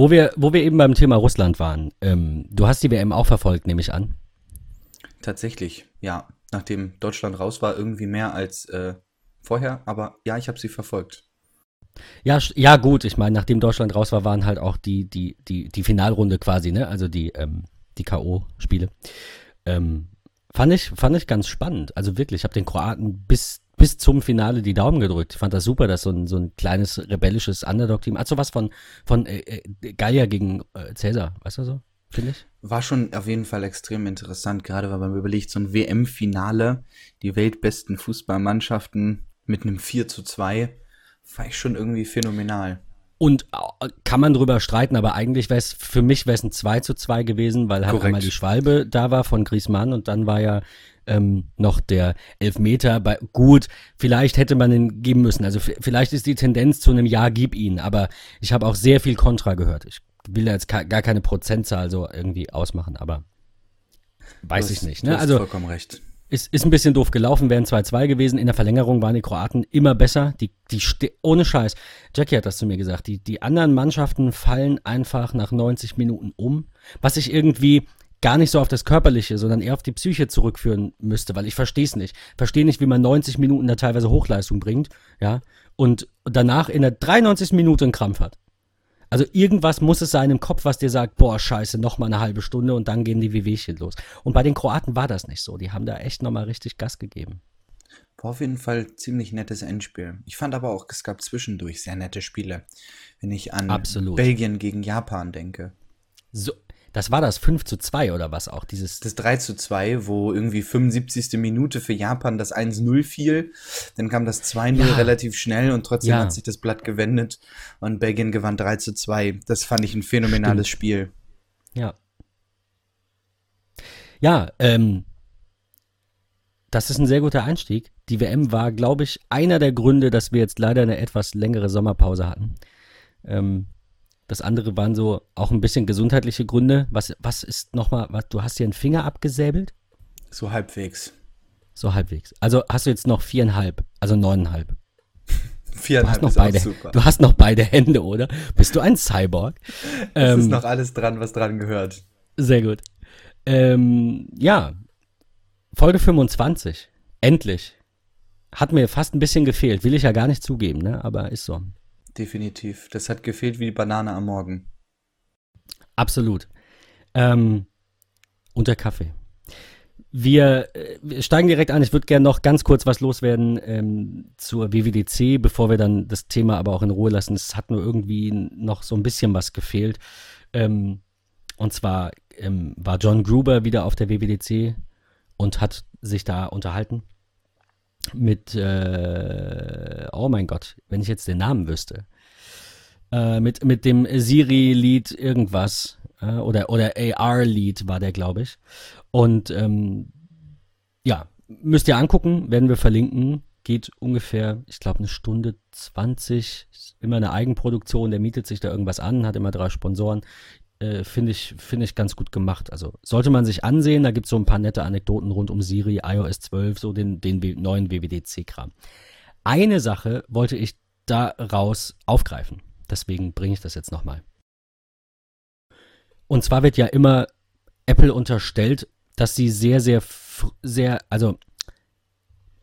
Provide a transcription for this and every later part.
wo wir, wo wir eben beim Thema Russland waren, ähm, du hast die WM auch verfolgt, nehme ich an. Tatsächlich, ja. Nachdem Deutschland raus war, irgendwie mehr als äh, vorher, aber ja, ich habe sie verfolgt. Ja, ja, gut, ich meine, nachdem Deutschland raus war, waren halt auch die, die, die, die Finalrunde quasi, ne? Also die, ähm, die K.O.-Spiele. Ähm, fand ich, fand ich ganz spannend. Also wirklich, ich habe den Kroaten bis, bis zum Finale die Daumen gedrückt. Ich fand das super, dass so ein, so ein kleines rebellisches Underdog-Team, also was von, von äh, äh, Gallier gegen äh, Cäsar, weißt du so? Finde ich. War schon auf jeden Fall extrem interessant, gerade weil man überlegt, so ein WM-Finale, die weltbesten Fußballmannschaften mit einem 4 zu 2, war ich schon irgendwie phänomenal. Und äh, kann man drüber streiten, aber eigentlich wäre es, für mich wäre es ein 2 zu 2 gewesen, weil halt Korrekt. einmal die Schwalbe da war von Griezmann und dann war ja ähm, noch der Elfmeter. Bei, gut, vielleicht hätte man ihn geben müssen. Also vielleicht ist die Tendenz zu einem Ja, gib ihn. Aber ich habe auch sehr viel Kontra gehört. Ich will jetzt gar keine Prozentzahl so irgendwie ausmachen, aber weiß du ich nicht. Ne? also vollkommen recht. Ist, ist ein bisschen doof gelaufen, wären 2-2 gewesen. In der Verlängerung waren die Kroaten immer besser. Die, die ohne Scheiß. Jackie hat das zu mir gesagt. Die, die anderen Mannschaften fallen einfach nach 90 Minuten um. Was ich irgendwie gar nicht so auf das Körperliche, sondern eher auf die Psyche zurückführen müsste, weil ich verstehe es nicht. Verstehe nicht, wie man 90 Minuten da teilweise Hochleistung bringt, ja, und danach in der 93. Minute einen Krampf hat. Also irgendwas muss es sein im Kopf, was dir sagt, boah, scheiße, noch mal eine halbe Stunde und dann gehen die Wehwehchen los. Und bei den Kroaten war das nicht so. Die haben da echt noch mal richtig Gas gegeben. War auf jeden Fall ziemlich nettes Endspiel. Ich fand aber auch, es gab zwischendurch sehr nette Spiele, wenn ich an Absolut. Belgien gegen Japan denke. So, das war das 5 zu 2 oder was auch? Dieses das 3 zu 2, wo irgendwie 75. Minute für Japan das 1-0 fiel. Dann kam das 2-0 ja. relativ schnell und trotzdem ja. hat sich das Blatt gewendet und Belgien gewann 3 zu 2. Das fand ich ein phänomenales Stimmt. Spiel. Ja. Ja, ähm, das ist ein sehr guter Einstieg. Die WM war, glaube ich, einer der Gründe, dass wir jetzt leider eine etwas längere Sommerpause hatten. Ähm, das andere waren so auch ein bisschen gesundheitliche Gründe. Was, was ist nochmal, was, du hast dir einen Finger abgesäbelt? So halbwegs. So halbwegs. Also hast du jetzt noch viereinhalb, also neuneinhalb. Viereinhalb du hast noch beide, super. Du hast noch beide Hände, oder? Bist du ein Cyborg? Es ähm, ist noch alles dran, was dran gehört. Sehr gut. Ähm, ja, Folge 25. Endlich. Hat mir fast ein bisschen gefehlt. Will ich ja gar nicht zugeben, ne? Aber ist so. Definitiv. Das hat gefehlt wie die Banane am Morgen. Absolut. Ähm, und der Kaffee. Wir, äh, wir, steigen direkt ein. Ich würde gerne noch ganz kurz was loswerden ähm, zur WWDC, bevor wir dann das Thema aber auch in Ruhe lassen. Es hat nur irgendwie noch so ein bisschen was gefehlt. Ähm, und zwar ähm, war John Gruber wieder auf der WWDC und hat sich da unterhalten mit, äh, oh mein Gott, wenn ich jetzt den Namen wüsste, äh, mit, mit dem Siri-Lied irgendwas äh, oder, oder AR-Lied war der, glaube ich. Und ähm, ja, müsst ihr angucken, werden wir verlinken. Geht ungefähr, ich glaube, eine Stunde 20. Ist immer eine Eigenproduktion, der mietet sich da irgendwas an, hat immer drei Sponsoren äh, finde ich, finde ich ganz gut gemacht. Also sollte man sich ansehen, da gibt es so ein paar nette Anekdoten rund um Siri, iOS 12, so den, den neuen WWDC-Kram. Eine Sache wollte ich daraus aufgreifen. Deswegen bringe ich das jetzt nochmal. Und zwar wird ja immer Apple unterstellt, dass sie sehr, sehr, sehr, also,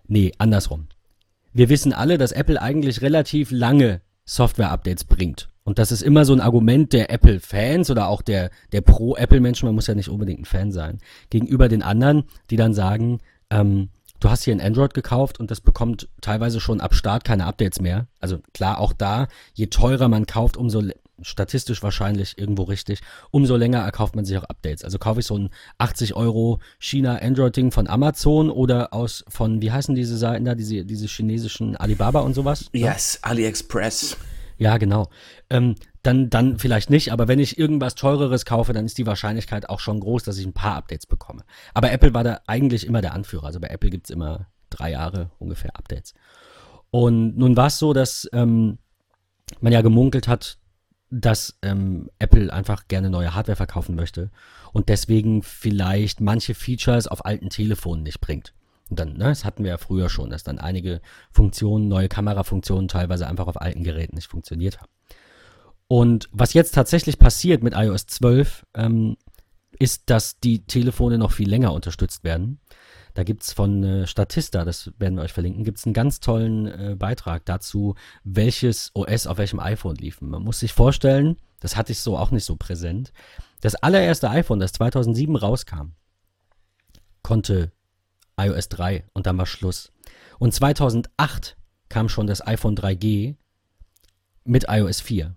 nee, andersrum. Wir wissen alle, dass Apple eigentlich relativ lange Software-Updates bringt. Und das ist immer so ein Argument der Apple-Fans oder auch der, der Pro-Apple-Menschen, man muss ja nicht unbedingt ein Fan sein, gegenüber den anderen, die dann sagen, ähm, du hast hier ein Android gekauft und das bekommt teilweise schon ab Start keine Updates mehr. Also klar, auch da, je teurer man kauft, umso statistisch wahrscheinlich irgendwo richtig, umso länger erkauft man sich auch Updates. Also kaufe ich so ein 80 Euro China Android-Ding von Amazon oder aus von, wie heißen diese Seiten da, diese, diese chinesischen Alibaba und sowas? Yes? AliExpress. Ja, genau. Ähm, dann, dann vielleicht nicht, aber wenn ich irgendwas teureres kaufe, dann ist die Wahrscheinlichkeit auch schon groß, dass ich ein paar Updates bekomme. Aber Apple war da eigentlich immer der Anführer. Also bei Apple gibt's immer drei Jahre ungefähr Updates. Und nun war es so, dass ähm, man ja gemunkelt hat, dass ähm, Apple einfach gerne neue Hardware verkaufen möchte und deswegen vielleicht manche Features auf alten Telefonen nicht bringt. Und dann, ne, das hatten wir ja früher schon, dass dann einige Funktionen, neue Kamerafunktionen teilweise einfach auf alten Geräten nicht funktioniert haben. Und was jetzt tatsächlich passiert mit iOS 12, ähm, ist, dass die Telefone noch viel länger unterstützt werden. Da gibt es von äh, Statista, das werden wir euch verlinken, gibt es einen ganz tollen äh, Beitrag dazu, welches OS auf welchem iPhone lief. Man muss sich vorstellen, das hatte ich so auch nicht so präsent. Das allererste iPhone, das 2007 rauskam, konnte iOS 3 und dann war Schluss. Und 2008 kam schon das iPhone 3G mit iOS 4.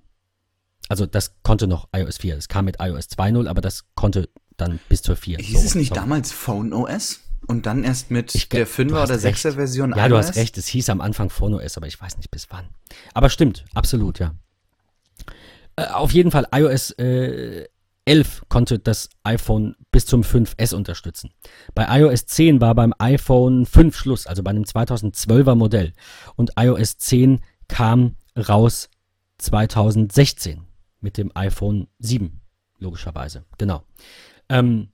Also das konnte noch iOS 4. Es kam mit iOS 2.0, aber das konnte dann bis zur 4. Hieß so, es nicht so. damals Phone OS? Und dann erst mit ich, der 5er oder 6er Version Ja, iOS? du hast recht. Es hieß am Anfang Phone OS, aber ich weiß nicht bis wann. Aber stimmt, absolut, ja. Äh, auf jeden Fall, iOS äh, 11 konnte das iPhone bis zum 5S unterstützen. Bei iOS 10 war beim iPhone 5 Schluss, also bei einem 2012er Modell. Und iOS 10 kam raus 2016 mit dem iPhone 7, logischerweise. Genau. Ähm,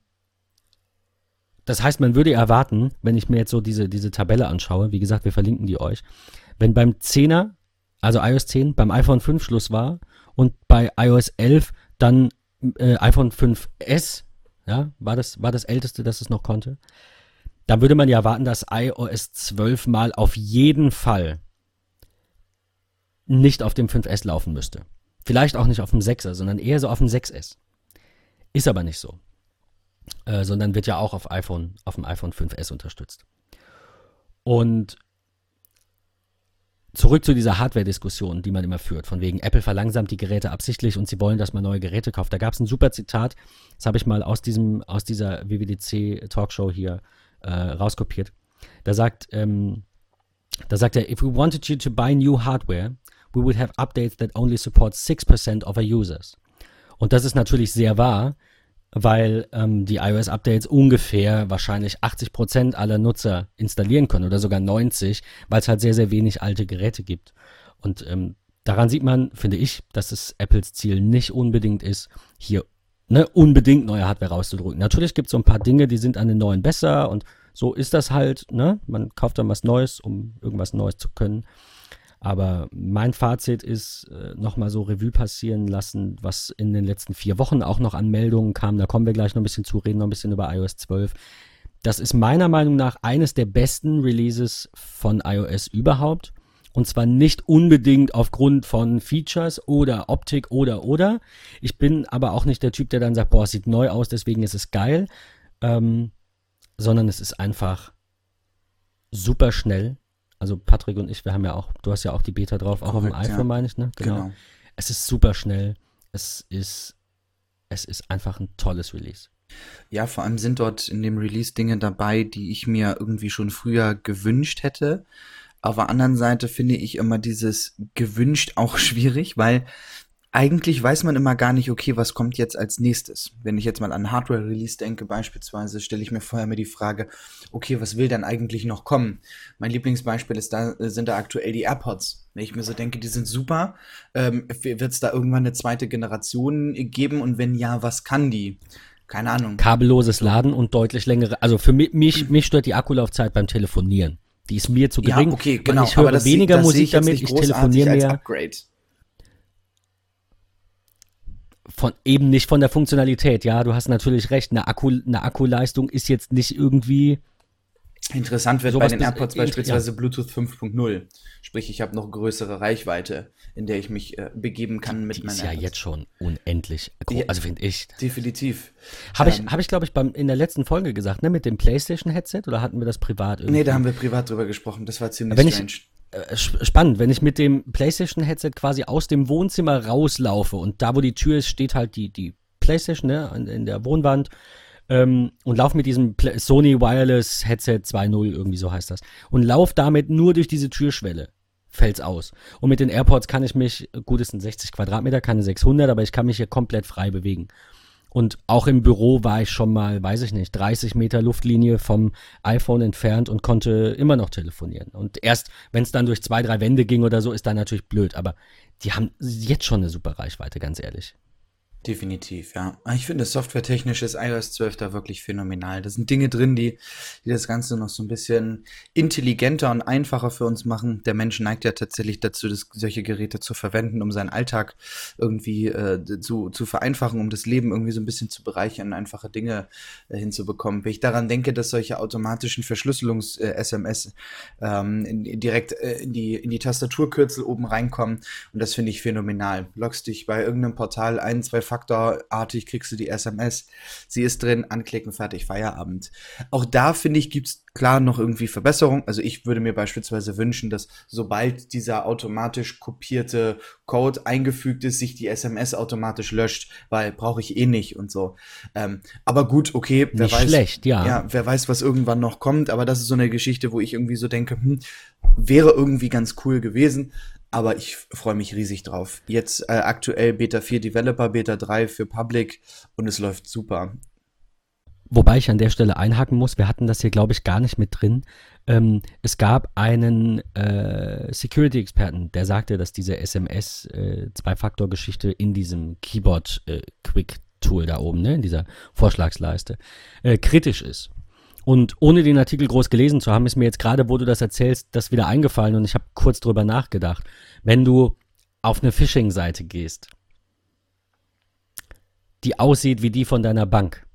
das heißt, man würde erwarten, wenn ich mir jetzt so diese, diese Tabelle anschaue, wie gesagt, wir verlinken die euch, wenn beim 10er, also iOS 10, beim iPhone 5 Schluss war und bei iOS 11 dann äh, iPhone 5S, ja, war das, war das älteste, das es noch konnte, dann würde man ja erwarten, dass iOS 12 mal auf jeden Fall nicht auf dem 5S laufen müsste. Vielleicht auch nicht auf dem 6er, sondern eher so auf dem 6S. Ist aber nicht so. Äh, sondern wird ja auch auf iPhone, auf dem iPhone 5S unterstützt. Und zurück zu dieser Hardware-Diskussion, die man immer führt, von wegen Apple verlangsamt die Geräte absichtlich und sie wollen, dass man neue Geräte kauft. Da gab es ein super Zitat, das habe ich mal aus diesem, aus dieser WWDC-Talkshow hier äh, rauskopiert. Da sagt, ähm, da sagt er, if we wanted you to buy new hardware, we would have updates that only support 6% of our users. Und das ist natürlich sehr wahr, weil ähm, die iOS-Updates ungefähr wahrscheinlich 80 Prozent aller Nutzer installieren können oder sogar 90, weil es halt sehr, sehr wenig alte Geräte gibt. Und ähm, daran sieht man, finde ich, dass es Apples Ziel nicht unbedingt ist, hier ne, unbedingt neue Hardware rauszudrücken. Natürlich gibt es so ein paar Dinge, die sind an den neuen besser und so ist das halt. Ne? Man kauft dann was Neues, um irgendwas Neues zu können. Aber mein Fazit ist, äh, nochmal so Revue passieren lassen, was in den letzten vier Wochen auch noch an Meldungen kam. Da kommen wir gleich noch ein bisschen zu, reden noch ein bisschen über iOS 12. Das ist meiner Meinung nach eines der besten Releases von iOS überhaupt. Und zwar nicht unbedingt aufgrund von Features oder Optik oder oder. Ich bin aber auch nicht der Typ, der dann sagt, boah, es sieht neu aus, deswegen ist es geil. Ähm, sondern es ist einfach super schnell. Also Patrick und ich, wir haben ja auch, du hast ja auch die Beta drauf, auch Korrekt, auf dem iPhone, ja. meine ich, ne? Genau. genau. Es ist super schnell. Es ist, es ist einfach ein tolles Release. Ja, vor allem sind dort in dem Release Dinge dabei, die ich mir irgendwie schon früher gewünscht hätte. Auf der anderen Seite finde ich immer dieses gewünscht auch schwierig, weil eigentlich weiß man immer gar nicht, okay, was kommt jetzt als nächstes. Wenn ich jetzt mal an Hardware-Release denke, beispielsweise, stelle ich mir vorher mir die Frage, okay, was will dann eigentlich noch kommen? Mein Lieblingsbeispiel ist da, sind da aktuell die AirPods. Wenn ich mir so denke, die sind super, ähm, wird es da irgendwann eine zweite Generation geben und wenn ja, was kann die? Keine Ahnung. Kabelloses Laden und deutlich längere, also für mich, mich, mich stört die Akkulaufzeit beim Telefonieren. Die ist mir zu gering. Ja, okay, genau. Ich höre weniger Musik ich damit, ich telefoniere mehr. Upgrade von eben nicht von der Funktionalität. Ja, du hast natürlich recht. Eine, Akku, eine Akkuleistung ist jetzt nicht irgendwie. Interessant wird bei den AirPods beispielsweise ja. Bluetooth 5.0. Sprich, ich habe noch größere Reichweite, in der ich mich äh, begeben kann mit meinen ist ja jetzt schon unendlich groß, also finde ich. Definitiv. Habe ich, ähm, hab ich glaube ich, beim, in der letzten Folge gesagt, ne, mit dem PlayStation-Headset oder hatten wir das privat irgendwie? Nee, da haben wir privat drüber gesprochen. Das war ziemlich Wenn strange. Ich, äh, spannend, wenn ich mit dem PlayStation-Headset quasi aus dem Wohnzimmer rauslaufe und da, wo die Tür ist, steht halt die, die PlayStation ne, in der Wohnwand ähm, und laufe mit diesem Sony Wireless Headset 2.0, irgendwie so heißt das, und laufe damit nur durch diese Türschwelle. Fällt's aus. Und mit den AirPods kann ich mich, gut, es sind 60 Quadratmeter, keine 600, aber ich kann mich hier komplett frei bewegen. Und auch im Büro war ich schon mal, weiß ich nicht, 30 Meter Luftlinie vom iPhone entfernt und konnte immer noch telefonieren. Und erst, wenn es dann durch zwei, drei Wände ging oder so, ist dann natürlich blöd. Aber die haben jetzt schon eine super Reichweite, ganz ehrlich. Definitiv, ja. Ich finde, softwaretechnisch ist iOS 12 da wirklich phänomenal. Da sind Dinge drin, die, die das Ganze noch so ein bisschen intelligenter und einfacher für uns machen. Der Mensch neigt ja tatsächlich dazu, das, solche Geräte zu verwenden, um seinen Alltag irgendwie äh, zu, zu vereinfachen, um das Leben irgendwie so ein bisschen zu bereichern, einfache Dinge äh, hinzubekommen. Wenn ich daran denke, dass solche automatischen Verschlüsselungs-SMS äh, ähm, direkt äh, in, die, in die Tastaturkürzel oben reinkommen, und das finde ich phänomenal. Loggst dich bei irgendeinem Portal ein, zwei Faktor-artig kriegst du die SMS. Sie ist drin, anklicken, fertig, Feierabend. Auch da, finde ich, gibt es klar noch irgendwie Verbesserungen. Also ich würde mir beispielsweise wünschen, dass sobald dieser automatisch kopierte Code eingefügt ist, sich die SMS automatisch löscht, weil brauche ich eh nicht und so. Ähm, aber gut, okay, wer nicht weiß. Schlecht, ja. ja. Wer weiß, was irgendwann noch kommt, aber das ist so eine Geschichte, wo ich irgendwie so denke, hm, wäre irgendwie ganz cool gewesen. Aber ich freue mich riesig drauf. Jetzt äh, aktuell Beta 4 Developer, Beta 3 für Public und es läuft super. Wobei ich an der Stelle einhaken muss, wir hatten das hier, glaube ich, gar nicht mit drin. Ähm, es gab einen äh, Security-Experten, der sagte, dass diese SMS-Zwei-Faktor-Geschichte äh, in diesem Keyboard-Quick-Tool äh, da oben, ne, in dieser Vorschlagsleiste, äh, kritisch ist. Und ohne den Artikel groß gelesen zu haben, ist mir jetzt gerade, wo du das erzählst, das wieder eingefallen und ich habe kurz drüber nachgedacht. Wenn du auf eine Phishing-Seite gehst, die aussieht wie die von deiner Bank,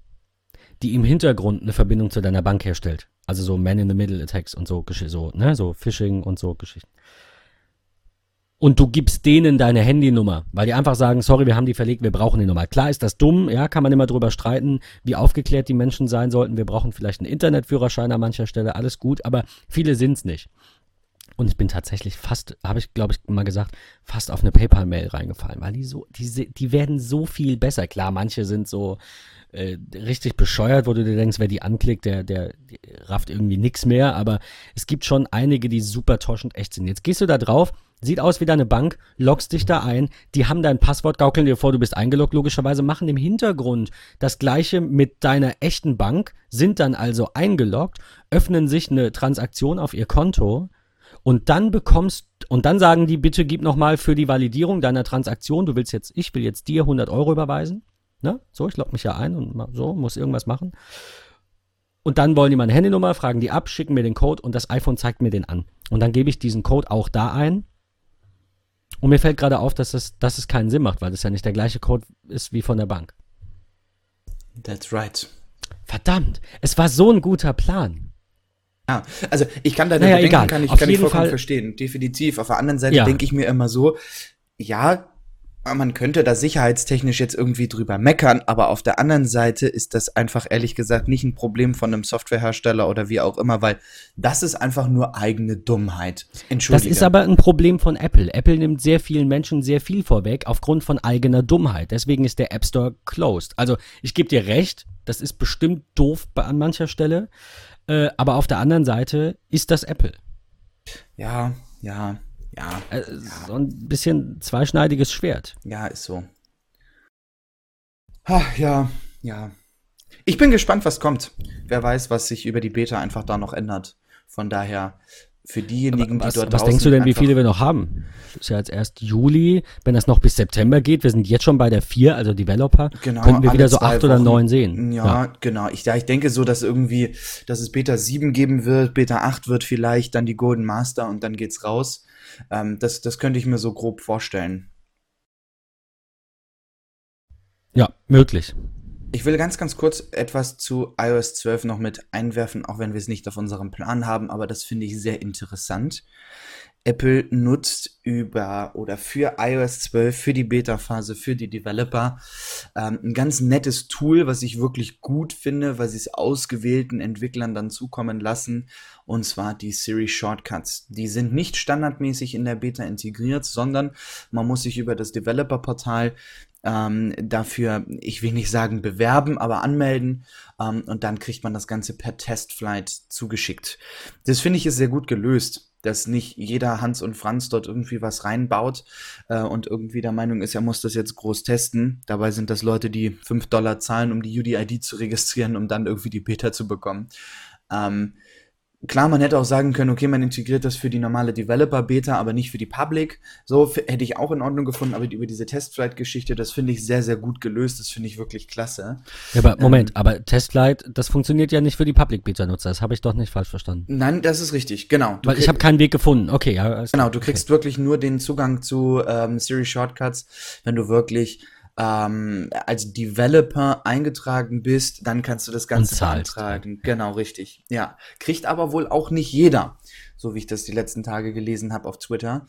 die im Hintergrund eine Verbindung zu deiner Bank herstellt, also so Man-in-the-Middle-Attacks und so, so, ne, so Phishing und so Geschichten und du gibst denen deine Handynummer, weil die einfach sagen, sorry, wir haben die verlegt, wir brauchen die Nummer. Klar ist das dumm, ja, kann man immer drüber streiten, wie aufgeklärt die Menschen sein sollten. Wir brauchen vielleicht einen Internetführerschein an mancher Stelle, alles gut, aber viele sind's nicht. Und ich bin tatsächlich fast, habe ich glaube ich mal gesagt, fast auf eine PayPal-Mail reingefallen, weil die so, die, die werden so viel besser. Klar, manche sind so äh, richtig bescheuert, wo du dir denkst, wer die anklickt, der, der, rafft irgendwie nix mehr, aber es gibt schon einige, die super toschend echt sind. Jetzt gehst du da drauf, Sieht aus wie deine Bank, loggst dich da ein, die haben dein Passwort, gaukeln dir vor, du bist eingeloggt, logischerweise machen im Hintergrund das gleiche mit deiner echten Bank, sind dann also eingeloggt, öffnen sich eine Transaktion auf ihr Konto und dann bekommst, und dann sagen die, bitte gib nochmal für die Validierung deiner Transaktion, du willst jetzt, ich will jetzt dir 100 Euro überweisen, ne? So, ich logge mich ja ein und so, muss irgendwas machen. Und dann wollen die meine Handynummer, fragen die ab, schicken mir den Code und das iPhone zeigt mir den an. Und dann gebe ich diesen Code auch da ein und mir fällt gerade auf, dass es, dass es keinen Sinn macht, weil das ja nicht der gleiche Code ist wie von der Bank. That's right. Verdammt, es war so ein guter Plan. Ja, also ich kann deine naja, Bedenken egal. kann ich, Auf kann ich vollkommen Fall. verstehen, definitiv. Auf der anderen Seite Ja. denke ich mir immer so, ja, man könnte da sicherheitstechnisch jetzt irgendwie drüber meckern, aber auf der anderen Seite ist das einfach ehrlich gesagt nicht ein Problem von einem Softwarehersteller oder wie auch immer, weil das ist einfach nur eigene Dummheit. Das Entschuldige. ist aber ein Problem von Apple. Apple nimmt sehr vielen Menschen sehr viel vorweg aufgrund von eigener Dummheit. Deswegen ist der App Store closed. Also ich gebe dir recht, das ist bestimmt doof an mancher Stelle. Äh, aber auf der anderen Seite ist das Apple. ja, ja, ja, Äh, So ein bisschen zweischneidiges Schwert. ja, ist so. Ha, ja, ja. Ich bin gespannt, was kommt. Wer weiß, was sich über die Beta einfach da noch ändert. Von daher, für diejenigen, was, die dort was denkst du denn, wie viele wir noch haben? Das ist ja jetzt erst Juli. Wenn das noch bis September geht, wir sind jetzt schon bei der 4, also Developer, Genau, könnten wir wieder so zwei 8 oder Wochen. 9 sehen. Ja, genau. Ich, ja, ich denke so, dass irgendwie, dass es Beta 7 geben wird, Beta 8 wird vielleicht, dann die Golden Master und dann geht's raus. Ähm, das, das könnte ich mir so grob vorstellen. ja, möglich. Ich will ganz, ganz kurz etwas zu iOS 12 noch mit einwerfen, auch wenn wir es nicht auf unserem Plan haben, aber das finde ich sehr interessant. Apple nutzt über oder für iOS 12, für die Beta-Phase, für die Developer ähm, ein ganz nettes Tool, was ich wirklich gut finde, weil sie es ausgewählten Entwicklern dann zukommen lassen, und zwar die Siri Shortcuts. Die sind nicht standardmäßig in der Beta integriert, sondern man muss sich über das Developer-Portal ähm, dafür, ich will nicht sagen bewerben, aber anmelden ähm, und dann kriegt man das Ganze per Testflight zugeschickt. Das finde ich ist sehr gut gelöst, dass nicht jeder Hans und Franz dort irgendwie was reinbaut äh, und irgendwie der Meinung ist, er muss das jetzt groß testen. Dabei sind das Leute, die 5 Dollar zahlen, um die UDID zu registrieren, um dann irgendwie die Beta zu bekommen. Ähm, Klar, man hätte auch sagen können, okay, man integriert das für die normale Developer-Beta, aber nicht für die Public. So hätte ich auch in Ordnung gefunden, aber über diese Testflight-Geschichte, das finde ich sehr, sehr gut gelöst. Das finde ich wirklich klasse. Ja, aber Moment, ähm, aber Testflight, das funktioniert ja nicht für die Public-Beta-Nutzer. Das habe ich doch nicht falsch verstanden. Nein, das ist richtig, genau. Du Weil ich habe keinen Weg gefunden. Okay, ja. Genau, du kriegst okay. wirklich nur den Zugang zu ähm, Siri Shortcuts, wenn du wirklich ähm, als Developer eingetragen bist, dann kannst du das Ganze beantragen. Genau, richtig. Ja. Kriegt aber wohl auch nicht jeder, so wie ich das die letzten Tage gelesen habe auf Twitter.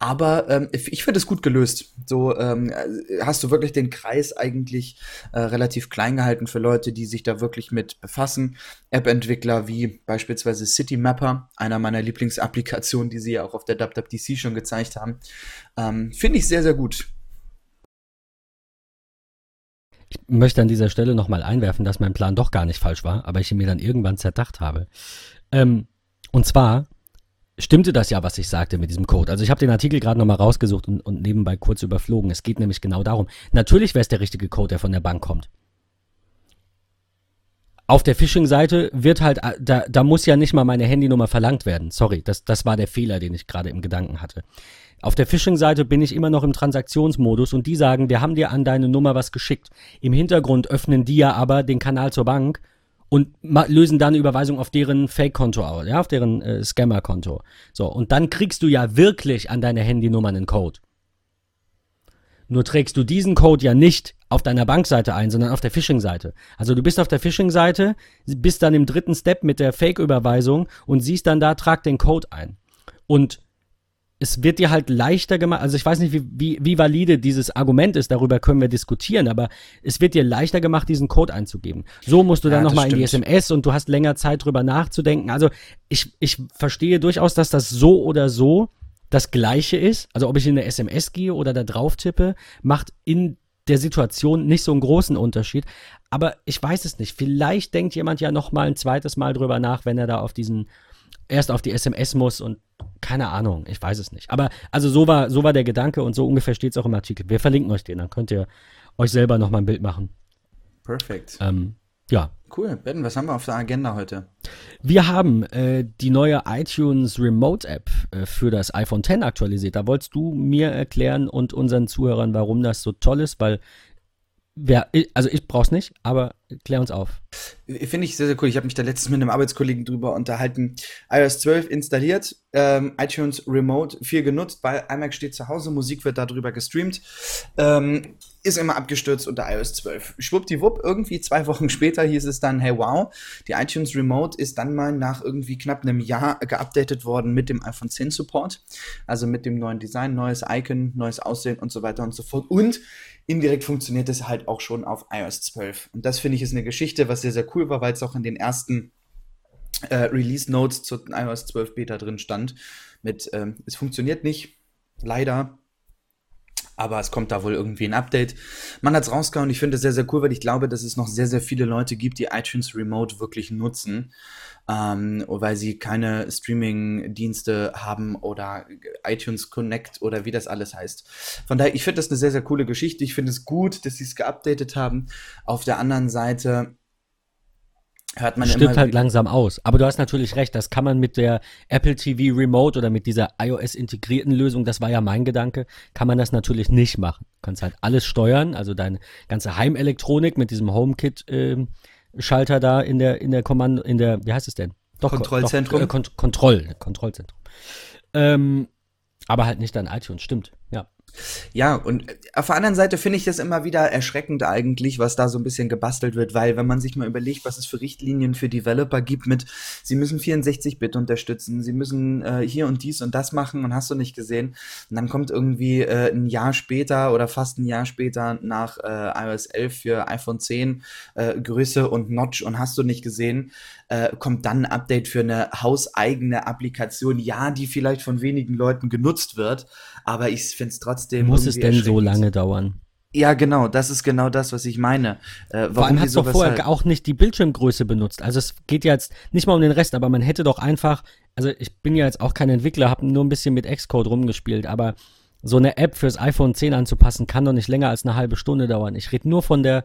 Aber ähm, ich finde es gut gelöst. So ähm, hast du wirklich den Kreis eigentlich äh, relativ klein gehalten für Leute, die sich da wirklich mit befassen. App-Entwickler wie beispielsweise Citymapper, einer meiner Lieblingsapplikationen, die sie ja auch auf der WWDC schon gezeigt haben. Ähm, finde ich sehr, sehr gut. Ich möchte an dieser Stelle nochmal einwerfen, dass mein Plan doch gar nicht falsch war, aber ich ihn mir dann irgendwann zerdacht habe. Ähm, und zwar stimmte das ja, was ich sagte mit diesem Code. Also ich habe den Artikel gerade nochmal rausgesucht und, und nebenbei kurz überflogen. Es geht nämlich genau darum. Natürlich wäre es der richtige Code, der von der Bank kommt. Auf der Phishing-Seite wird halt, äh, da, da muss ja nicht mal meine Handynummer verlangt werden. Sorry, das, das war der Fehler, den ich gerade im Gedanken hatte. Auf der Phishing-Seite bin ich immer noch im Transaktionsmodus und die sagen, wir haben dir an deine Nummer was geschickt. Im Hintergrund öffnen die ja aber den Kanal zur Bank und lösen dann eine Überweisung auf deren Fake-Konto aus, ja, auf deren äh, Scammer-Konto. So, und dann kriegst du ja wirklich an deine Handynummer einen Code. Nur trägst du diesen Code ja nicht auf deiner Bankseite ein, sondern auf der Phishing-Seite. Also du bist auf der Phishing-Seite, bist dann im dritten Step mit der Fake-Überweisung und siehst dann da, trag den Code ein. Und es wird dir halt leichter gemacht, also ich weiß nicht, wie, wie, wie valide dieses Argument ist, darüber können wir diskutieren, aber es wird dir leichter gemacht, diesen Code einzugeben. So musst du dann ja, nochmal in die SMS und du hast länger Zeit drüber nachzudenken. Also ich, ich verstehe durchaus, dass das so oder so das Gleiche ist. Also ob ich in eine SMS gehe oder da drauf tippe, macht in der Situation nicht so einen großen Unterschied. Aber ich weiß es nicht. Vielleicht denkt jemand ja nochmal ein zweites Mal drüber nach, wenn er da auf diesen erst auf die SMS muss und keine Ahnung, ich weiß es nicht. Aber also so war, so war der Gedanke und so ungefähr steht es auch im Artikel. Wir verlinken euch den, dann könnt ihr euch selber nochmal ein Bild machen. Perfekt. Ähm, ja. Cool. Ben, was haben wir auf der Agenda heute? Wir haben äh, die neue iTunes Remote App äh, für das iPhone X aktualisiert. Da wolltest du mir erklären und unseren Zuhörern, warum das so toll ist, weil Wer, also ich brauch's nicht, aber klär uns auf. Finde ich sehr, sehr cool. Ich habe mich da letztens mit einem Arbeitskollegen drüber unterhalten. iOS 12 installiert, ähm, iTunes Remote viel genutzt, weil iMac steht zu Hause, Musik wird darüber gestreamt, ähm, ist immer abgestürzt unter iOS 12. Schwuppdiwupp, irgendwie zwei Wochen später hieß es dann, hey wow, die iTunes Remote ist dann mal nach irgendwie knapp einem Jahr geupdatet worden mit dem iPhone 10 Support, also mit dem neuen Design, neues Icon, neues Aussehen und so weiter und so fort. Und indirekt funktioniert es halt auch schon auf iOS 12. Und das finde ich ist eine Geschichte, was sehr, sehr cool war, weil es auch in den ersten äh, Release Notes zur iOS 12 Beta drin stand. Mit, ähm, es funktioniert nicht, leider. Aber es kommt da wohl irgendwie ein Update. Man hat es rausgehauen. Ich finde es sehr, sehr cool, weil ich glaube, dass es noch sehr, sehr viele Leute gibt, die iTunes Remote wirklich nutzen ähm, weil sie keine Streaming-Dienste haben oder iTunes Connect oder wie das alles heißt. Von daher, ich finde das eine sehr, sehr coole Geschichte. Ich finde es gut, dass sie es geupdatet haben. Auf der anderen Seite hört man Stirbt halt langsam aus. Aber du hast natürlich recht, das kann man mit der Apple TV Remote oder mit dieser iOS integrierten Lösung, das war ja mein Gedanke, kann man das natürlich nicht machen. Du kannst halt alles steuern, also deine ganze Heimelektronik mit diesem HomeKit äh, Schalter da in der, in der Kommando, in der, wie heißt es denn? Doch, Kontrollzentrum. Doch, äh, Kont Kontroll, Kontrollzentrum. Ähm, aber halt nicht an iTunes, stimmt, ja. Ja, und auf der anderen Seite finde ich das immer wieder erschreckend eigentlich, was da so ein bisschen gebastelt wird, weil wenn man sich mal überlegt, was es für Richtlinien für Developer gibt mit, sie müssen 64-Bit unterstützen, sie müssen äh, hier und dies und das machen und hast du nicht gesehen. Und dann kommt irgendwie äh, ein Jahr später oder fast ein Jahr später nach äh, iOS 11 für iPhone 10 äh, Größe und Notch und hast du nicht gesehen, äh, kommt dann ein Update für eine hauseigene Applikation, ja, die vielleicht von wenigen Leuten genutzt wird, aber ich finde es trotzdem. Muss es denn so lange dauern? Ja, genau, das ist genau das, was ich meine. Äh, Vor allem hat es doch vorher halt auch nicht die Bildschirmgröße benutzt. Also es geht jetzt nicht mal um den Rest, aber man hätte doch einfach, also ich bin ja jetzt auch kein Entwickler, habe nur ein bisschen mit Xcode rumgespielt, aber so eine App fürs iPhone 10 anzupassen, kann doch nicht länger als eine halbe Stunde dauern. Ich rede nur von der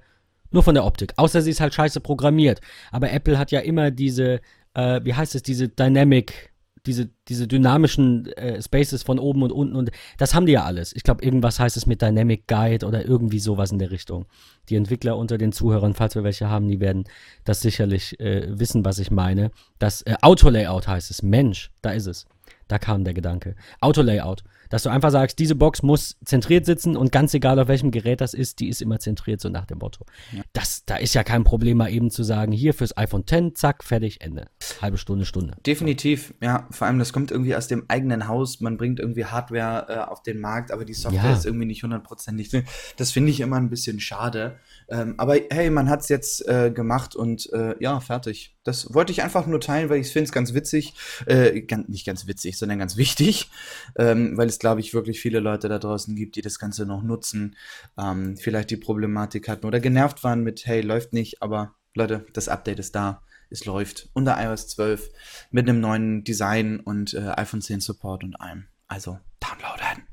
nur von der Optik. Außer sie ist halt scheiße programmiert. Aber Apple hat ja immer diese äh, wie heißt es, diese Dynamic, diese, diese dynamischen äh, Spaces von oben und unten und das haben die ja alles. Ich glaube, irgendwas heißt es mit Dynamic Guide oder irgendwie sowas in der Richtung. Die Entwickler unter den Zuhörern, falls wir welche haben, die werden das sicherlich äh, wissen, was ich meine. Das äh, Auto-Layout heißt es. Mensch, da ist es. Da kam der Gedanke. Auto-Layout. Dass du einfach sagst, diese Box muss zentriert sitzen und ganz egal auf welchem Gerät das ist, die ist immer zentriert, so nach dem Motto. Ja. Das, da ist ja kein Problem, mal eben zu sagen, hier fürs iPhone 10, zack, fertig, Ende. Halbe Stunde, Stunde. Definitiv, ja. Vor allem, das kommt irgendwie aus dem eigenen Haus. Man bringt irgendwie Hardware äh, auf den Markt, aber die Software ja. ist irgendwie nicht hundertprozentig. Das finde ich immer ein bisschen schade. Ähm, aber hey, man hat es jetzt äh, gemacht und äh, ja, fertig. Das wollte ich einfach nur teilen, weil ich finde es ganz witzig. Äh, nicht ganz witzig, sondern ganz wichtig. Ähm, weil es, glaube ich, wirklich viele Leute da draußen gibt, die das Ganze noch nutzen. Ähm, vielleicht die Problematik hatten oder genervt waren mit, hey, läuft nicht, aber Leute, das Update ist da. Es läuft unter iOS 12 mit einem neuen Design und äh, iPhone 10 Support und allem. Also downloaden.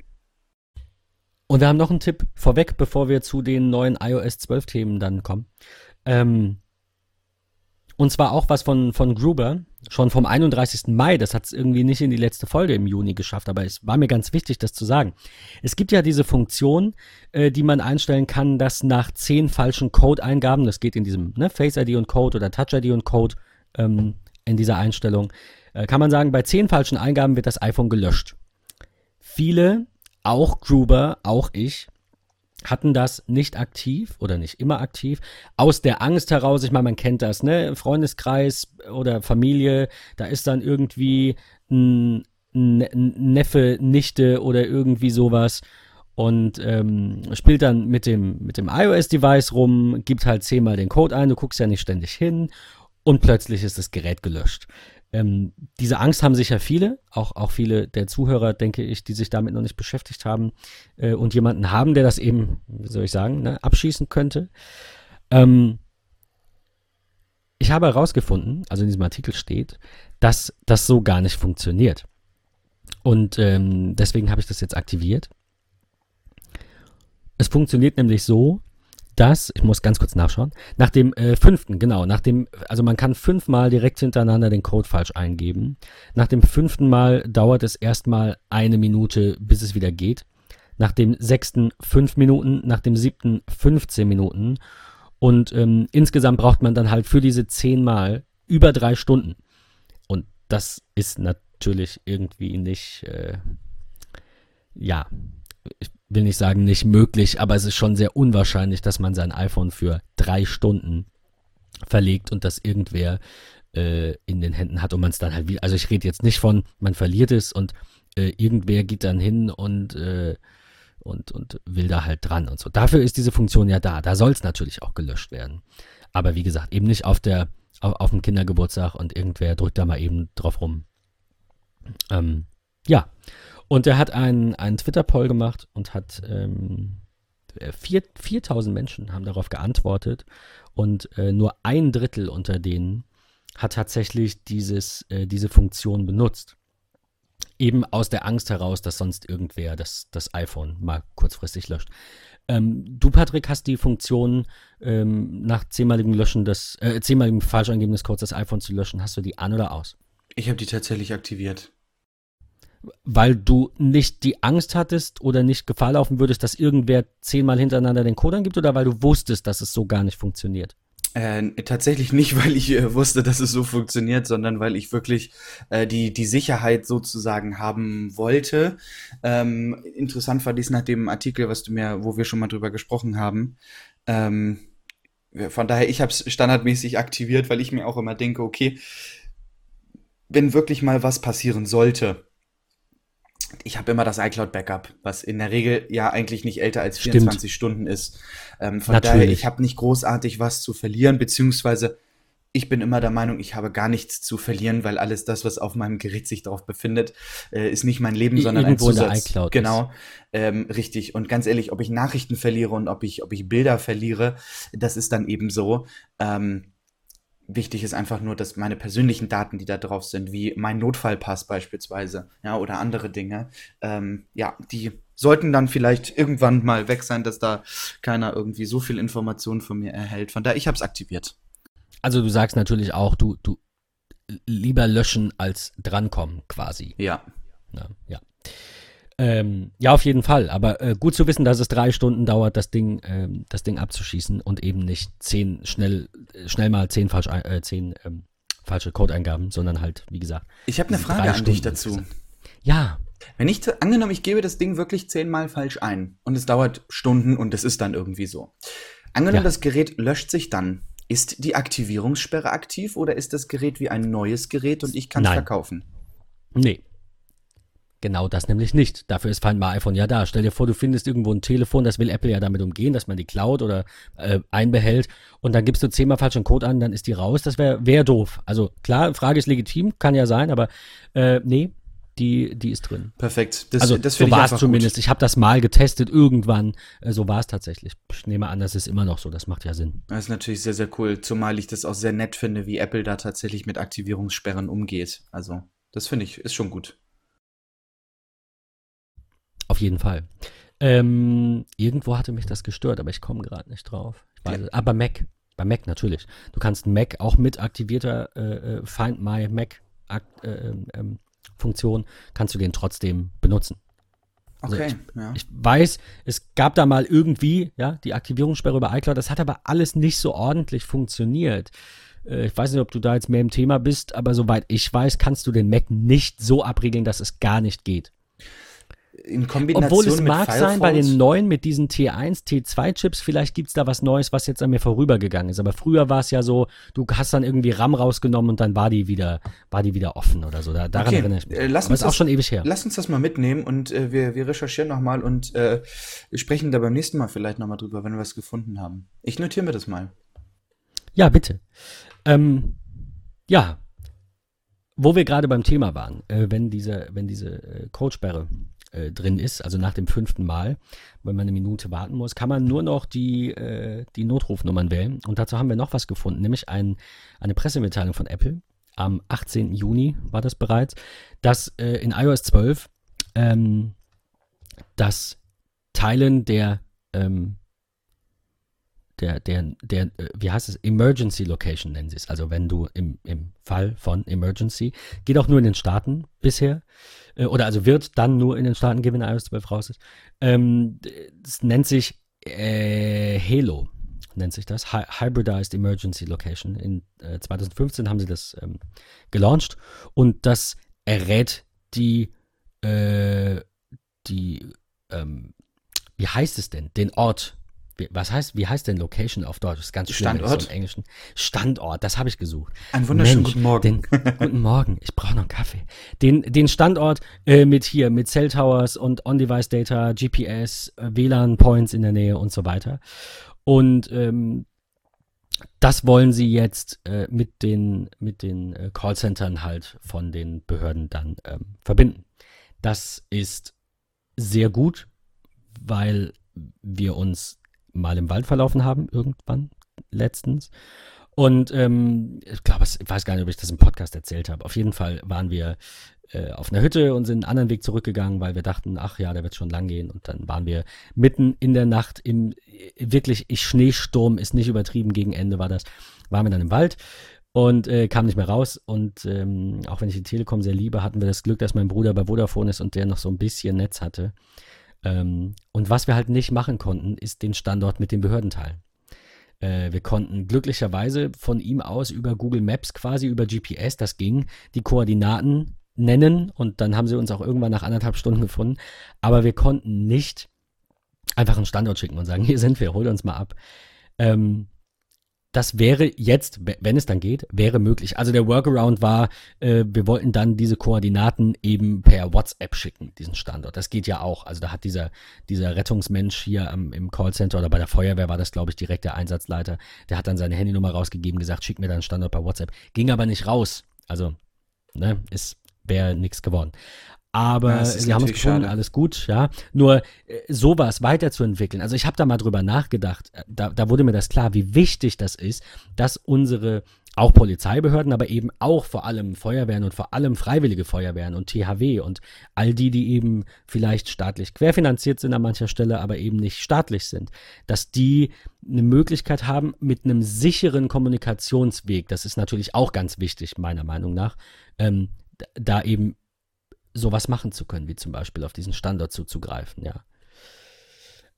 Und wir haben noch einen Tipp vorweg, bevor wir zu den neuen iOS 12 Themen dann kommen. Ähm, und zwar auch was von, von Gruber, schon vom 31. Mai. Das hat es irgendwie nicht in die letzte Folge im Juni geschafft, aber es war mir ganz wichtig, das zu sagen. Es gibt ja diese Funktion, äh, die man einstellen kann, dass nach zehn falschen Code-Eingaben, das geht in diesem ne, Face ID und Code oder Touch ID und Code ähm, in dieser Einstellung, äh, kann man sagen, bei zehn falschen Eingaben wird das iPhone gelöscht. Viele auch Gruber, auch ich, hatten das nicht aktiv oder nicht immer aktiv, aus der Angst heraus, ich meine, man kennt das, ne? Freundeskreis oder Familie, da ist dann irgendwie ein, Neffe, Nichte oder irgendwie sowas und ähm, spielt dann mit dem, mit dem iOS-Device rum, gibt halt zehnmal den Code ein, du guckst ja nicht ständig hin und plötzlich ist das Gerät gelöscht. Ähm, diese Angst haben sicher viele, auch, auch viele der Zuhörer, denke ich, die sich damit noch nicht beschäftigt haben äh, und jemanden haben, der das eben, wie soll ich sagen, ne, abschießen könnte. Ähm, ich habe herausgefunden, also in diesem Artikel steht, dass das so gar nicht funktioniert. Und ähm, deswegen habe ich das jetzt aktiviert. Es funktioniert nämlich so, dass, ich muss ganz kurz nachschauen, nach dem äh, fünften, genau, nach dem, also man kann fünfmal direkt hintereinander den Code falsch eingeben. Nach dem fünften Mal dauert es erstmal eine Minute, bis es wieder geht. Nach dem sechsten fünf Minuten, nach dem siebten 15 Minuten. Und ähm, insgesamt braucht man dann halt für diese zehnmal über drei Stunden. Und das ist natürlich irgendwie nicht, äh, ja, ich will nicht sagen nicht möglich, aber es ist schon sehr unwahrscheinlich, dass man sein iPhone für drei Stunden verlegt und das irgendwer äh, in den Händen hat und man es dann halt wieder. Also ich rede jetzt nicht von, man verliert es und äh, irgendwer geht dann hin und, äh, und, und will da halt dran und so. Dafür ist diese Funktion ja da. Da soll es natürlich auch gelöscht werden. Aber wie gesagt, eben nicht auf der, auf, auf dem Kindergeburtstag und irgendwer drückt da mal eben drauf rum. Ähm, ja. Und er hat einen, einen Twitter-Poll gemacht und hat ähm, 4, 4000 Menschen haben darauf geantwortet und äh, nur ein Drittel unter denen hat tatsächlich dieses, äh, diese Funktion benutzt. Eben aus der Angst heraus, dass sonst irgendwer das, das iPhone mal kurzfristig löscht. Ähm, du, Patrick, hast die Funktion, ähm, nach zehnmaligem Löschen des, äh, zehnmaligem Falscheingeben des Codes das iPhone zu löschen, hast du die an oder aus? Ich habe die tatsächlich aktiviert weil du nicht die Angst hattest oder nicht Gefahr laufen würdest, dass irgendwer zehnmal hintereinander den Code angibt oder weil du wusstest, dass es so gar nicht funktioniert? Äh, tatsächlich nicht, weil ich äh, wusste, dass es so funktioniert, sondern weil ich wirklich äh, die, die Sicherheit sozusagen haben wollte. Ähm, interessant war dies nach dem Artikel, was du mir, wo wir schon mal drüber gesprochen haben. Ähm, von daher, ich habe es standardmäßig aktiviert, weil ich mir auch immer denke, okay, wenn wirklich mal was passieren sollte, ich habe immer das iCloud-Backup, was in der Regel ja eigentlich nicht älter als 24 Stimmt. Stunden ist. Ähm, von Natürlich. daher, ich habe nicht großartig was zu verlieren, beziehungsweise ich bin immer der Meinung, ich habe gar nichts zu verlieren, weil alles das, was auf meinem Gerät sich darauf befindet, äh, ist nicht mein Leben, sondern Irgendwo ein Zusatz. iCloud genau, ähm, richtig. Und ganz ehrlich, ob ich Nachrichten verliere und ob ich, ob ich Bilder verliere, das ist dann eben so. Ähm, Wichtig ist einfach nur, dass meine persönlichen Daten, die da drauf sind, wie mein Notfallpass beispielsweise, ja, oder andere Dinge, ähm, ja, die sollten dann vielleicht irgendwann mal weg sein, dass da keiner irgendwie so viel Informationen von mir erhält. Von daher, ich habe es aktiviert. Also du sagst natürlich auch, du, du lieber löschen als drankommen, quasi. Ja. Ja, ja. Ähm, ja, auf jeden Fall. Aber äh, gut zu wissen, dass es drei Stunden dauert, das Ding, ähm, das Ding abzuschießen und eben nicht zehn schnell, schnell mal zehn, falsch, äh, zehn ähm, falsche Codeingaben, sondern halt, wie gesagt. Ich habe eine Frage an dich dazu. Ja. Wenn ich, angenommen, ich gebe das Ding wirklich zehnmal falsch ein und es dauert Stunden und es ist dann irgendwie so. Angenommen, ja. das Gerät löscht sich dann. Ist die Aktivierungssperre aktiv oder ist das Gerät wie ein neues Gerät und ich kann es verkaufen? Nee, Genau das nämlich nicht. Dafür ist Find My iPhone ja da. Stell dir vor, du findest irgendwo ein Telefon, das will Apple ja damit umgehen, dass man die Cloud oder äh, einbehält und dann gibst du zehnmal falschen Code an, dann ist die raus. Das wäre wär doof. Also klar, Frage ist legitim, kann ja sein, aber äh, nee, die, die ist drin. Perfekt. Das, also das so war es zumindest. Gut. Ich habe das mal getestet irgendwann. Äh, so war es tatsächlich. Ich nehme an, das ist immer noch so. Das macht ja Sinn. Das ist natürlich sehr, sehr cool. Zumal ich das auch sehr nett finde, wie Apple da tatsächlich mit Aktivierungssperren umgeht. Also das finde ich, ist schon gut. Auf jeden Fall. Ähm, irgendwo hatte mich das gestört, aber ich komme gerade nicht drauf. Weiß. Aber Mac. Bei Mac natürlich. Du kannst Mac auch mit aktivierter äh, äh Find My Mac äh, ähm, ähm, Funktion, kannst du den trotzdem benutzen. Also okay, ich, ja. ich, weiß, es gab da mal irgendwie, ja, die Aktivierungssperre über iCloud, das hat aber alles nicht so ordentlich funktioniert. Äh, ich weiß nicht, ob du da jetzt mehr im Thema bist, aber soweit ich weiß, kannst du den Mac nicht so abriegeln, dass es gar nicht geht in Kombination Obwohl es mag sein, bei den neuen mit diesen T1, T2-Chips, vielleicht gibt es da was Neues, was jetzt an mir vorübergegangen ist. Aber früher war es ja so, du hast dann irgendwie RAM rausgenommen und dann war die wieder, war die wieder offen oder so. Da, daran okay. erinnere ich mich. Äh, lass Aber uns ist auch schon ewig her. Lass uns das mal mitnehmen und äh, wir, wir recherchieren nochmal und äh, sprechen da beim nächsten Mal vielleicht nochmal drüber, wenn wir was gefunden haben. Ich notiere mir das mal. Ja, bitte. Ähm, ja, wo wir gerade beim Thema waren, äh, wenn diese, wenn diese äh, Codesperre äh, drin ist, also nach dem fünften Mal, wenn man eine Minute warten muss, kann man nur noch die, äh, die Notrufnummern wählen. Und dazu haben wir noch was gefunden, nämlich ein, eine Pressemitteilung von Apple. Am 18. Juni war das bereits, dass äh, in iOS 12 ähm, das Teilen der ähm, der, der, der, äh, wie heißt es, Emergency Location nennen sie es. Also wenn du im, im Fall von Emergency, geht auch nur in den Staaten bisher, äh, oder also wird dann nur in den Staaten gehen, wenn iOS 12 raus ist. Ähm, es nennt sich äh, Halo, nennt sich das, Hy Hybridized Emergency Location. In äh, 2015 haben sie das ähm, gelauncht und das errät die, äh, die, ähm, wie heißt es denn, den Ort was heißt, wie heißt denn Location auf Deutsch? Das ist ganz schlimm, Standort. So im Englischen. Standort, das habe ich gesucht. Ein wunderschönen Mensch, guten Morgen. Den, guten Morgen, ich brauche noch einen Kaffee. Den, den Standort äh, mit hier, mit Cell Towers und On-Device Data, GPS, äh, WLAN-Points in der Nähe und so weiter. Und ähm, das wollen sie jetzt äh, mit den, mit den äh, Callcentern halt von den Behörden dann ähm, verbinden. Das ist sehr gut, weil wir uns mal im Wald verlaufen haben, irgendwann, letztens. Und ähm, ich glaube, ich weiß gar nicht, ob ich das im Podcast erzählt habe. Auf jeden Fall waren wir äh, auf einer Hütte und sind einen anderen Weg zurückgegangen, weil wir dachten, ach ja, da wird schon lang gehen. Und dann waren wir mitten in der Nacht im wirklich Schneesturm, ist nicht übertrieben, gegen Ende war das, waren wir dann im Wald und äh, kam nicht mehr raus. Und ähm, auch wenn ich die Telekom sehr liebe, hatten wir das Glück, dass mein Bruder bei Vodafone ist und der noch so ein bisschen Netz hatte. Ähm, und was wir halt nicht machen konnten, ist den Standort mit den Behörden teilen. Äh, wir konnten glücklicherweise von ihm aus über Google Maps, quasi über GPS, das ging, die Koordinaten nennen und dann haben sie uns auch irgendwann nach anderthalb Stunden gefunden. Aber wir konnten nicht einfach einen Standort schicken und sagen, hier sind wir, hol uns mal ab. Ähm, das wäre jetzt, wenn es dann geht, wäre möglich. Also der Workaround war, äh, wir wollten dann diese Koordinaten eben per WhatsApp schicken, diesen Standort. Das geht ja auch. Also da hat dieser, dieser Rettungsmensch hier am, im Callcenter oder bei der Feuerwehr war das, glaube ich, direkt der Einsatzleiter. Der hat dann seine Handynummer rausgegeben, gesagt, schick mir dann einen Standort per WhatsApp. Ging aber nicht raus. Also, ne, ist, wäre nichts geworden. Aber ja, wir haben es gefunden, schade. alles gut, ja. Nur äh, sowas weiterzuentwickeln. Also ich habe da mal drüber nachgedacht. Äh, da, da wurde mir das klar, wie wichtig das ist, dass unsere auch Polizeibehörden, aber eben auch vor allem Feuerwehren und vor allem freiwillige Feuerwehren und THW und all die, die eben vielleicht staatlich querfinanziert sind an mancher Stelle, aber eben nicht staatlich sind, dass die eine Möglichkeit haben mit einem sicheren Kommunikationsweg, das ist natürlich auch ganz wichtig, meiner Meinung nach, ähm, da eben sowas machen zu können, wie zum Beispiel auf diesen Standort zuzugreifen, ja.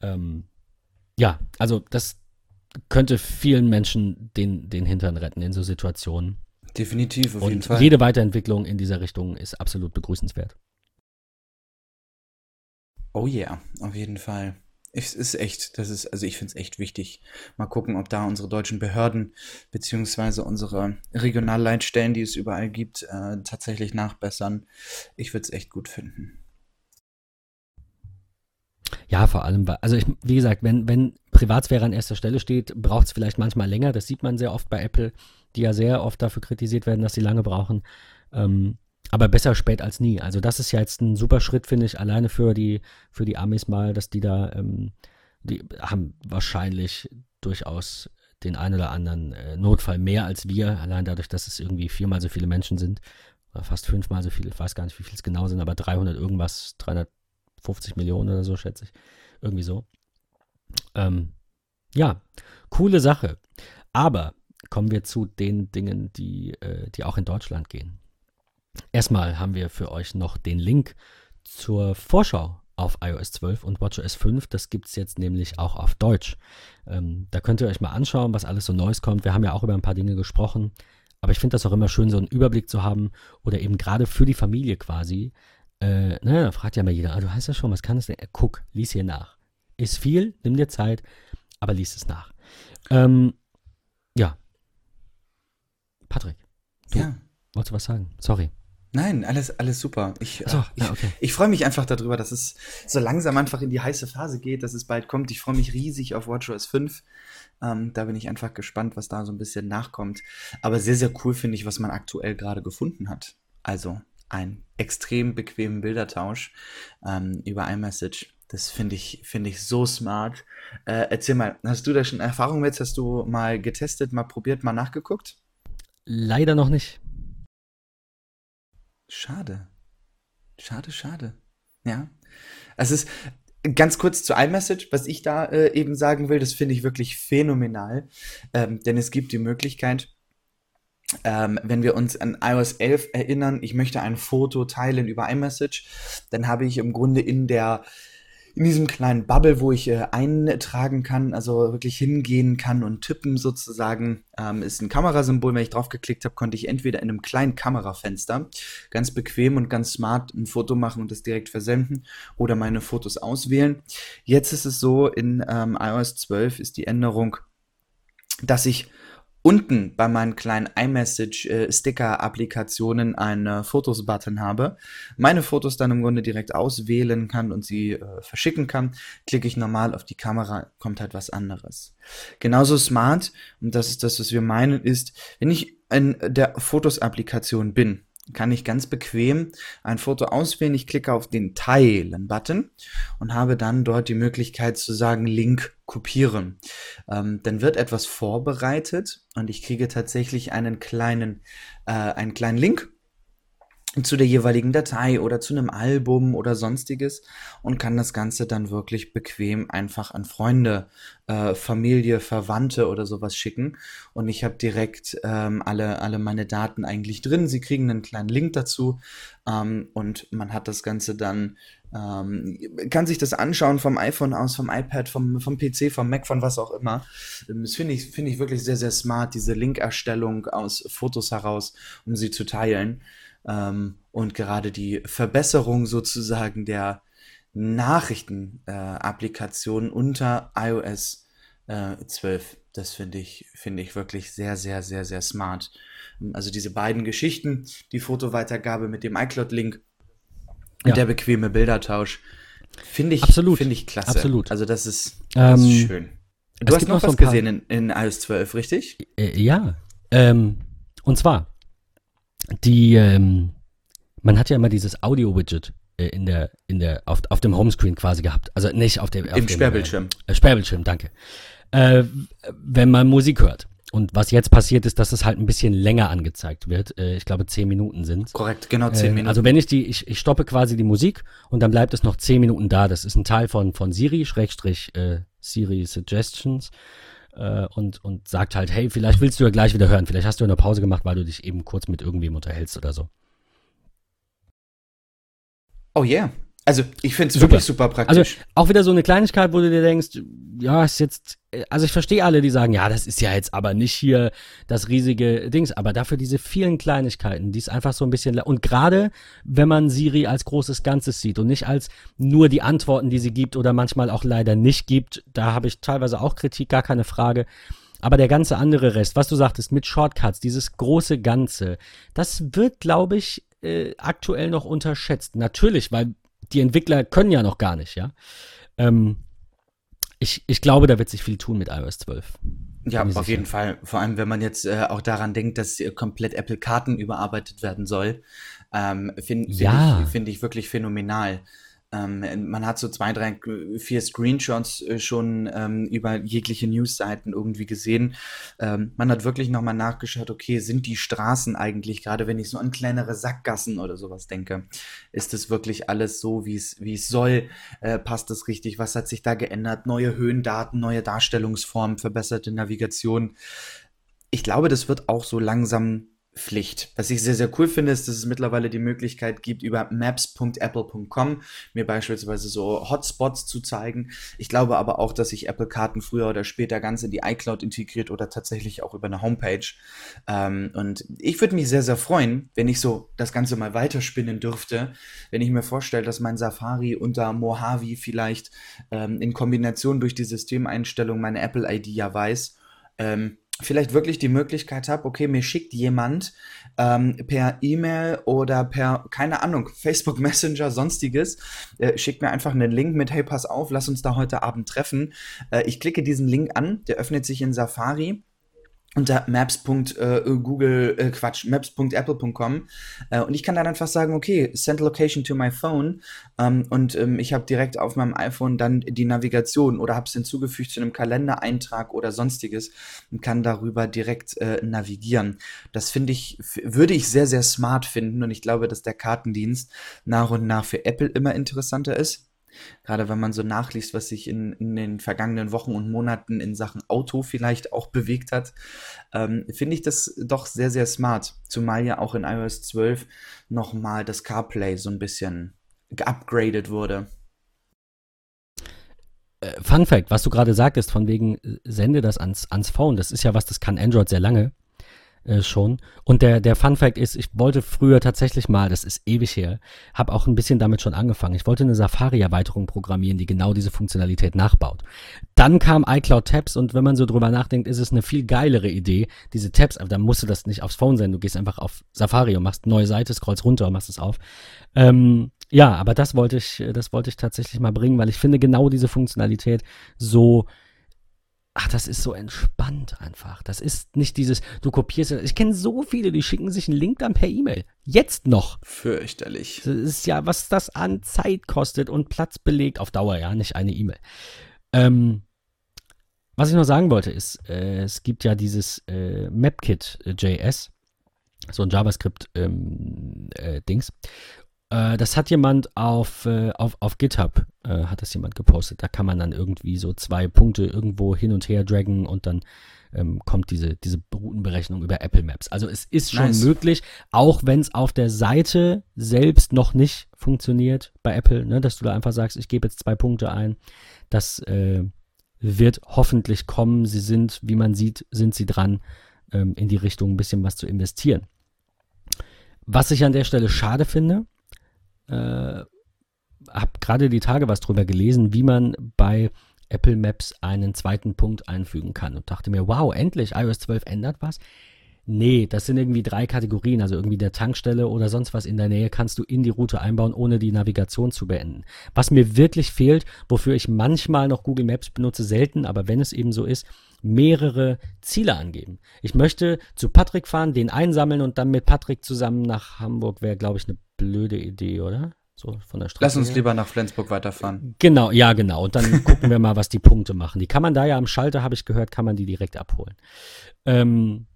Ähm, ja, also das könnte vielen Menschen den, den Hintern retten in so Situationen. Definitiv, auf Und jeden Fall. Jede Weiterentwicklung in dieser Richtung ist absolut begrüßenswert. Oh ja, yeah, auf jeden Fall. Es ist echt, das ist, also ich finde es echt wichtig. Mal gucken, ob da unsere deutschen Behörden beziehungsweise unsere Regionalleitstellen, die es überall gibt, äh, tatsächlich nachbessern. Ich würde es echt gut finden. Ja, vor allem, also ich, wie gesagt, wenn, wenn Privatsphäre an erster Stelle steht, braucht es vielleicht manchmal länger. Das sieht man sehr oft bei Apple, die ja sehr oft dafür kritisiert werden, dass sie lange brauchen. Ähm, aber besser spät als nie. Also das ist ja jetzt ein super Schritt, finde ich, alleine für die, für die Amis mal, dass die da, ähm, die haben wahrscheinlich durchaus den einen oder anderen äh, Notfall mehr als wir, allein dadurch, dass es irgendwie viermal so viele Menschen sind, oder fast fünfmal so viele, ich weiß gar nicht, wie viel es genau sind, aber 300 irgendwas, 350 Millionen oder so, schätze ich, irgendwie so. Ähm, ja, coole Sache. Aber kommen wir zu den Dingen, die, äh, die auch in Deutschland gehen. Erstmal haben wir für euch noch den Link zur Vorschau auf iOS 12 und WatchOS 5. Das gibt es jetzt nämlich auch auf Deutsch. Ähm, da könnt ihr euch mal anschauen, was alles so Neues kommt. Wir haben ja auch über ein paar Dinge gesprochen. Aber ich finde das auch immer schön, so einen Überblick zu haben oder eben gerade für die Familie quasi. Äh, naja, fragt ja mal jeder, ah, du heißt ja schon, was kann das denn? Äh, guck, lies hier nach. Ist viel, nimm dir Zeit, aber lies es nach. Ähm, ja. Patrick, du ja. wolltest du was sagen? Sorry. Nein, alles, alles super. Ich, so, ich, ja, okay. ich freue mich einfach darüber, dass es so langsam einfach in die heiße Phase geht, dass es bald kommt. Ich freue mich riesig auf WatchOS 5. Ähm, da bin ich einfach gespannt, was da so ein bisschen nachkommt. Aber sehr, sehr cool finde ich, was man aktuell gerade gefunden hat. Also ein extrem bequemen Bildertausch ähm, über iMessage. Das finde ich, finde ich so smart. Äh, erzähl mal, hast du da schon Erfahrung mit? Hast du mal getestet, mal probiert, mal nachgeguckt? Leider noch nicht. Schade. Schade, schade. Ja. Es ist ganz kurz zu iMessage, was ich da äh, eben sagen will, das finde ich wirklich phänomenal. Ähm, denn es gibt die Möglichkeit, ähm, wenn wir uns an iOS 11 erinnern, ich möchte ein Foto teilen über iMessage, dann habe ich im Grunde in der in diesem kleinen Bubble, wo ich äh, eintragen kann, also wirklich hingehen kann und tippen sozusagen, ähm, ist ein Kamerasymbol. Wenn ich drauf geklickt habe, konnte ich entweder in einem kleinen Kamerafenster ganz bequem und ganz smart ein Foto machen und das direkt versenden oder meine Fotos auswählen. Jetzt ist es so, in ähm, iOS 12 ist die Änderung, dass ich unten bei meinen kleinen iMessage-Sticker-Applikationen äh, einen Fotos-Button habe, meine Fotos dann im Grunde direkt auswählen kann und sie äh, verschicken kann. Klicke ich normal auf die Kamera, kommt halt was anderes. Genauso smart, und das ist das, was wir meinen, ist, wenn ich in der Fotos-Applikation bin, kann ich ganz bequem ein Foto auswählen. Ich klicke auf den Teilen-Button und habe dann dort die Möglichkeit zu sagen, Link kopieren. Ähm, dann wird etwas vorbereitet und ich kriege tatsächlich einen kleinen, äh, einen kleinen Link zu der jeweiligen Datei oder zu einem Album oder sonstiges und kann das Ganze dann wirklich bequem einfach an Freunde, äh, Familie, Verwandte oder sowas schicken. Und ich habe direkt ähm, alle, alle meine Daten eigentlich drin. Sie kriegen einen kleinen Link dazu ähm, und man hat das Ganze dann, ähm, kann sich das anschauen vom iPhone aus, vom iPad, vom, vom PC, vom Mac, von was auch immer. Ähm, das finde ich, finde ich wirklich sehr, sehr smart, diese Linkerstellung aus Fotos heraus, um sie zu teilen. Ähm, und gerade die Verbesserung sozusagen der Nachrichten-Applikationen äh, unter iOS äh, 12, das finde ich, finde ich wirklich sehr, sehr, sehr, sehr smart. Also diese beiden Geschichten, die Fotoweitergabe mit dem iCloud-Link und ja. der bequeme Bildertausch, finde ich, finde ich klasse. Absolut. Also das ist, das ähm, ist schön. Du hast noch, noch was gesehen in, in iOS 12, richtig? Äh, ja. Ähm, und zwar die, ähm, man hat ja immer dieses Audio-Widget äh, in der, in der, auf, auf dem Homescreen quasi gehabt. Also nicht auf dem, auf Im dem, Sperrbildschirm. Äh, Sperrbildschirm, danke. Äh, wenn man Musik hört. und was jetzt passiert ist, dass es halt ein bisschen länger angezeigt wird. Äh, ich glaube, zehn Minuten sind Korrekt, genau zehn äh, Minuten. Also wenn ich die, ich, ich stoppe quasi die Musik und dann bleibt es noch zehn Minuten da. Das ist ein Teil von, von Siri, Schrägstrich äh, Siri Suggestions. Äh, und, und sagt halt, hey, vielleicht willst du ja gleich wieder hören. Vielleicht hast du eine Pause gemacht, weil du dich eben kurz mit irgendwem unterhältst oder so. Oh yeah. Also ich finde es wirklich super praktisch. Also auch wieder so eine Kleinigkeit, wo du dir denkst, ja, ist jetzt, also ich verstehe alle, die sagen, ja, das ist ja jetzt aber nicht hier das riesige Dings, aber dafür diese vielen Kleinigkeiten, die ist einfach so ein bisschen, und gerade wenn man Siri als großes Ganzes sieht und nicht als nur die Antworten, die sie gibt oder manchmal auch leider nicht gibt, da habe ich teilweise auch Kritik, gar keine Frage. Aber der ganze andere Rest, was du sagtest, mit Shortcuts, dieses große Ganze, das wird, glaube ich, äh, aktuell noch unterschätzt. Natürlich, weil die Entwickler können ja noch gar nicht, ja. Ähm, ich, ich glaube, da wird sich viel tun mit iOS 12. Ja, auf sicher. jeden Fall. Vor allem, wenn man jetzt äh, auch daran denkt, dass komplett Apple Karten überarbeitet werden soll, ähm, finde ja. find ich, find ich wirklich phänomenal. Ähm, man hat so zwei, drei, vier Screenshots äh, schon ähm, über jegliche Newsseiten irgendwie gesehen. Ähm, man hat wirklich nochmal nachgeschaut, okay, sind die Straßen eigentlich, gerade wenn ich so an kleinere Sackgassen oder sowas denke, ist es wirklich alles so, wie es soll? Äh, passt es richtig? Was hat sich da geändert? Neue Höhendaten, neue Darstellungsformen, verbesserte Navigation. Ich glaube, das wird auch so langsam Pflicht. Was ich sehr, sehr cool finde, ist, dass es mittlerweile die Möglichkeit gibt, über maps.apple.com mir beispielsweise so Hotspots zu zeigen. Ich glaube aber auch, dass sich Apple Karten früher oder später ganz in die iCloud integriert oder tatsächlich auch über eine Homepage. Ähm, und ich würde mich sehr, sehr freuen, wenn ich so das Ganze mal weiterspinnen dürfte, wenn ich mir vorstelle, dass mein Safari unter Mojave vielleicht ähm, in Kombination durch die Systemeinstellung meine Apple-ID ja weiß. Ähm, vielleicht wirklich die Möglichkeit habe, okay, mir schickt jemand ähm, per E-Mail oder per, keine Ahnung, Facebook Messenger, sonstiges, äh, schickt mir einfach einen Link mit, hey, pass auf, lass uns da heute Abend treffen. Äh, ich klicke diesen Link an, der öffnet sich in Safari unter maps.google, äh, äh, Quatsch, maps.apple.com äh, und ich kann dann einfach sagen, okay, send location to my phone. Ähm, und ähm, ich habe direkt auf meinem iPhone dann die Navigation oder habe es hinzugefügt zu einem Kalendereintrag oder sonstiges und kann darüber direkt äh, navigieren. Das finde ich, würde ich sehr, sehr smart finden und ich glaube, dass der Kartendienst nach und nach für Apple immer interessanter ist Gerade wenn man so nachliest, was sich in, in den vergangenen Wochen und Monaten in Sachen Auto vielleicht auch bewegt hat, ähm, finde ich das doch sehr, sehr smart. Zumal ja auch in iOS 12 nochmal das CarPlay so ein bisschen geupgradet wurde. Äh, Fun Fact, was du gerade sagtest, von wegen äh, sende das ans, ans Phone, das ist ja was, das kann Android sehr lange äh, schon. Und der, der Fun Fact ist, ich wollte früher tatsächlich mal, das ist ewig her, habe auch ein bisschen damit schon angefangen. Ich wollte eine Safari-Erweiterung programmieren, die genau diese Funktionalität nachbaut. Dann kam iCloud Tabs und wenn man so drüber nachdenkt, ist es eine viel geilere Idee, diese Tabs, aber dann musst du das nicht aufs Phone sein, du gehst einfach auf Safari und machst neue Seite, scrollst runter und machst es auf. Ähm, ja, aber das wollte ich, das wollte ich tatsächlich mal bringen, weil ich finde genau diese Funktionalität so ach, das ist so entspannt einfach. Das ist nicht dieses, du kopierst, ich kenne so viele, die schicken sich einen Link dann per E-Mail. Jetzt noch. Fürchterlich. Das ist ja, was das an Zeit kostet und Platz belegt, auf Dauer, ja, nicht eine E-Mail. Ähm, was ich noch sagen wollte, ist, äh, es gibt ja dieses äh, MapKit.js, so ein JavaScript-Dings. Ähm, äh, äh, das hat jemand auf, äh, auf, auf GitHub, äh, hat das jemand gepostet. Da kann man dann irgendwie so zwei Punkte irgendwo hin und her draggen und dann ähm, kommt diese, diese Routenberechnung über Apple Maps. Also es ist schon nice. möglich, auch wenn es auf der Seite selbst noch nicht funktioniert bei Apple, ne, dass du da einfach sagst, ich gebe jetzt zwei Punkte ein. Das äh, wird hoffentlich kommen. Sie sind, wie man sieht, sind sie dran, ähm, in die Richtung ein bisschen was zu investieren. Was ich an der Stelle schade finde, äh, habe gerade die Tage was drüber gelesen, wie man bei Apple Maps einen zweiten Punkt einfügen kann und dachte mir, wow, endlich, iOS 12 ändert was. Nee, das sind irgendwie drei Kategorien, also irgendwie der Tankstelle oder sonst was in der Nähe kannst du in die Route einbauen, ohne die Navigation zu beenden. Was mir wirklich fehlt, wofür ich manchmal noch Google Maps benutze, selten, aber wenn es eben so ist, mehrere Ziele angeben. Ich möchte zu Patrick fahren, den einsammeln und dann mit Patrick zusammen nach Hamburg wäre, glaube ich, eine blöde Idee, oder? So von der Strecke. Lass uns lieber nach Flensburg weiterfahren. Genau, ja, genau. Und dann gucken wir mal, was die Punkte machen. Die kann man da ja am Schalter, habe ich gehört, kann man die direkt abholen. Ähm,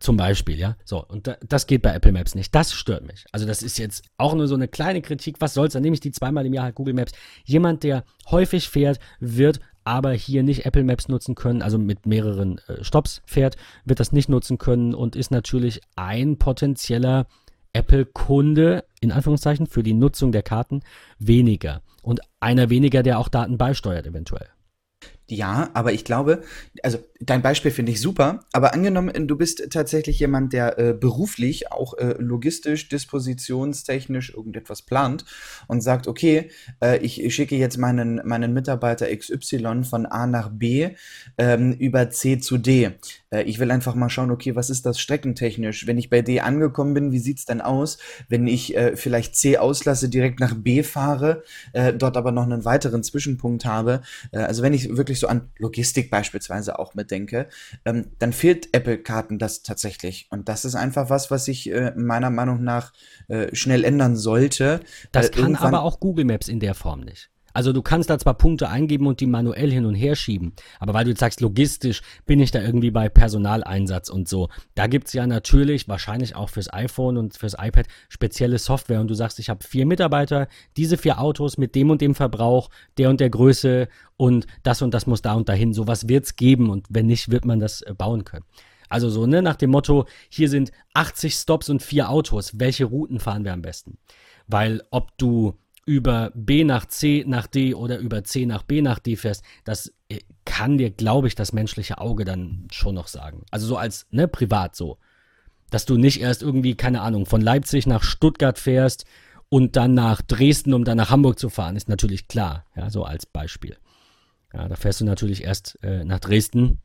zum Beispiel, ja. So, und da, das geht bei Apple Maps nicht. Das stört mich. Also, das ist jetzt auch nur so eine kleine Kritik. Was soll's? Dann nehme ich die zweimal im Jahr halt Google Maps. Jemand, der häufig fährt, wird aber hier nicht Apple Maps nutzen können, also mit mehreren äh, Stops fährt, wird das nicht nutzen können und ist natürlich ein potenzieller Apple-Kunde, in Anführungszeichen, für die Nutzung der Karten weniger. Und einer weniger, der auch Daten beisteuert, eventuell. Ja, aber ich glaube, also dein Beispiel finde ich super, aber angenommen, du bist tatsächlich jemand, der äh, beruflich auch äh, logistisch, dispositionstechnisch irgendetwas plant und sagt, okay, äh, ich schicke jetzt meinen, meinen Mitarbeiter XY von A nach B ähm, über C zu D. Äh, ich will einfach mal schauen, okay, was ist das streckentechnisch? Wenn ich bei D angekommen bin, wie sieht's dann aus? Wenn ich äh, vielleicht C auslasse, direkt nach B fahre, äh, dort aber noch einen weiteren Zwischenpunkt habe. also wenn ich wirklich so an Logistik beispielsweise auch mitdenke, ähm, dann fehlt Apple-Karten das tatsächlich. Und das ist einfach was, was sich äh, meiner Meinung nach äh, schnell ändern sollte. Das kann aber auch Google Maps in der Form nicht. Also du kannst da zwar Punkte eingeben und die manuell hin und her schieben, aber weil du jetzt sagst, logistisch bin ich da irgendwie bei Personaleinsatz und so. Da gibt es ja natürlich, wahrscheinlich auch fürs iPhone und fürs iPad, spezielle Software und du sagst, ich habe vier Mitarbeiter, diese vier Autos mit dem und dem Verbrauch, der und der Größe und das und das muss da und dahin. Sowas wird es geben und wenn nicht, wird man das äh, bauen können. Also so, ne, nach dem Motto, hier sind 80 Stops und vier Autos, welche Routen fahren wir am besten? Weil ob du über B nach C nach D oder über C nach B nach D fährst, das äh, kann dir, glaube ich, das menschliche Auge dann schon noch sagen. Also so als, ne, privat so. Dass du nicht erst irgendwie, keine Ahnung, von Leipzig nach Stuttgart fährst und dann nach Dresden, um dann nach Hamburg zu fahren, ist natürlich klar. Ja, so als Beispiel. Ja, da fährst du natürlich erst äh, nach Dresden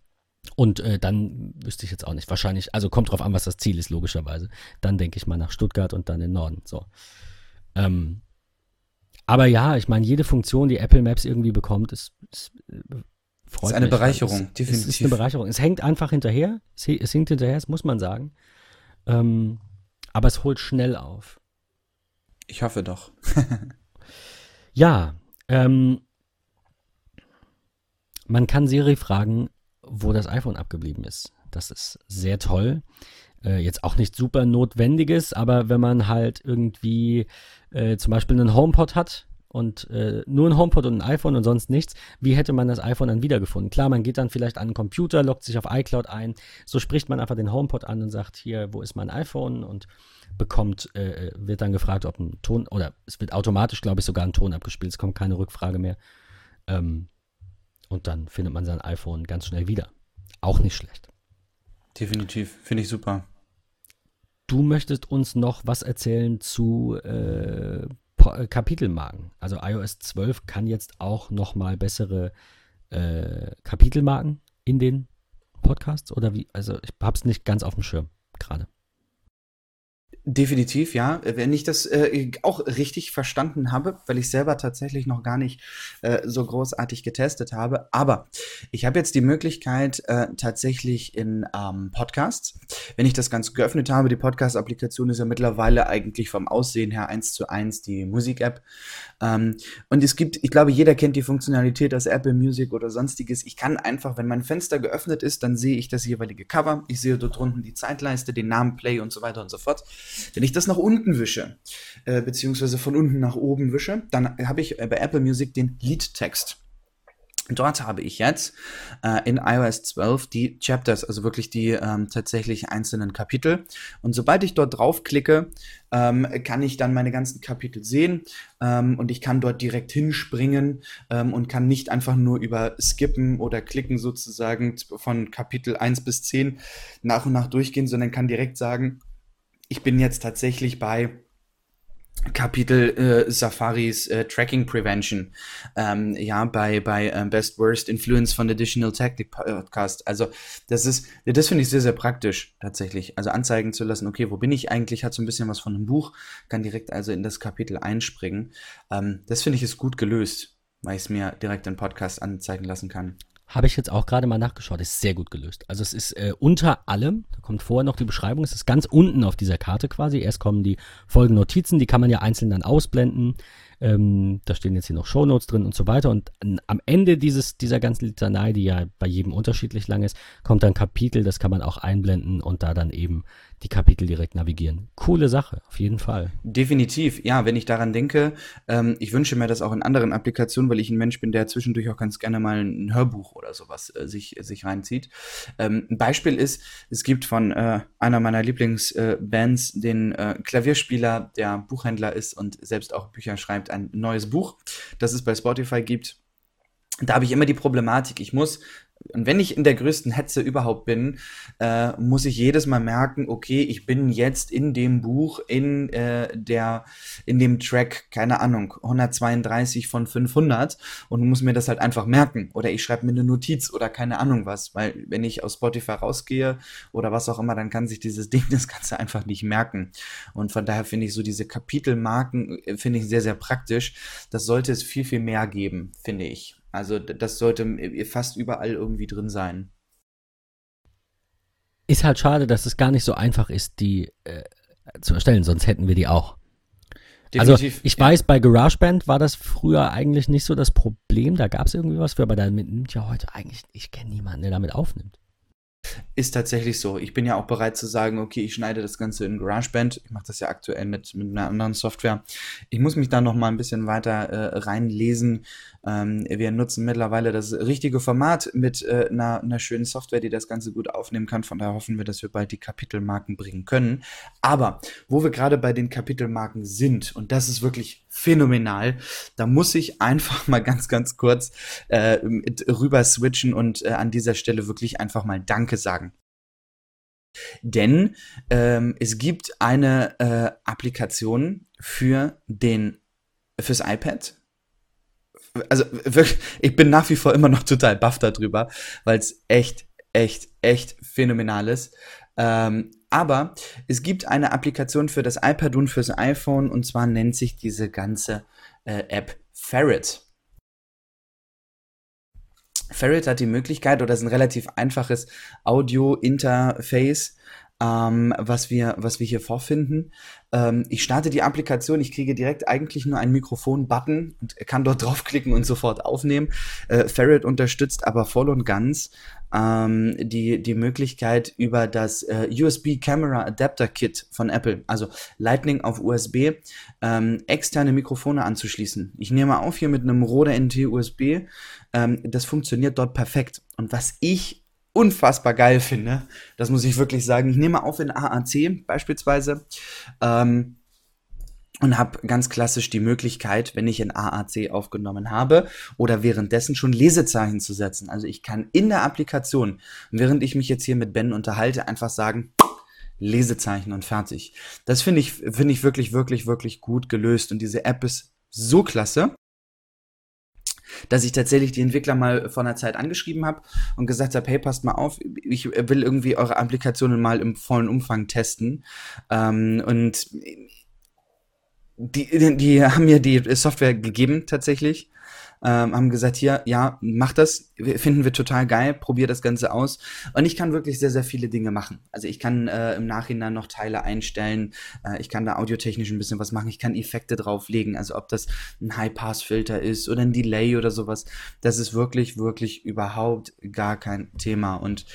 und äh, dann wüsste ich jetzt auch nicht. Wahrscheinlich, also kommt drauf an, was das Ziel ist, logischerweise. Dann denke ich mal nach Stuttgart und dann in den Norden. So. Ähm, aber ja, ich meine, jede Funktion, die Apple Maps irgendwie bekommt, ist, ist äh, freut ist eine mich. Bereicherung, es, definitiv. Es ist eine Bereicherung. Es hängt einfach hinterher. Es, es hinkt hinterher, das muss man sagen. Ähm, aber es holt schnell auf. Ich hoffe doch. ja, ähm, man kann Siri fragen, wo das iPhone abgeblieben ist. Das ist sehr toll äh, jetzt auch nicht super notwendiges, aber wenn man halt irgendwie äh, zum Beispiel einen HomePod hat und äh, nur ein HomePod und ein iPhone und sonst nichts, wie hätte man das iPhone dann wiedergefunden? Klar, man geht dann vielleicht an den Computer, loggt sich auf iCloud ein, so spricht man einfach den HomePod an und sagt, hier, wo ist mein iPhone? Und bekommt, äh, wird dann gefragt, ob ein Ton, oder es wird automatisch, glaube ich, sogar ein Ton abgespielt, es kommt keine Rückfrage mehr. Ähm, und dann findet man sein iPhone ganz schnell wieder. Auch nicht schlecht. Definitiv, finde ich super. Du möchtest uns noch was erzählen zu äh, äh Kapitelmarken. Also iOS 12 kann jetzt auch noch mal bessere äh, Kapitelmarken in den Podcasts oder wie? Also ich habe es nicht ganz auf dem Schirm gerade. Definitiv, ja. Wenn ich das äh, auch richtig verstanden habe, weil ich selber tatsächlich noch gar nicht äh, so großartig getestet habe. Aber ich habe jetzt die Möglichkeit, äh, tatsächlich in ähm, Podcasts, wenn ich das Ganze geöffnet habe, die Podcast-Applikation ist ja mittlerweile eigentlich vom Aussehen her eins zu eins die Musik-App. Ähm, und es gibt, ich glaube, jeder kennt die Funktionalität aus Apple Music oder sonstiges. Ich kann einfach, wenn mein Fenster geöffnet ist, dann sehe ich das jeweilige Cover. Ich sehe dort unten die Zeitleiste, den Namen Play und so weiter und so fort. Wenn ich das nach unten wische, äh, beziehungsweise von unten nach oben wische, dann habe ich äh, bei Apple Music den Liedtext. Dort habe ich jetzt äh, in iOS 12 die Chapters, also wirklich die ähm, tatsächlich einzelnen Kapitel. Und sobald ich dort draufklicke, ähm, kann ich dann meine ganzen Kapitel sehen ähm, und ich kann dort direkt hinspringen ähm, und kann nicht einfach nur über Skippen oder Klicken sozusagen von Kapitel 1 bis 10 nach und nach durchgehen, sondern kann direkt sagen, ich bin jetzt tatsächlich bei Kapitel äh, Safaris äh, Tracking Prevention, ähm, ja, bei, bei äh, Best Worst Influence von Additional Tactic Podcast. Also, das ist, das finde ich sehr, sehr praktisch, tatsächlich. Also, anzeigen zu lassen, okay, wo bin ich eigentlich, hat so ein bisschen was von einem Buch, kann direkt also in das Kapitel einspringen. Ähm, das finde ich ist gut gelöst, weil ich es mir direkt im Podcast anzeigen lassen kann. Habe ich jetzt auch gerade mal nachgeschaut. Ist sehr gut gelöst. Also es ist äh, unter allem, da kommt vorher noch die Beschreibung, es ist ganz unten auf dieser Karte quasi. Erst kommen die folgenden Notizen, die kann man ja einzeln dann ausblenden. Ähm, da stehen jetzt hier noch Shownotes drin und so weiter. Und an, am Ende dieses, dieser ganzen Litanei, die ja bei jedem unterschiedlich lang ist, kommt dann Kapitel, das kann man auch einblenden und da dann eben die Kapitel direkt navigieren. Coole Sache, auf jeden Fall. Definitiv, ja, wenn ich daran denke, ähm, ich wünsche mir das auch in anderen Applikationen, weil ich ein Mensch bin, der zwischendurch auch ganz gerne mal ein Hörbuch oder sowas äh, sich, sich reinzieht. Ähm, ein Beispiel ist, es gibt von äh, einer meiner Lieblingsbands äh, den äh, Klavierspieler, der Buchhändler ist und selbst auch Bücher schreibt, ein neues Buch, das es bei Spotify gibt. Da habe ich immer die Problematik, ich muss und wenn ich in der größten Hetze überhaupt bin, äh, muss ich jedes Mal merken, okay, ich bin jetzt in dem Buch, in äh, der, in dem Track, keine Ahnung, 132 von 500 und muss mir das halt einfach merken. Oder ich schreibe mir eine Notiz oder keine Ahnung was, weil wenn ich aus Spotify rausgehe oder was auch immer, dann kann sich dieses Ding das Ganze einfach nicht merken. Und von daher finde ich so diese Kapitelmarken, äh, finde ich sehr, sehr praktisch. Das sollte es viel, viel mehr geben, finde ich. Also das sollte fast überall irgendwie drin sein. Ist halt schade, dass es gar nicht so einfach ist, die äh, zu erstellen, sonst hätten wir die auch. Also, Definitiv, also ich ja. weiß, bei GarageBand war das früher eigentlich nicht so das Problem. Da gab es irgendwie was für, aber damit nimmt ja heute eigentlich, ich kenne niemanden, der damit aufnimmt. Ist tatsächlich so. Ich bin ja auch bereit zu sagen, okay, ich schneide das Ganze in GarageBand. Ich mache das ja aktuell mit, mit einer anderen Software. Ich muss mich da noch mal ein bisschen weiter äh, reinlesen. Ähm, wir nutzen mittlerweile das richtige Format mit äh, einer, einer schönen Software, die das Ganze gut aufnehmen kann. Von daher hoffen wir, dass wir bald die Kapitelmarken bringen können. Aber wo wir gerade bei den Kapitelmarken sind, und das ist wirklich phänomenal, da muss ich einfach mal ganz, ganz kurz äh, rüber switchen und äh, an dieser Stelle wirklich einfach mal Danke sagen. Denn ähm, es gibt eine äh, Applikation für den fürs iPad. Also wirklich, ich bin nach wie vor immer noch total baff darüber, weil es echt, echt, echt phänomenal ist. Ähm, aber es gibt eine Applikation für das iPad und fürs iPhone und zwar nennt sich diese ganze äh, App Ferret. Ferret hat die Möglichkeit, oder ist ein relativ einfaches Audio-Interface, ähm, was, wir, was wir hier vorfinden. Ähm, ich starte die Applikation, ich kriege direkt eigentlich nur einen Mikrofon-Button und kann dort draufklicken und sofort aufnehmen. Äh, Ferret unterstützt aber voll und ganz ähm, die, die Möglichkeit über das äh, USB Camera Adapter Kit von Apple, also Lightning auf USB, ähm, externe Mikrofone anzuschließen. Ich nehme auf hier mit einem Rode NT USB. Ähm, das funktioniert dort perfekt. Und was ich unfassbar geil finde. Das muss ich wirklich sagen. Ich nehme auf in AAC beispielsweise ähm, und habe ganz klassisch die Möglichkeit, wenn ich in AAC aufgenommen habe oder währenddessen schon Lesezeichen zu setzen. Also ich kann in der Applikation, während ich mich jetzt hier mit Ben unterhalte, einfach sagen, Lesezeichen und fertig. Das finde ich, finde ich wirklich, wirklich, wirklich gut gelöst und diese App ist so klasse dass ich tatsächlich die Entwickler mal vor einer Zeit angeschrieben habe und gesagt habe, hey, passt mal auf, ich will irgendwie eure Applikationen mal im vollen Umfang testen. Ähm, und die, die haben mir die Software gegeben tatsächlich ähm, haben gesagt, hier, ja, mach das, finden wir total geil, probier das Ganze aus. Und ich kann wirklich sehr, sehr viele Dinge machen. Also ich kann äh, im Nachhinein noch Teile einstellen, äh, ich kann da audiotechnisch ein bisschen was machen, ich kann Effekte drauflegen, also ob das ein High-Pass-Filter ist oder ein Delay oder sowas, das ist wirklich, wirklich überhaupt gar kein Thema. Und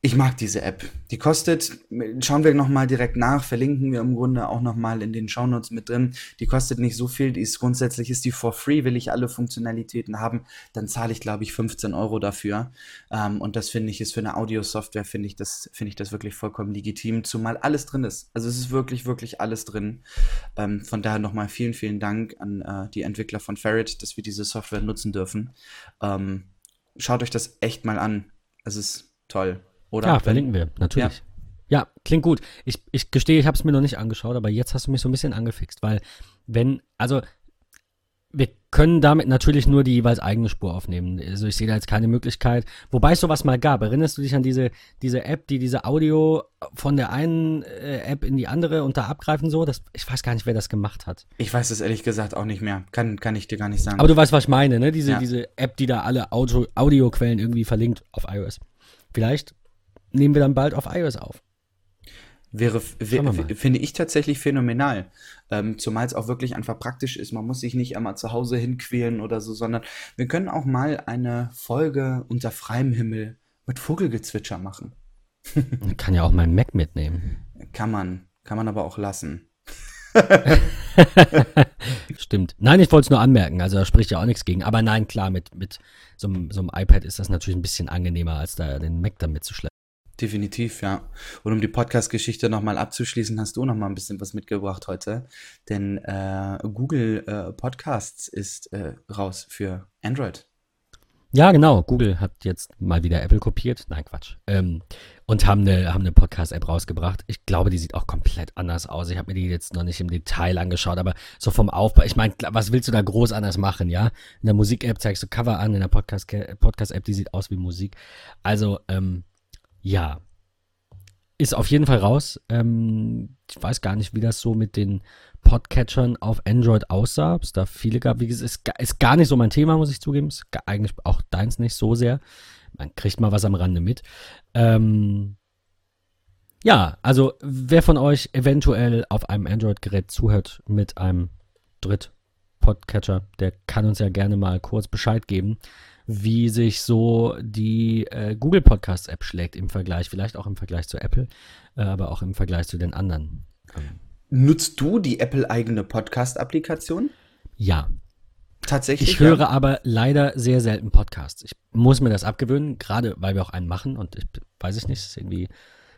ich mag diese App. Die kostet, schauen wir nochmal direkt nach, verlinken wir im Grunde auch nochmal in den Shownotes mit drin. Die kostet nicht so viel, die ist grundsätzlich ist die for free, will ich alle Funktionalitäten haben, dann zahle ich glaube ich 15 Euro dafür. Ähm, und das finde ich ist für eine Audio-Software, finde ich das, finde ich das wirklich vollkommen legitim, zumal alles drin ist. Also es ist wirklich, wirklich alles drin. Ähm, von daher nochmal vielen, vielen Dank an äh, die Entwickler von Ferret, dass wir diese Software nutzen dürfen. Ähm, schaut euch das echt mal an. Es ist toll. Oder ja, verlinken wir, natürlich. Ja. ja. klingt gut. Ich, ich gestehe, ich habe es mir noch nicht angeschaut, aber jetzt hast du mich so ein bisschen angefixt, weil wenn, also wir können damit natürlich nur die jeweils eigene Spur aufnehmen. Also ich sehe da jetzt keine Möglichkeit. Wobei es sowas mal gab. Erinnerst du dich an diese, diese App, die diese Audio von der einen äh, App in die andere und da abgreifen so? Das, ich weiß gar nicht, wer das gemacht hat. Ich weiß es ehrlich gesagt auch nicht mehr. Kann, kann ich dir gar nicht sagen. Aber du weißt, was ich meine, ne? Diese, ja. diese App, die da alle Audio, Audioquellen irgendwie verlinkt auf iOS. Vielleicht nehmen wir dann bald auf iOS auf. Wäre, finde ich tatsächlich phänomenal. Ähm, zumal es auch wirklich einfach praktisch ist. Man muss sich nicht einmal zu Hause hinquälen oder so, sondern wir können auch mal eine Folge unter freiem Himmel mit Vogelgezwitscher machen. man kann ja auch meinen Mac mitnehmen. Kann man, kann man aber auch lassen. Stimmt. Nein, ich wollte es nur anmerken. Also da spricht ja auch nichts gegen. Aber nein, klar, mit, mit so, so einem iPad ist das natürlich ein bisschen angenehmer, als da den Mac dann mitzuschleppen. Definitiv, ja. Und um die Podcast-Geschichte nochmal abzuschließen, hast du nochmal ein bisschen was mitgebracht heute. Denn äh, Google äh, Podcasts ist äh, raus für Android. Ja, genau. Google hat jetzt mal wieder Apple kopiert. Nein, Quatsch. Ähm, und haben eine, haben eine Podcast-App rausgebracht. Ich glaube, die sieht auch komplett anders aus. Ich habe mir die jetzt noch nicht im Detail angeschaut, aber so vom Aufbau. Ich meine, was willst du da groß anders machen, ja? In der Musik-App zeigst du Cover an, in der Podcast-App, Podcast die sieht aus wie Musik. Also, ähm, ja. Ist auf jeden Fall raus. Ähm, ich weiß gar nicht, wie das so mit den Podcatchern auf Android aussah. Ob es da viele gab. Wie gesagt, ist, ist gar nicht so mein Thema, muss ich zugeben. Ist eigentlich auch deins nicht so sehr. Man kriegt mal was am Rande mit. Ähm, ja, also wer von euch eventuell auf einem Android-Gerät zuhört mit einem Dritt-Podcatcher, der kann uns ja gerne mal kurz Bescheid geben wie sich so die äh, Google Podcast App schlägt im Vergleich, vielleicht auch im Vergleich zu Apple, äh, aber auch im Vergleich zu den anderen. Nutzt du die Apple-eigene Podcast-Applikation? Ja. Tatsächlich. Ich höre ja? aber leider sehr selten Podcasts. Ich muss mir das abgewöhnen, gerade weil wir auch einen machen und ich weiß ich nicht, ist irgendwie,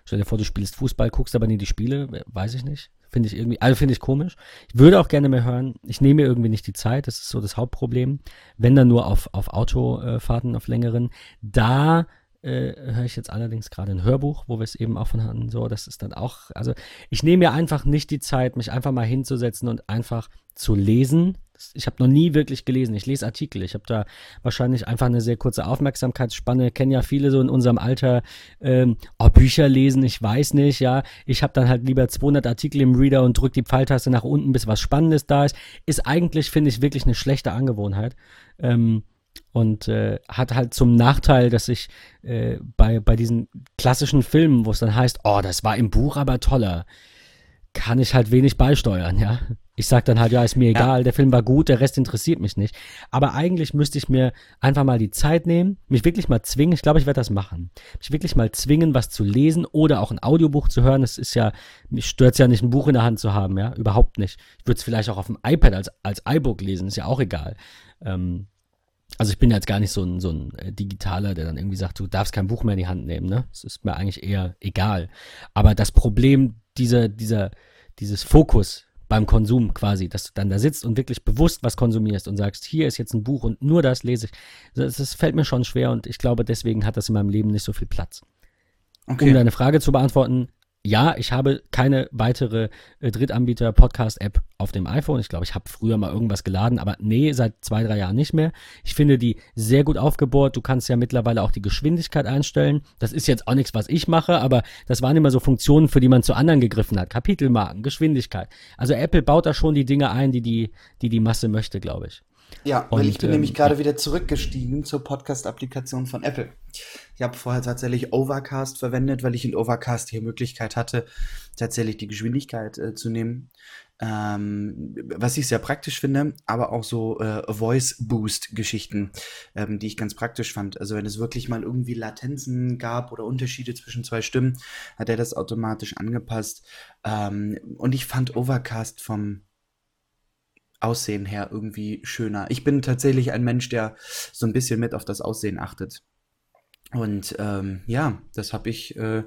stell dir vor, du spielst Fußball, guckst aber nie die Spiele, weiß ich nicht. Finde ich irgendwie, also finde ich komisch. Ich würde auch gerne mehr hören. Ich nehme mir irgendwie nicht die Zeit. Das ist so das Hauptproblem. Wenn dann nur auf, auf Autofahrten, auf längeren. Da äh, höre ich jetzt allerdings gerade ein Hörbuch, wo wir es eben auch von hatten. So, das ist dann auch, also ich nehme mir einfach nicht die Zeit, mich einfach mal hinzusetzen und einfach zu lesen, ich habe noch nie wirklich gelesen. Ich lese Artikel. Ich habe da wahrscheinlich einfach eine sehr kurze Aufmerksamkeitsspanne. Kennen ja viele so in unserem Alter. Ähm, oh, Bücher lesen, ich weiß nicht. Ja, ich habe dann halt lieber 200 Artikel im Reader und drücke die Pfeiltaste nach unten, bis was Spannendes da ist. Ist eigentlich, finde ich, wirklich eine schlechte Angewohnheit. Ähm, und äh, hat halt zum Nachteil, dass ich äh, bei, bei diesen klassischen Filmen, wo es dann heißt, oh, das war im Buch aber toller, kann ich halt wenig beisteuern, ja. Ich sag dann halt, ja, ist mir egal, ja. der Film war gut, der Rest interessiert mich nicht. Aber eigentlich müsste ich mir einfach mal die Zeit nehmen, mich wirklich mal zwingen, ich glaube, ich werde das machen. Mich wirklich mal zwingen, was zu lesen oder auch ein Audiobuch zu hören. Es ist ja, mich stört es ja nicht, ein Buch in der Hand zu haben, ja, überhaupt nicht. Ich würde es vielleicht auch auf dem iPad als, als iBook lesen, ist ja auch egal. Ähm, also ich bin jetzt gar nicht so ein, so ein äh, Digitaler, der dann irgendwie sagt, du darfst kein Buch mehr in die Hand nehmen, ne? Das ist mir eigentlich eher egal. Aber das Problem dieser, dieser, dieses Fokus beim Konsum quasi, dass du dann da sitzt und wirklich bewusst was konsumierst und sagst, hier ist jetzt ein Buch und nur das lese ich. Das, das fällt mir schon schwer und ich glaube, deswegen hat das in meinem Leben nicht so viel Platz. Okay. Um deine Frage zu beantworten, ja, ich habe keine weitere äh, Drittanbieter-Podcast-App auf dem iPhone. Ich glaube, ich habe früher mal irgendwas geladen, aber nee, seit zwei, drei Jahren nicht mehr. Ich finde die sehr gut aufgebohrt. Du kannst ja mittlerweile auch die Geschwindigkeit einstellen. Das ist jetzt auch nichts, was ich mache, aber das waren immer so Funktionen, für die man zu anderen gegriffen hat. Kapitelmarken, Geschwindigkeit. Also Apple baut da schon die Dinge ein, die die, die, die Masse möchte, glaube ich. Ja, und, weil ich bin ähm, nämlich gerade wieder zurückgestiegen zur Podcast-Applikation von Apple. Ich habe vorher tatsächlich Overcast verwendet, weil ich in Overcast hier Möglichkeit hatte, tatsächlich die Geschwindigkeit äh, zu nehmen. Ähm, was ich sehr praktisch finde, aber auch so äh, Voice-Boost-Geschichten, ähm, die ich ganz praktisch fand. Also wenn es wirklich mal irgendwie Latenzen gab oder Unterschiede zwischen zwei Stimmen, hat er das automatisch angepasst. Ähm, und ich fand Overcast vom Aussehen her irgendwie schöner. Ich bin tatsächlich ein Mensch, der so ein bisschen mit auf das Aussehen achtet. Und ähm, ja, das habe ich äh,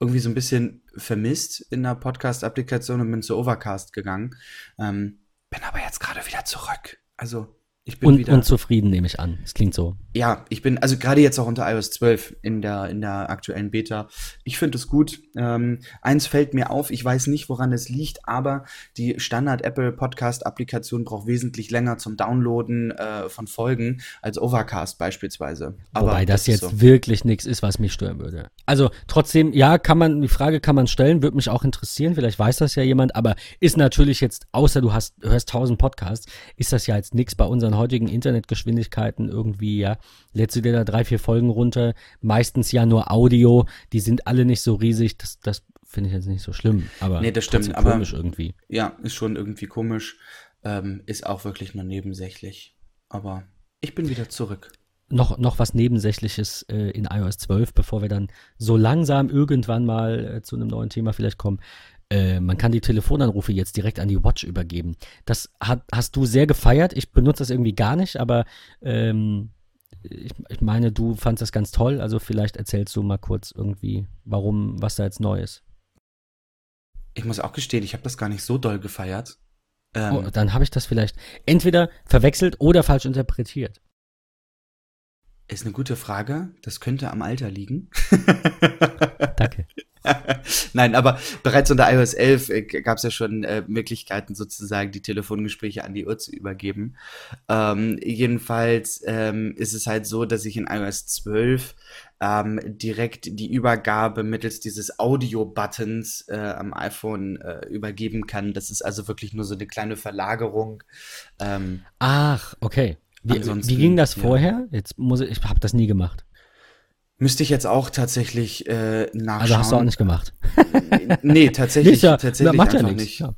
irgendwie so ein bisschen vermisst in der Podcast-Applikation und bin zu Overcast gegangen. Ähm, bin aber jetzt gerade wieder zurück. Also Ich bin und, wieder. Und zufrieden, nehme ich an. Es klingt so. Ja, ich bin, also gerade jetzt auch unter iOS 12 in der, in der aktuellen Beta. Ich finde es gut. Ähm, eins fällt mir auf, ich weiß nicht, woran es liegt, aber die Standard Apple Podcast Applikation braucht wesentlich länger zum Downloaden äh, von Folgen als Overcast beispielsweise. Aber Wobei das, das jetzt so. wirklich nichts ist, was mich stören würde. Also trotzdem, ja, kann man, die Frage kann man stellen, würde mich auch interessieren. Vielleicht weiß das ja jemand, aber ist natürlich jetzt, außer du hast, hörst tausend Podcasts, ist das ja jetzt nichts bei unseren heutigen Internetgeschwindigkeiten irgendwie, ja, lädst du dir da drei, vier Folgen runter, meistens ja nur Audio, die sind alle nicht so riesig, das, das finde ich jetzt nicht so schlimm, aber nee, das stimmt, aber komisch irgendwie. Ja, ist schon irgendwie komisch, ähm, ist auch wirklich nur nebensächlich, aber ich bin wieder zurück. Noch, noch was Nebensächliches äh, in iOS 12, bevor wir dann so langsam irgendwann mal äh, zu einem neuen Thema vielleicht kommen. Äh, man kann die Telefonanrufe jetzt direkt an die Watch übergeben. Das hat, hast du sehr gefeiert. Ich benutze das irgendwie gar nicht, aber ähm, ich, ich, meine, du fandest das ganz toll. Also vielleicht erzählst du mal kurz irgendwie, warum, was da jetzt neu ist. Ich muss auch gestehen, ich habe das gar nicht so doll gefeiert. Ähm, oh, dann habe ich das vielleicht entweder verwechselt oder falsch interpretiert. Ist eine gute Frage. Das könnte am Alter liegen. Danke. Nein, aber bereits unter iOS 11 äh, gab es ja schon äh, Möglichkeiten, sozusagen die Telefongespräche an die Uhr zu übergeben. Ähm, jedenfalls ähm, ist es halt so, dass ich in iOS 12 ähm, direkt die Übergabe mittels dieses Audio-Buttons äh, am iPhone äh, übergeben kann. Das ist also wirklich nur so eine kleine Verlagerung. Ähm, Ach, okay. Wie, wie ging das vorher? Ja. Jetzt muss ich, ich habe das nie gemacht. Müsste ich jetzt auch tatsächlich äh, nachschauen. Also hast du auch nicht gemacht. nee, tatsächlich, nicht, ja, tatsächlich macht einfach ja nicht. Ja.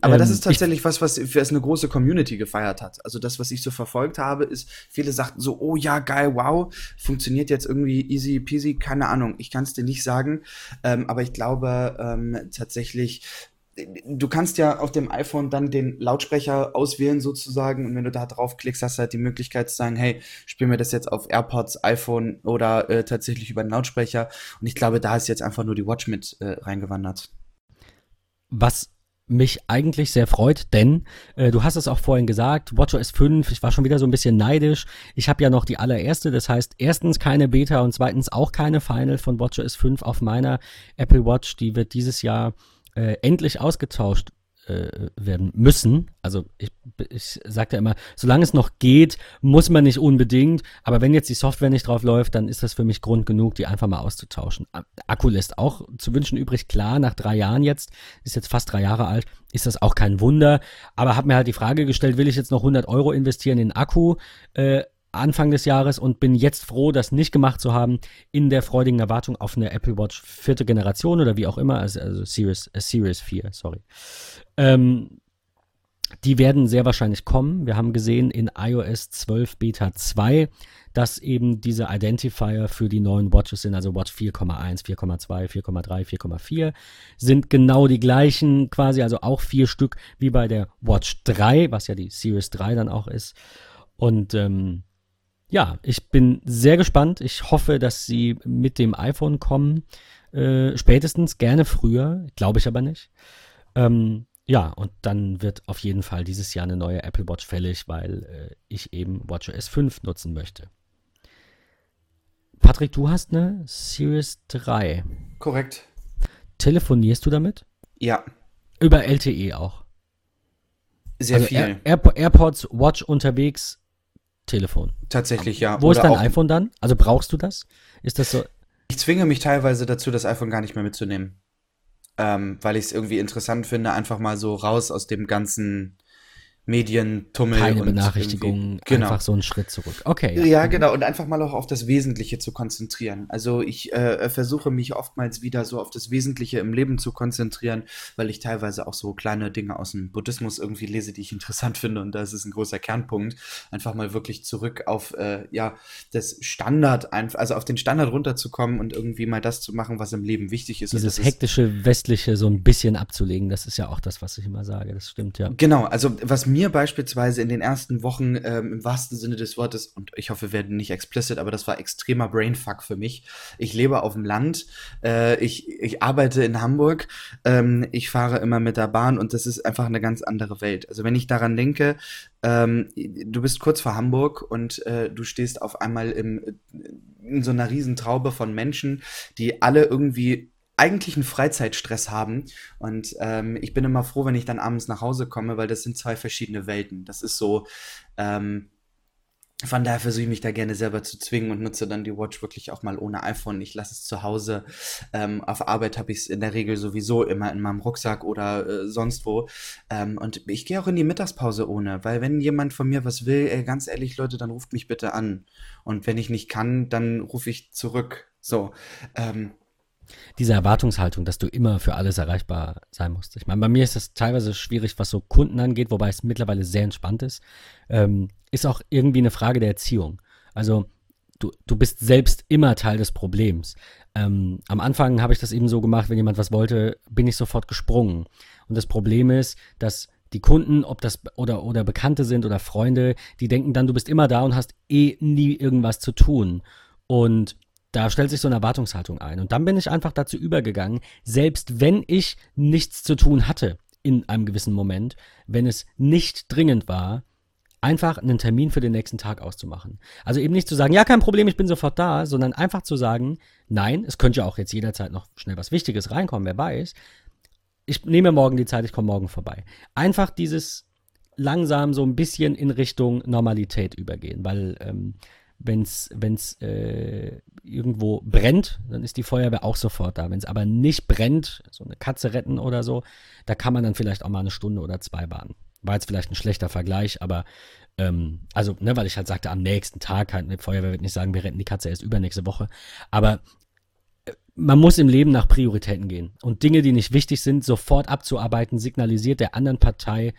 Aber ähm, das ist tatsächlich ich, was, was, was eine große Community gefeiert hat. Also das, was ich so verfolgt habe, ist, viele sagten so, oh ja, geil, wow, funktioniert jetzt irgendwie easy peasy, keine Ahnung, ich kann es dir nicht sagen. Ähm, aber ich glaube ähm, tatsächlich, du kannst ja auf dem iPhone dann den Lautsprecher auswählen sozusagen und wenn du da draufklickst, hast du halt die Möglichkeit zu sagen, hey, spiel mir das jetzt auf AirPods, iPhone oder äh, tatsächlich über den Lautsprecher und ich glaube, da ist jetzt einfach nur die Watch mit äh, reingewandert. Was mich eigentlich sehr freut, denn äh, du hast es auch vorhin gesagt, WatchOS 5, ich war schon wieder so ein bisschen neidisch. Ich habe ja noch die allererste, das heißt erstens keine Beta und zweitens auch keine Final von WatchOS 5 auf meiner Apple Watch, die wird dieses Jahr äh, endlich ausgetauscht äh, werden müssen. Also ich, ich sage ja immer, solange es noch geht, muss man nicht unbedingt. Aber wenn jetzt die Software nicht drauf läuft, dann ist das für mich Grund genug, die einfach mal auszutauschen. Akku lässt auch zu wünschen übrig. Klar, nach drei Jahren jetzt, ist jetzt fast drei Jahre alt, ist das auch kein Wunder. Aber habe mir halt die Frage gestellt, will ich jetzt noch 100 Euro investieren in Akku? Äh, Anfang des Jahres und bin jetzt froh, das nicht gemacht zu haben, in der freudigen Erwartung auf eine Apple Watch vierte Generation oder wie auch immer, also, also Series, äh, Series 4, sorry. Ähm, die werden sehr wahrscheinlich kommen. Wir haben gesehen in iOS 12 Beta 2, dass eben diese Identifier für die neuen Watches sind, also Watch 4,1, 4,2, 4,3, 4,4, sind genau die gleichen quasi, also auch vier Stück wie bei der Watch 3, was ja die Series 3 dann auch ist. Und ähm, ja, ich bin sehr gespannt. Ich hoffe, dass sie mit dem iPhone kommen. Äh, spätestens, gerne früher, glaube ich aber nicht. Ähm, ja, und dann wird auf jeden Fall dieses Jahr eine neue Apple Watch fällig, weil äh, ich eben WatchOS 5 nutzen möchte. Patrick, du hast eine Series 3. Korrekt. Telefonierst du damit? Ja. Über LTE auch. Sehr also viel. Air Air AirPods, Watch unterwegs, Telefon. Tatsächlich, ja. Wo Oder ist dein iPhone dann? Also brauchst du das? Ist das so? Ich zwinge mich teilweise dazu, das iPhone gar nicht mehr mitzunehmen. Ähm, weil ich es irgendwie interessant finde, einfach mal so raus aus dem ganzen Medientummel. Keine Benachrichtigungen, genau. einfach so einen Schritt zurück. Okay. Ja. ja. genau. Und einfach mal auch auf das Wesentliche zu konzentrieren. Also ich äh, versuche mich oftmals wieder so auf das Wesentliche im Leben zu konzentrieren, weil ich teilweise auch so kleine Dinge aus dem Buddhismus irgendwie lese, die ich interessant finde. Und das ist ein großer Kernpunkt. Einfach mal wirklich zurück auf äh, ja das Standard, also auf den Standard runterzukommen und irgendwie mal das zu machen, was im Leben wichtig ist. Dieses hektische Westliche so ein bisschen abzulegen, das ist ja auch das, was ich immer sage. Das stimmt, ja. Genau, also was mir mir beispielsweise in den ersten Wochen ähm, im wahrsten Sinne des Wortes, und ich hoffe, wir werden nicht explicit, aber das war extremer Brainfuck für mich. Ich lebe auf dem Land, äh, ich, ich arbeite in Hamburg, ähm, ich fahre immer mit der Bahn und das ist einfach eine ganz andere Welt. Also wenn ich daran denke, ähm, du bist kurz vor Hamburg und äh, du stehst auf einmal im, in so einer Riesentraube von Menschen, die alle irgendwie eigentlichen Freizeitstress haben. Und ähm, ich bin immer froh, wenn ich dann abends nach Hause komme, weil das sind zwei verschiedene Welten. Das ist so, ähm, von daher versuche ich mich da gerne selber zu zwingen und nutze dann die Watch wirklich auch mal ohne iPhone. Ich lasse es zu Hause. Ähm, auf Arbeit habe ich es in der Regel sowieso immer in meinem Rucksack oder äh, sonst wo. Ähm, und ich gehe auch in die Mittagspause ohne, weil wenn jemand von mir was will, ey, ganz ehrlich, Leute, dann ruft mich bitte an. Und wenn ich nicht kann, dann rufe ich zurück. So. Ähm, diese Erwartungshaltung, dass du immer für alles erreichbar sein musst. Ich meine, bei mir ist das teilweise schwierig, was so Kunden angeht, wobei es mittlerweile sehr entspannt ist. Ähm, ist auch irgendwie eine Frage der Erziehung. Also du, du bist selbst immer Teil des Problems. Ähm, am Anfang habe ich das eben so gemacht, wenn jemand was wollte, bin ich sofort gesprungen. Und das Problem ist, dass die Kunden, ob das oder, oder Bekannte sind oder Freunde, die denken dann, du bist immer da und hast eh nie irgendwas zu tun. Und da stellt sich so eine Erwartungshaltung ein. Und dann bin ich einfach dazu übergegangen, selbst wenn ich nichts zu tun hatte in einem gewissen Moment, wenn es nicht dringend war, einfach einen Termin für den nächsten Tag auszumachen. Also eben nicht zu sagen, ja, kein Problem, ich bin sofort da, sondern einfach zu sagen, nein, es könnte ja auch jetzt jederzeit noch schnell was Wichtiges reinkommen, wer weiß. Ich nehme morgen die Zeit, ich komme morgen vorbei. Einfach dieses langsam so ein bisschen in Richtung Normalität übergehen, weil ähm, wenn es äh, irgendwo brennt, dann ist die Feuerwehr auch sofort da. Wenn es aber nicht brennt, so eine Katze retten oder so, da kann man dann vielleicht auch mal eine Stunde oder zwei warten. War jetzt vielleicht ein schlechter Vergleich, aber ähm, also, ne, weil ich halt sagte, am nächsten Tag halt, eine Feuerwehr wird nicht sagen, wir retten die Katze erst übernächste Woche. Aber äh, man muss im Leben nach Prioritäten gehen. Und Dinge, die nicht wichtig sind, sofort abzuarbeiten, signalisiert der anderen Partei,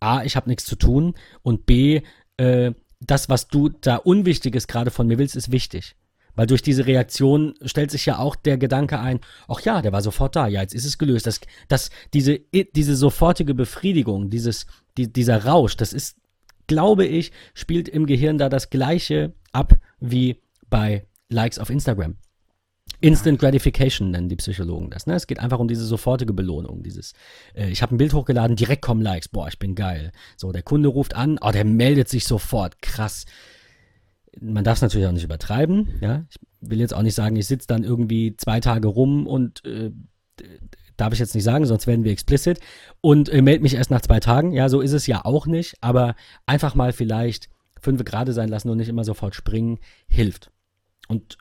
A, ich habe nichts zu tun und B, äh, das, was du da Unwichtiges gerade von mir willst, ist wichtig. Weil durch diese Reaktion stellt sich ja auch der Gedanke ein, ach ja, der war sofort da, ja, jetzt ist es gelöst. Das, das, diese, diese sofortige Befriedigung, dieses, die, dieser Rausch, das ist, glaube ich, spielt im Gehirn da das gleiche ab wie bei Likes auf Instagram. Instant Gratification nennen die Psychologen das. Ne? Es geht einfach um diese sofortige Belohnung. Dieses, äh, ich habe ein Bild hochgeladen, direkt kommen Likes. Boah, ich bin geil. So, der Kunde ruft an, oh, der meldet sich sofort. Krass. Man darf es natürlich auch nicht übertreiben. Ja? Ich will jetzt auch nicht sagen, ich sitze dann irgendwie zwei Tage rum und äh, darf ich jetzt nicht sagen, sonst werden wir explicit und äh, melde mich erst nach zwei Tagen. Ja, so ist es ja auch nicht. Aber einfach mal vielleicht fünf gerade sein lassen und nicht immer sofort springen, hilft. Und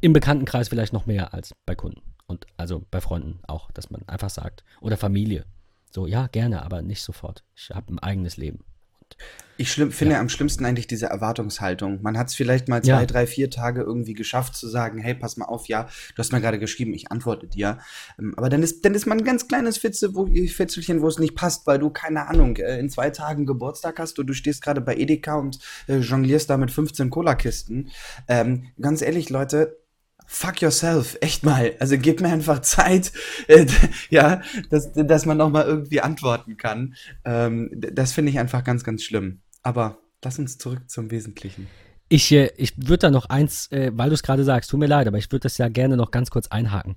im Bekanntenkreis vielleicht noch mehr als bei Kunden. Und also bei Freunden auch, dass man einfach sagt. Oder Familie. So, ja, gerne, aber nicht sofort. Ich habe ein eigenes Leben. Und, ich schlimm, finde ja. am schlimmsten eigentlich diese Erwartungshaltung. Man hat es vielleicht mal zwei, ja. drei, vier Tage irgendwie geschafft zu sagen, hey, pass mal auf, ja, du hast mir gerade geschrieben, ich antworte dir. Ähm, aber dann ist, dann ist man ein ganz kleines Fitze, wo, Fitzelchen, wo es nicht passt, weil du, keine Ahnung, äh, in zwei Tagen Geburtstag hast und du stehst gerade bei Edeka und äh, jonglierst da mit 15 Cola-Kisten. Ähm, ganz ehrlich, Leute, fuck yourself, echt mal. Also gib mir einfach Zeit, äh, ja, dass, dass man noch mal irgendwie antworten kann. Ähm, das finde ich einfach ganz, ganz schlimm. Aber lass uns zurück zum Wesentlichen. Ich, äh, ich würde da noch eins, äh, weil du es gerade sagst, tut mir leid, aber ich würde das ja gerne noch ganz kurz einhaken.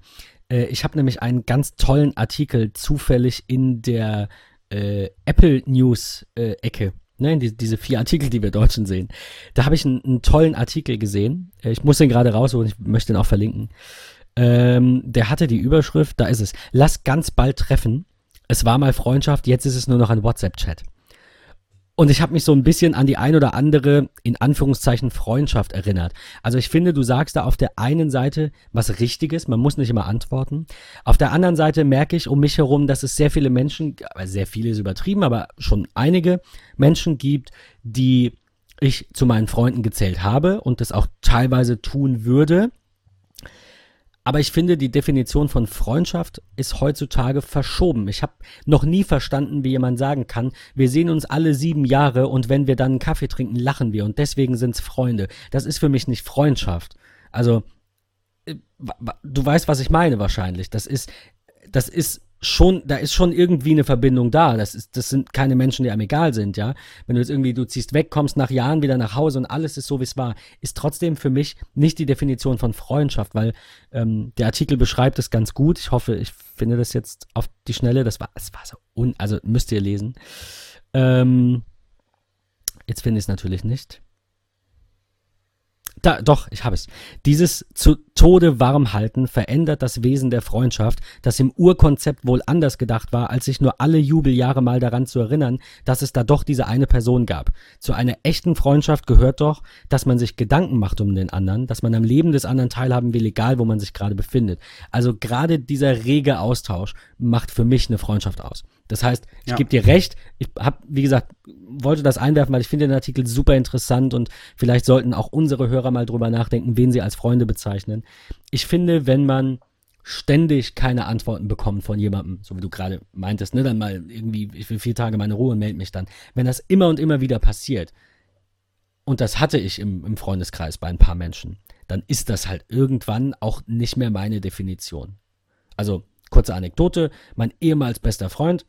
Äh, ich habe nämlich einen ganz tollen Artikel zufällig in der äh, Apple News äh, ne, die, diese vier Artikel, die wir Deutschen sehen. Da habe ich einen, einen, tollen Artikel gesehen. Äh, ich muss den gerade rausholen, ich möchte den auch verlinken. Ähm, der hatte die Überschrift, da ist es, lass ganz bald treffen. Es war mal Freundschaft, jetzt ist es nur noch ein WhatsApp-Chat. Und ich habe mich so ein bisschen an die ein oder andere, in Anführungszeichen, Freundschaft erinnert. Also ich finde, du sagst da auf der einen Seite was Richtiges, man muss nicht immer antworten. Auf der anderen Seite merke ich um mich herum, dass es sehr viele Menschen, sehr viele ist übertrieben, aber schon einige Menschen gibt, die ich zu meinen Freunden gezählt habe und das auch teilweise tun würde, aber ich finde, die Definition von Freundschaft ist heutzutage verschoben. Ich habe noch nie verstanden, wie jemand sagen kann, wir sehen uns alle sieben Jahre und wenn wir dann einen Kaffee trinken, lachen wir und deswegen sind's Freunde. Das ist für mich nicht Freundschaft. Also, äh, du weißt, was ich meine wahrscheinlich. Das ist, das ist schon, da ist schon irgendwie eine Verbindung da. Das, ist, das sind keine Menschen, die einem egal sind, ja. Wenn du jetzt irgendwie, du ziehst weg, kommst nach Jahren wieder nach Hause und alles ist so, wie es war, ist trotzdem für mich nicht die Definition von Freundschaft, weil ähm, der Artikel beschreibt es ganz gut. Ich hoffe, ich finde das jetzt auf die Schnelle. Das war, es war so un, also müsst ihr lesen. Ähm, jetzt finde ich es natürlich nicht. Da, doch, ich habe es. Dieses zu Tode warm halten verändert das Wesen der Freundschaft, das im Urkonzept wohl anders gedacht war, als sich nur alle Jubeljahre mal daran zu erinnern, dass es da doch diese eine Person gab. Zu einer echten Freundschaft gehört doch, dass man sich Gedanken macht um den anderen, dass man am Leben des anderen teilhaben will, egal wo man sich gerade befindet. Also gerade dieser rege Austausch macht für mich eine Freundschaft aus. Das heißt, ich ja. gebe dir recht, ich habe, wie gesagt, wollte das einwerfen, weil ich finde den Artikel super interessant und vielleicht sollten auch unsere Hörer mal drüber nachdenken, wen sie als Freunde bezeichnen. Ich finde, wenn man ständig keine Antworten bekommt von jemandem, so wie du gerade meintest, ne, dann mal irgendwie, ich will vier Tage meine Ruhe und melde mich dann. Wenn das immer und immer wieder passiert, und das hatte ich im, im Freundeskreis bei ein paar Menschen, dann ist das halt irgendwann auch nicht mehr meine Definition. Also, kurze Anekdote, mein ehemals bester Freund,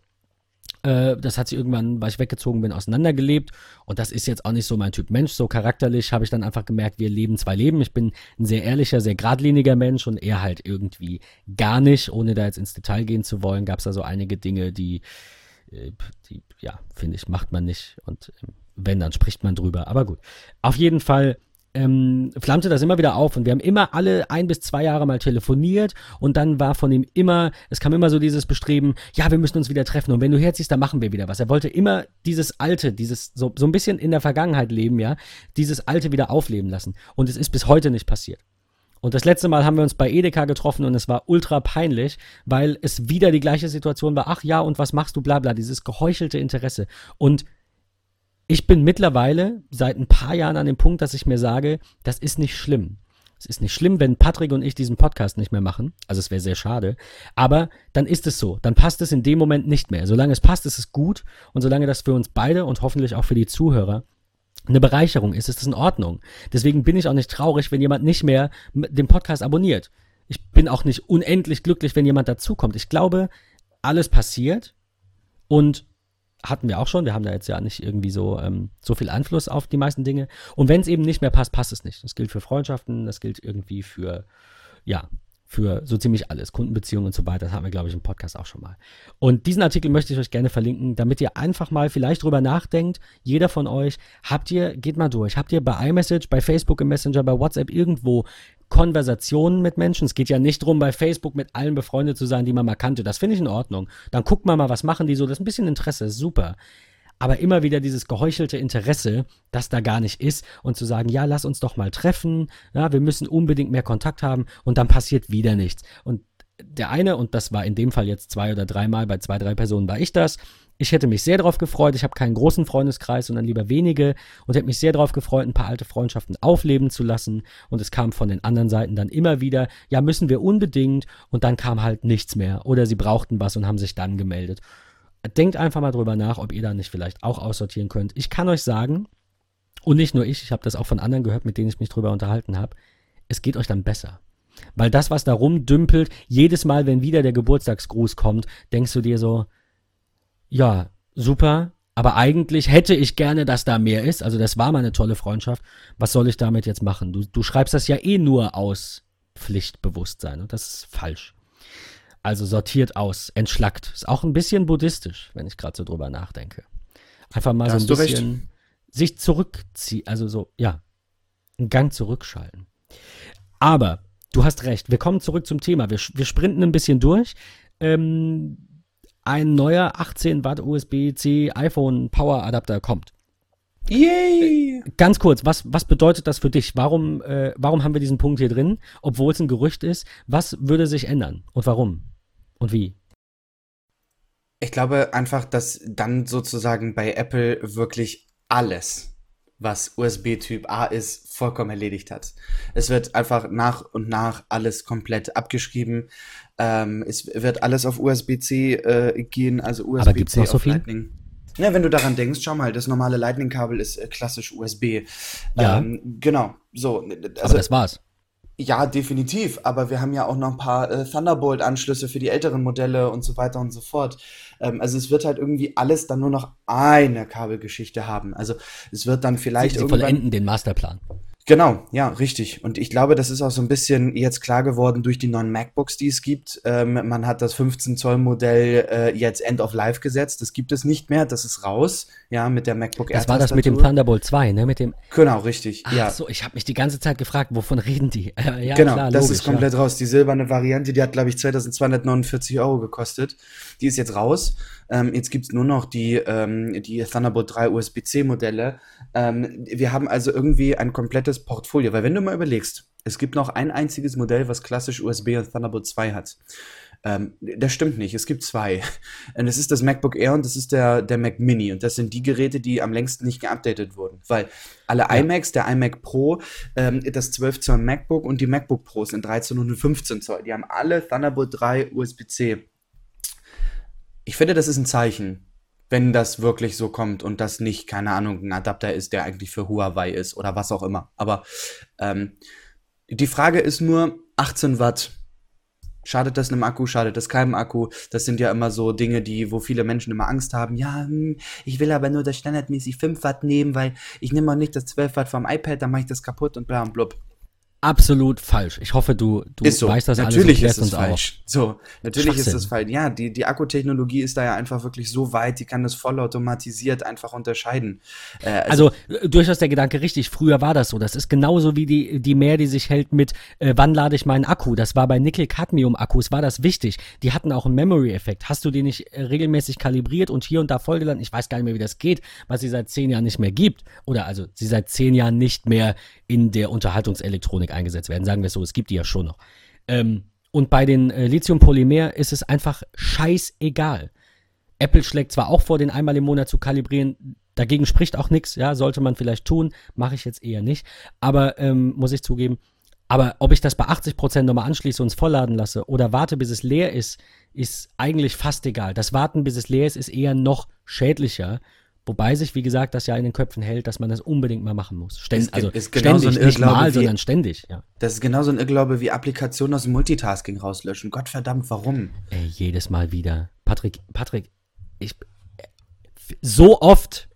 äh, das hat sich irgendwann, weil ich weggezogen bin, auseinandergelebt. Und das ist jetzt auch nicht so mein Typ Mensch. So charakterlich habe ich dann einfach gemerkt, wir leben zwei Leben. Ich bin ein sehr ehrlicher, sehr geradliniger Mensch und er halt irgendwie gar nicht. Ohne da jetzt ins Detail gehen zu wollen, gab es da so einige Dinge, die, äh, die ja, finde ich, macht man nicht. Und ähm, wenn, dann spricht man drüber. Aber gut. Auf jeden Fall ähm, flammte das immer wieder auf und wir haben immer alle ein bis zwei Jahre mal telefoniert und dann war von ihm immer, es kam immer so dieses Bestreben, ja, wir müssen uns wieder treffen und wenn du herziehst, dann machen wir wieder was. Er wollte immer dieses Alte, dieses so, so ein bisschen in der Vergangenheit leben, ja, dieses Alte wieder aufleben lassen und es ist bis heute nicht passiert. Und das letzte Mal haben wir uns bei Edeka getroffen und es war ultra peinlich, weil es wieder die gleiche Situation war. Ach ja, und was machst du, bla bla, dieses geheuchelte Interesse. Und ich bin mittlerweile seit ein paar Jahren an dem Punkt, dass ich mir sage, das ist nicht schlimm. Es ist nicht schlimm, wenn Patrick und ich diesen Podcast nicht mehr machen. Also es wäre sehr schade. Aber dann ist es so. Dann passt es in dem Moment nicht mehr. Solange es passt, ist es gut. Und solange das für uns beide und hoffentlich auch für die Zuhörer eine Bereicherung ist, ist es in Ordnung. Deswegen bin ich auch nicht traurig, wenn jemand nicht mehr den Podcast abonniert. Ich bin auch nicht unendlich glücklich, wenn jemand dazukommt. Ich glaube, alles passiert und hatten wir auch schon. Wir haben da jetzt ja nicht irgendwie so, ähm, so viel Einfluss auf die meisten Dinge. Und wenn es eben nicht mehr passt, passt es nicht. Das gilt für Freundschaften, das gilt irgendwie für, ja, für so ziemlich alles, Kundenbeziehungen und so weiter. Das haben wir, glaube ich, im Podcast auch schon mal. Und diesen Artikel möchte ich euch gerne verlinken, damit ihr einfach mal vielleicht drüber nachdenkt. Jeder von euch, habt ihr, geht mal durch, habt ihr bei iMessage, bei Facebook im Messenger, bei WhatsApp irgendwo Konversationen mit Menschen. Es geht ja nicht darum, bei Facebook mit allen befreundet zu sein, die man mal kannte. Das finde ich in Ordnung. Dann guckt man mal, was machen die so. Das ist ein bisschen Interesse, super. Aber immer wieder dieses geheuchelte Interesse, das da gar nicht ist, und zu sagen, ja, lass uns doch mal treffen, ja, wir müssen unbedingt mehr Kontakt haben, und dann passiert wieder nichts. Und der eine, und das war in dem Fall jetzt zwei oder dreimal, bei zwei, drei Personen war ich das, ich hätte mich sehr darauf gefreut. Ich habe keinen großen Freundeskreis, sondern lieber wenige und hätte mich sehr darauf gefreut, ein paar alte Freundschaften aufleben zu lassen. Und es kam von den anderen Seiten dann immer wieder, ja, müssen wir unbedingt. Und dann kam halt nichts mehr. Oder sie brauchten was und haben sich dann gemeldet. Denkt einfach mal drüber nach, ob ihr da nicht vielleicht auch aussortieren könnt. Ich kann euch sagen, und nicht nur ich, ich habe das auch von anderen gehört, mit denen ich mich drüber unterhalten habe, es geht euch dann besser. Weil das, was da rumdümpelt, jedes Mal, wenn wieder der Geburtstagsgruß kommt, denkst du dir so, ja, super, aber eigentlich hätte ich gerne, dass da mehr ist. Also das war mal eine tolle Freundschaft. Was soll ich damit jetzt machen? Du, du schreibst das ja eh nur aus Pflichtbewusstsein und das ist falsch. Also sortiert aus, entschlackt. Ist auch ein bisschen buddhistisch, wenn ich gerade so drüber nachdenke. Einfach mal da so ein bisschen sich zurückziehen, also so, ja, einen Gang zurückschalten. Aber du hast recht, wir kommen zurück zum Thema. Wir, wir sprinten ein bisschen durch. Ähm, ein neuer 18 Watt USB-C iPhone Power Adapter kommt. Yay! Äh, ganz kurz, was, was bedeutet das für dich? Warum, äh, warum haben wir diesen Punkt hier drin, obwohl es ein Gerücht ist? Was würde sich ändern und warum? Und wie? Ich glaube einfach, dass dann sozusagen bei Apple wirklich alles was USB-Typ A ist, vollkommen erledigt hat. Es wird einfach nach und nach alles komplett abgeschrieben. Ähm, es wird alles auf USB-C äh, gehen, also USB-C noch so viel? Lightning. Ja, wenn du daran denkst, schau mal, das normale Lightning-Kabel ist äh, klassisch USB. Ja. Ähm, genau, so. Also, Aber das war's. Ja, definitiv. Aber wir haben ja auch noch ein paar äh, Thunderbolt-Anschlüsse für die älteren Modelle und so weiter und so fort. Ähm, also es wird halt irgendwie alles dann nur noch eine Kabelgeschichte haben. Also es wird dann vielleicht Sie, sie vollenden den Masterplan. Genau, ja, richtig. Und ich glaube, das ist auch so ein bisschen jetzt klar geworden durch die neuen MacBooks, die es gibt. Ähm, man hat das 15 Zoll Modell äh, jetzt End of Life gesetzt. Das gibt es nicht mehr. Das ist raus. Ja, mit der MacBook Air. Das war das mit dem Thunderbolt 2, ne? Mit dem. Genau, richtig. Ach ja. so, ich habe mich die ganze Zeit gefragt, wovon reden die? Äh, ja, genau, klar, das logisch, ist komplett ja. raus. Die silberne Variante, die hat, glaube ich, 2249 Euro gekostet. Die ist jetzt raus. Ähm, jetzt gibt's nur noch die, ähm, die Thunderbolt 3 USB-C Modelle. Ähm, wir haben also irgendwie ein komplettes Portfolio, weil wenn du mal überlegst, es gibt noch ein einziges Modell, was klassisch USB und Thunderbolt 2 hat. Ähm, das stimmt nicht. Es gibt zwei. Und das ist das MacBook Air und das ist der, der Mac Mini. Und das sind die Geräte, die am längsten nicht geupdatet wurden. Weil alle ja. iMacs, der iMac Pro, ähm, das 12 Zoll MacBook und die MacBook Pros sind 13 und 15 Zoll. Die haben alle Thunderbolt 3 USB-C ich finde, das ist ein Zeichen, wenn das wirklich so kommt und das nicht, keine Ahnung, ein Adapter ist, der eigentlich für Huawei ist oder was auch immer. Aber ähm, die Frage ist nur, 18 Watt, Schadet das einem Akku, schadet das keinem Akku? Das sind ja immer so Dinge, die, wo viele Menschen immer Angst haben. Ja, hm, ich will aber nur das standardmäßig 5 Watt nehmen, weil ich nehme auch nicht das 12 Watt vom iPad, dann mache ich das kaputt und bla und blub absolut falsch. Ich hoffe, du, du so. weißt das natürlich alles und ist es falsch. Auf. So, natürlich ist es falsch. Ja, die, die Akkutechnologie ist da ja einfach wirklich so weit, die kann das vollautomatisiert einfach unterscheiden. Äh, also, also, durchaus der Gedanke richtig. Früher war das so. Das ist genauso wie die, die Mehr, die sich hält mit, äh, wann lade ich meinen Akku? Das war bei Nickel-Cadmium-Akkus, war das wichtig. Die hatten auch einen Memory-Effekt. Hast du die nicht äh, regelmäßig kalibriert und hier und da vollgeladen? Ich weiß gar nicht mehr, wie das geht, was sie seit zehn Jahren nicht mehr gibt. Oder also sie seit zehn Jahren nicht mehr in der Unterhaltungselektronik eingesetzt werden. Sagen wir es so, es gibt die ja schon noch. Ähm, und bei den äh, Lithium-Polymer ist es einfach scheißegal. Apple schlägt zwar auch vor, den einmal im Monat zu kalibrieren, dagegen spricht auch nichts, ja, sollte man vielleicht tun, mache ich jetzt eher nicht, aber ähm, muss ich zugeben, aber ob ich das bei 80% nochmal anschließe und es vollladen lasse oder warte, bis es leer ist, ist eigentlich fast egal. Das Warten, bis es leer ist, ist eher noch schädlicher Wobei sich, wie gesagt, das ja in den Köpfen hält, dass man das unbedingt mal machen muss. Ständ, also ist genau ständig, so ein nicht mal, wie, sondern ständig. Ja. Das ist genauso ein Irrglaube wie Applikationen aus dem Multitasking rauslöschen. Gottverdammt, warum? Ey, jedes Mal wieder. Patrick, Patrick, ich so oft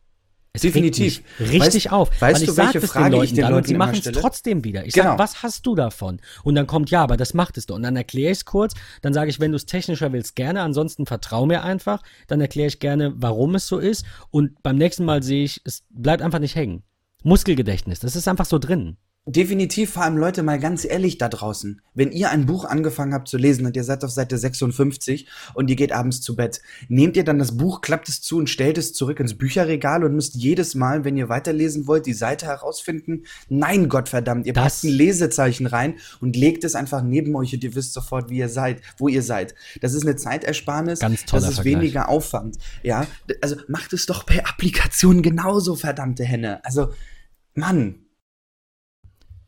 es Definitiv. richtig weißt, auf. Weißt du, welche Frage ich den Leuten und sie machen es trotzdem wieder. Ich genau. sage, was hast du davon? Und dann kommt, ja, aber das macht es doch. Und dann erkläre ich es kurz. Dann sage ich, wenn du es technischer willst, gerne. Ansonsten vertrau mir einfach. Dann erkläre ich gerne, warum es so ist. Und beim nächsten Mal sehe ich, es bleibt einfach nicht hängen. Muskelgedächtnis, das ist einfach so drin. Definitiv, vor allem Leute, mal ganz ehrlich da draußen. Wenn ihr ein Buch angefangen habt zu lesen und ihr seid auf Seite 56 und ihr geht abends zu Bett, nehmt ihr dann das Buch, klappt es zu und stellt es zurück ins Bücherregal und müsst jedes Mal, wenn ihr weiterlesen wollt, die Seite herausfinden? Nein, Gottverdammt, ihr das packt ein Lesezeichen rein und legt es einfach neben euch und ihr wisst sofort, wie ihr seid, wo ihr seid. Das ist eine Zeitersparnis, Ganz toller das ist Vergleich. weniger Aufwand. Ja, also macht es doch per Applikation genauso, verdammte Henne. Also, Mann,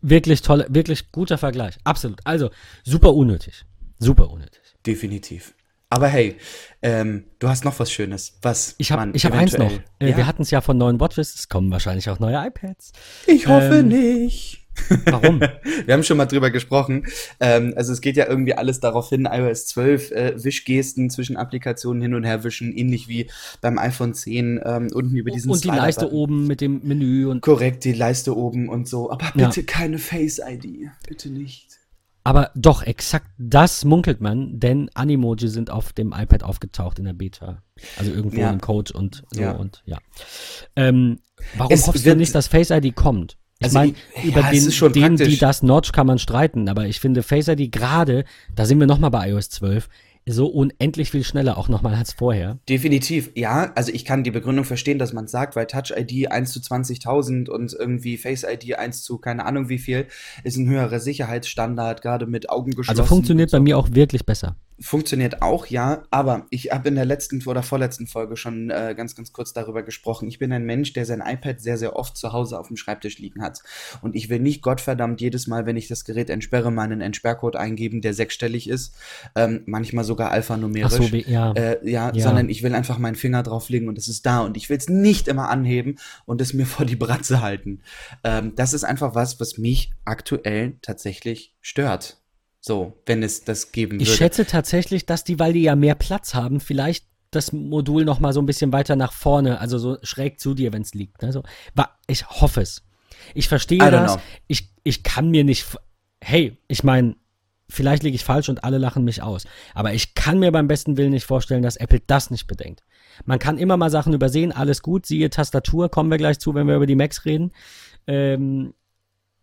Wirklich toll, wirklich guter Vergleich. Absolut. Also, super unnötig. Super unnötig. Definitiv. Aber hey, ähm, du hast noch was Schönes. Was? Ich habe hab eins noch. Äh, ja. Wir hatten es ja von neuen Watches. Es kommen wahrscheinlich auch neue iPads. Ich hoffe ähm, nicht. Warum? Wir haben schon mal drüber gesprochen. Ähm, also es geht ja irgendwie alles darauf hin, iOS 12 äh, Wischgesten zwischen Applikationen hin und her wischen, ähnlich wie beim iPhone 10 ähm, unten über diesen Und die Leiste oben mit dem Menü und korrekt die Leiste oben und so. Aber bitte ja. keine Face ID, bitte nicht. Aber doch, exakt das munkelt man, denn Animoji sind auf dem iPad aufgetaucht in der Beta. Also irgendwo ja. im Code und so ja. und ja. Ähm, warum es hoffst du nicht, dass Face ID kommt? Ich also meine, über ja, den, den die das Notch kann man streiten, aber ich finde Face ID gerade, da sind wir nochmal bei iOS 12, so unendlich viel schneller auch nochmal als vorher. Definitiv, ja. Also ich kann die Begründung verstehen, dass man sagt, weil Touch ID 1 zu 20.000 und irgendwie Face ID 1 zu keine Ahnung wie viel ist ein höherer Sicherheitsstandard, gerade mit Augen geschlossen. Also funktioniert so. bei mir auch wirklich besser. Funktioniert auch, ja, aber ich habe in der letzten oder vorletzten Folge schon äh, ganz, ganz kurz darüber gesprochen. Ich bin ein Mensch, der sein iPad sehr, sehr oft zu Hause auf dem Schreibtisch liegen hat. Und ich will nicht Gottverdammt jedes Mal, wenn ich das Gerät entsperre, meinen Entsperrcode eingeben, der sechsstellig ist, ähm, manchmal sogar alphanumerisch. Ach so, wie, ja. Äh, ja, ja. sondern ich will einfach meinen Finger drauflegen und es ist da. Und ich will es nicht immer anheben und es mir vor die Bratze halten. Ähm, das ist einfach was, was mich aktuell tatsächlich stört. So, wenn es das geben würde. Ich schätze tatsächlich, dass die, weil die ja mehr Platz haben, vielleicht das Modul noch mal so ein bisschen weiter nach vorne, also so schräg zu dir, wenn es liegt. Also, ich hoffe es. Ich verstehe das. Ich, ich kann mir nicht. Hey, ich meine, vielleicht liege ich falsch und alle lachen mich aus. Aber ich kann mir beim besten Willen nicht vorstellen, dass Apple das nicht bedenkt. Man kann immer mal Sachen übersehen, alles gut, siehe Tastatur, kommen wir gleich zu, wenn wir über die Macs reden. Ähm,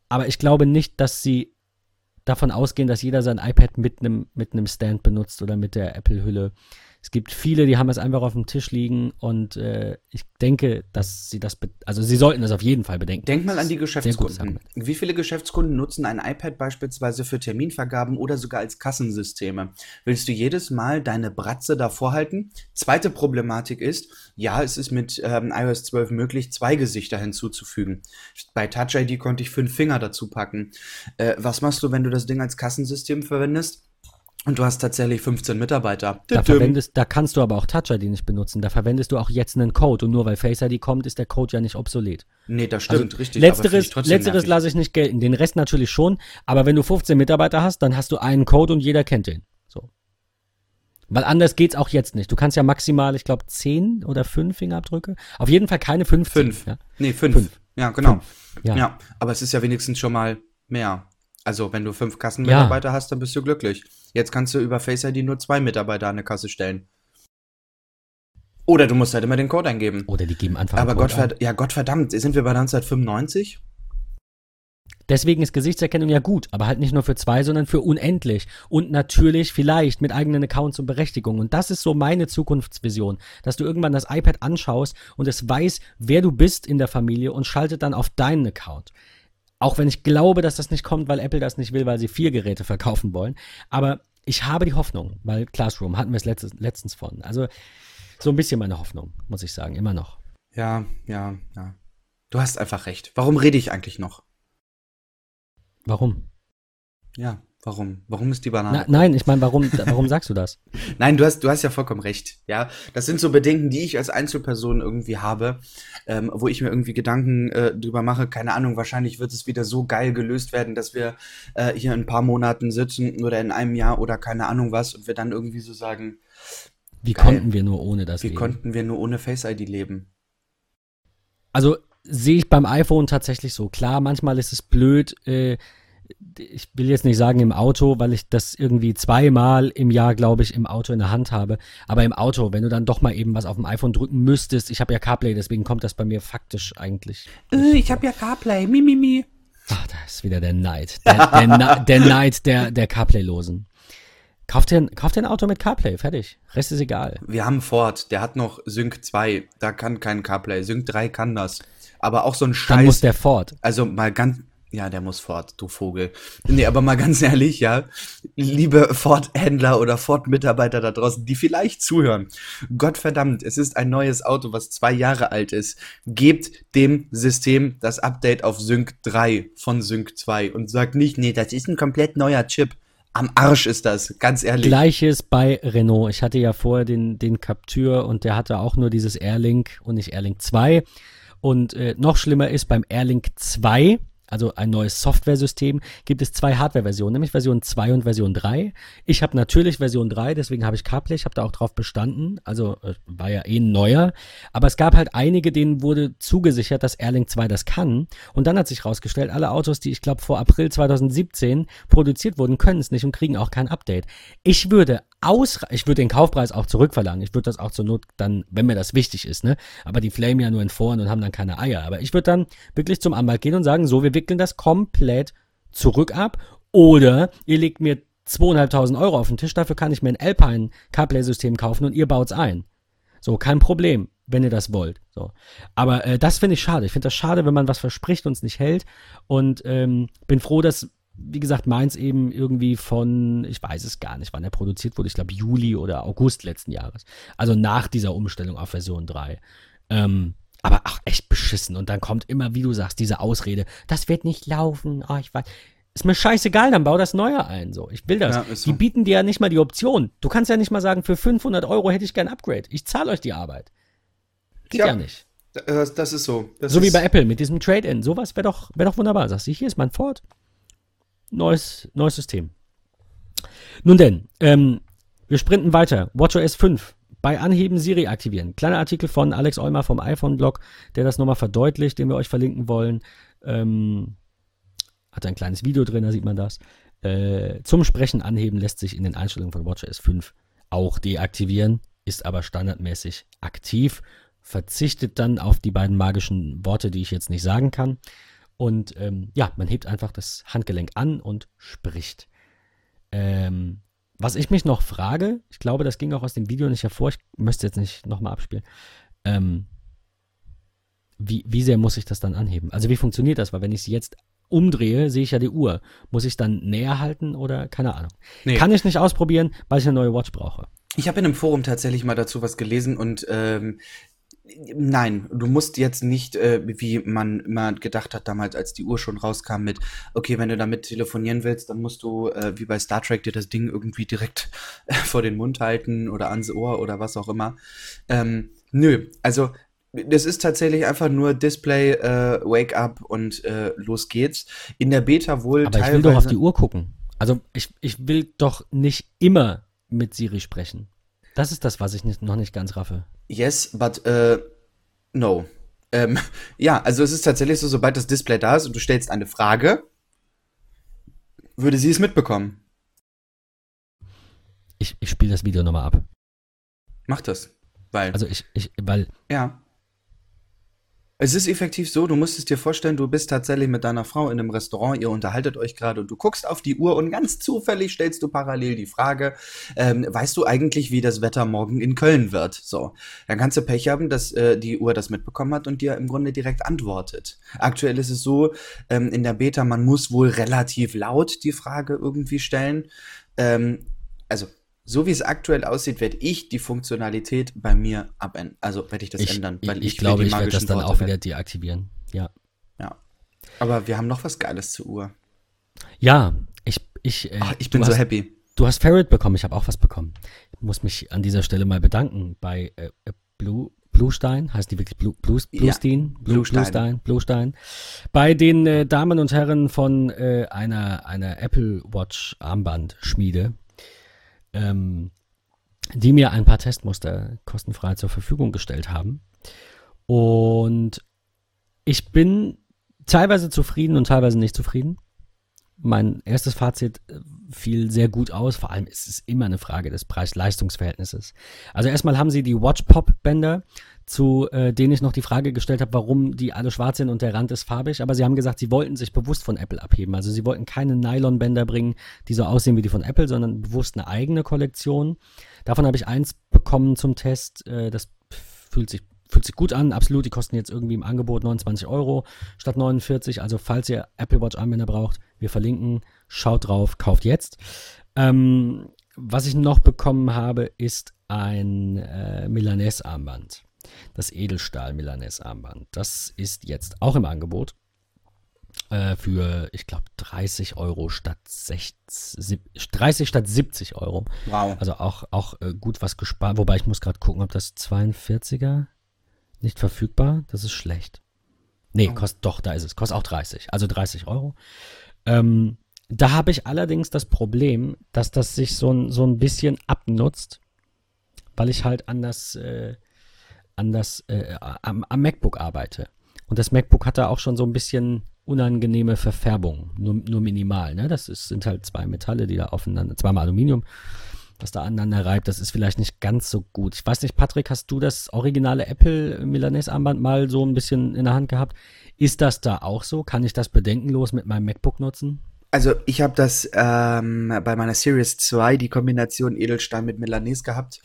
aber ich glaube nicht, dass sie davon ausgehen, dass jeder sein iPad mit einem mit Stand benutzt oder mit der Apple-Hülle. Es gibt viele, die haben es einfach auf dem Tisch liegen und äh, ich denke, dass sie das, also sie sollten das auf jeden Fall bedenken. Denk mal an die Geschäftskunden. Wie viele Geschäftskunden nutzen ein iPad beispielsweise für Terminvergaben oder sogar als Kassensysteme? Willst du jedes Mal deine Bratze davor halten? Zweite Problematik ist, ja, es ist mit ähm, iOS 12 möglich, zwei Gesichter hinzuzufügen. Bei Touch ID konnte ich fünf Finger dazu packen. Äh, was machst du, wenn du das Ding als Kassensystem verwendest? Und du hast tatsächlich 15 Mitarbeiter. Da, verwendest, da kannst du aber auch Touch ID nicht benutzen. Da verwendest du auch jetzt einen Code. Und nur weil Face ID kommt, ist der Code ja nicht obsolet. Nee, das stimmt, also, richtig. Letzteres, letzteres lasse ich nicht gelten. Den Rest natürlich schon. Aber wenn du 15 Mitarbeiter hast, dann hast du einen Code und jeder kennt den. So. Weil anders geht's auch jetzt nicht. Du kannst ja maximal, ich glaube, 10 oder 5 Fingerabdrücke. Auf jeden Fall keine 15. 5. Ja? Nee, 5. Ja, genau. Fünf. Ja. ja, aber es ist ja wenigstens schon mal mehr. Also, wenn du fünf Kassenmitarbeiter ja. hast, dann bist du glücklich. Jetzt kannst du über Face ID nur zwei Mitarbeiter an eine Kasse stellen. Oder du musst halt immer den Code eingeben. Oder die geben einfach Aber Gott, ein. ja, Gottverdammt, sind wir bei 1995? Deswegen ist Gesichtserkennung ja gut, aber halt nicht nur für zwei, sondern für unendlich. Und natürlich vielleicht mit eigenen Accounts und Berechtigungen. Und das ist so meine Zukunftsvision, dass du irgendwann das iPad anschaust und es weiß, wer du bist in der Familie und schaltet dann auf deinen Account. Auch wenn ich glaube, dass das nicht kommt, weil Apple das nicht will, weil sie vier Geräte verkaufen wollen. Aber ich habe die Hoffnung, weil Classroom hatten wir es letztens, letztens von. Also so ein bisschen meine Hoffnung, muss ich sagen, immer noch. Ja, ja, ja. Du hast einfach recht. Warum rede ich eigentlich noch? Warum? Ja, Warum? Warum ist die Banane? Na, nein, ich meine, warum, warum sagst du das? nein, du hast, du hast ja vollkommen recht. Ja, das sind so Bedenken, die ich als Einzelperson irgendwie habe, ähm, wo ich mir irgendwie Gedanken äh, drüber mache. Keine Ahnung, wahrscheinlich wird es wieder so geil gelöst werden, dass wir äh, hier in ein paar Monaten sitzen oder in einem Jahr oder keine Ahnung was und wir dann irgendwie so sagen. Wie geil, konnten wir nur ohne das wie leben? Wie konnten wir nur ohne Face ID leben? Also sehe ich beim iPhone tatsächlich so. Klar, manchmal ist es blöd. Äh, ich will jetzt nicht sagen im Auto, weil ich das irgendwie zweimal im Jahr, glaube ich, im Auto in der Hand habe. Aber im Auto, wenn du dann doch mal eben was auf dem iPhone drücken müsstest, ich habe ja CarPlay, deswegen kommt das bei mir faktisch eigentlich. Äh, ich habe ja CarPlay, mi, mi, mi. Ach, da ist wieder der Neid. Der, der, der Neid der, der CarPlay-Losen. Kauf dir, kauf dir ein Auto mit CarPlay, fertig. Rest ist egal. Wir haben Ford, der hat noch Sync 2, da kann kein CarPlay. Sync 3 kann das. Aber auch so ein Scheiß. Dann muss der Ford. Also mal ganz, ja, der muss fort, du Vogel. Nee, aber mal ganz ehrlich, ja, liebe Ford-Händler oder Ford-Mitarbeiter da draußen, die vielleicht zuhören. Gott verdammt, es ist ein neues Auto, was zwei Jahre alt ist. Gebt dem System das Update auf Sync 3 von Sync 2 und sagt nicht, nee, das ist ein komplett neuer Chip. Am Arsch ist das, ganz ehrlich. Gleiches bei Renault. Ich hatte ja vorher den, den Captur und der hatte auch nur dieses Airlink und nicht Airlink 2. Und äh, noch schlimmer ist beim Airlink 2, also ein neues Software-System, gibt es zwei Hardware-Versionen, nämlich Version 2 und Version 3. Ich habe natürlich Version 3, deswegen habe ich CarPlay, ich habe da auch drauf bestanden, also äh, war ja eh neuer, aber es gab halt einige, denen wurde zugesichert, dass Airlink 2 das kann und dann hat sich rausgestellt, alle Autos, die ich glaube vor April 2017 produziert wurden, können es nicht und kriegen auch kein Update. Ich würde ausreichend, ich würde den Kaufpreis auch zurückverlangen. Ich würde das auch zur Not dann, wenn mir das wichtig ist, ne? Aber die flamen ja nur in Foren und haben dann keine Eier. Aber ich würde dann wirklich zum Anwalt gehen und sagen, so, wir wickeln das komplett zurück ab. Oder ihr legt mir zweieinhalbtausend Euro auf den Tisch, dafür kann ich mir ein Alpine CarPlay-System kaufen und ihr baut's ein. So, kein Problem, wenn ihr das wollt. So. Aber äh, das finde ich schade. Ich finde das schade, wenn man was verspricht und es nicht hält. Und ähm, bin froh, dass wie gesagt, meins eben irgendwie von, ich weiß es gar nicht, wann er produziert wurde, ich glaube Juli oder August letzten Jahres. Also nach dieser Umstellung auf Version 3. Ähm, aber ach, echt beschissen. Und dann kommt immer, wie du sagst, diese Ausrede, das wird nicht laufen. Oh, ich weiß. Ist mir scheißegal, dann bau das Neue ein. So, ich will das. Ja, so. Die bieten dir ja nicht mal die Option. Du kannst ja nicht mal sagen, für 500 Euro hätte ich gern Upgrade. Ich zahle euch die Arbeit. Geht ja, ja nicht. Das, das, ist so. Das so ist wie bei Apple mit diesem Trade-In. Sowas wäre doch, wär doch wunderbar. Sagst du, hier ist mein Ford. Neues, neues System. Nun denn, ähm, wir sprinten weiter. WatchOS 5. Bei Anheben Siri aktivieren. Kleiner Artikel von Alex Eumer vom iPhone-Blog, der das nochmal verdeutlicht, den wir euch verlinken wollen. Ähm, hat ein kleines Video drin, da sieht man das. Äh, zum Sprechen anheben lässt sich in den Einstellungen von WatchOS 5 auch deaktivieren, ist aber standardmäßig aktiv, verzichtet dann auf die beiden magischen Worte, die ich jetzt nicht sagen kann. Und ähm, ja, man hebt einfach das Handgelenk an und spricht. Ähm, was ich mich noch frage, ich glaube, das ging auch aus dem Video nicht hervor, ich müsste jetzt nicht nochmal abspielen. Ähm, wie, wie sehr muss ich das dann anheben? Also wie funktioniert das? Weil wenn ich sie jetzt umdrehe, sehe ich ja die Uhr. Muss ich dann näher halten oder keine Ahnung? Nee. Kann ich nicht ausprobieren, weil ich eine neue Watch brauche. Ich habe in einem Forum tatsächlich mal dazu was gelesen und ähm, Nein, du musst jetzt nicht, äh, wie man immer gedacht hat damals, als die Uhr schon rauskam, mit, okay, wenn du damit telefonieren willst, dann musst du, äh, wie bei Star Trek, dir das Ding irgendwie direkt äh, vor den Mund halten oder ans Ohr oder was auch immer. Ähm, nö, also das ist tatsächlich einfach nur Display, äh, Wake Up und äh, los geht's. In der Beta wohl Aber teilweise. Ich will doch auf die Uhr gucken. Also ich, ich will doch nicht immer mit Siri sprechen. Das ist das, was ich nicht, noch nicht ganz raffe. Yes, but uh, no. Ähm, ja, also es ist tatsächlich so, sobald das Display da ist und du stellst eine Frage, würde sie es mitbekommen. Ich, ich spiele das Video nochmal ab. Mach das. Weil. Also ich, ich, weil. Ja. Es ist effektiv so, du musst es dir vorstellen, du bist tatsächlich mit deiner Frau in einem Restaurant, ihr unterhaltet euch gerade und du guckst auf die Uhr und ganz zufällig stellst du parallel die Frage, ähm, weißt du eigentlich, wie das Wetter morgen in Köln wird? So, dann kannst du Pech haben, dass äh, die Uhr das mitbekommen hat und dir im Grunde direkt antwortet. Aktuell ist es so, ähm, in der Beta, man muss wohl relativ laut die Frage irgendwie stellen. Ähm, also so wie es aktuell aussieht, werde ich die Funktionalität bei mir abändern. Also werde ich das ich, ändern. Weil ich, ich glaube, ich werde das dann Worte auch wieder deaktivieren. Ja. Ja. Aber wir haben noch was Geiles zur Uhr. Ja, ich, ich, äh, Ach, ich bin so hast, happy. Du hast Ferret bekommen, ich habe auch was bekommen. Ich muss mich an dieser Stelle mal bedanken bei äh, äh Blue, Bluestein, heißt die wirklich Blue, Blue, Bluestein? Ja, Blue, Bluestein. Bluestein. Bei den äh, Damen und Herren von äh, einer, einer Apple Watch Armbandschmiede ähm, die mir ein paar Testmuster kostenfrei zur Verfügung gestellt haben. Und ich bin teilweise zufrieden und teilweise nicht zufrieden. Mein erstes Fazit äh, fiel sehr gut aus. Vor allem ist es immer eine Frage des Preis-Leistungs-Verhältnisses. Also erstmal haben sie die Watch-Pop-Bänder zu äh, denen ich noch die Frage gestellt habe, warum die alle schwarz sind und der Rand ist farbig. Aber sie haben gesagt, sie wollten sich bewusst von Apple abheben. Also sie wollten keine Nylonbänder bringen, die so aussehen wie die von Apple, sondern bewusst eine eigene Kollektion. Davon habe ich eins bekommen zum Test. Äh, das fühlt sich fühlt sich gut an, absolut. Die kosten jetzt irgendwie im Angebot 29 Euro statt 49. Also falls ihr Apple Watch Armbänder braucht, wir verlinken, schaut drauf, kauft jetzt. Ähm, was ich noch bekommen habe, ist ein äh, Milanese Armband das Edelstahl Milanese Armband. Das ist jetzt auch im Angebot äh, für, ich glaube, 30 Euro statt 60, 30 statt 70 Euro. Wow. Also auch, auch äh, gut was gespart. Wobei ich muss gerade gucken, ob das 42er nicht verfügbar. Das ist schlecht. Nee, oh. kostet doch, da ist es. Kostet auch 30. Also 30 Euro. Ähm, da habe ich allerdings das Problem, dass das sich so ein, so ein bisschen abnutzt, weil ich halt an das, äh, an das, äh, am, am, MacBook arbeite. Und das MacBook hat da auch schon so ein bisschen unangenehme Verfärbung, nur, nur minimal. Ne? Das ist, sind halt zwei Metalle, die da aufeinander, zweimal Aluminium, was da aneinander reibt. Das ist vielleicht nicht ganz so gut. Ich weiß nicht, Patrick, hast du das originale Apple Milanese Armband mal so ein bisschen in der Hand gehabt? Ist das da auch so? Kann ich das bedenkenlos mit meinem MacBook nutzen? Also ich habe das ähm, bei meiner Series 2 die Kombination Edelstein mit Milanese gehabt.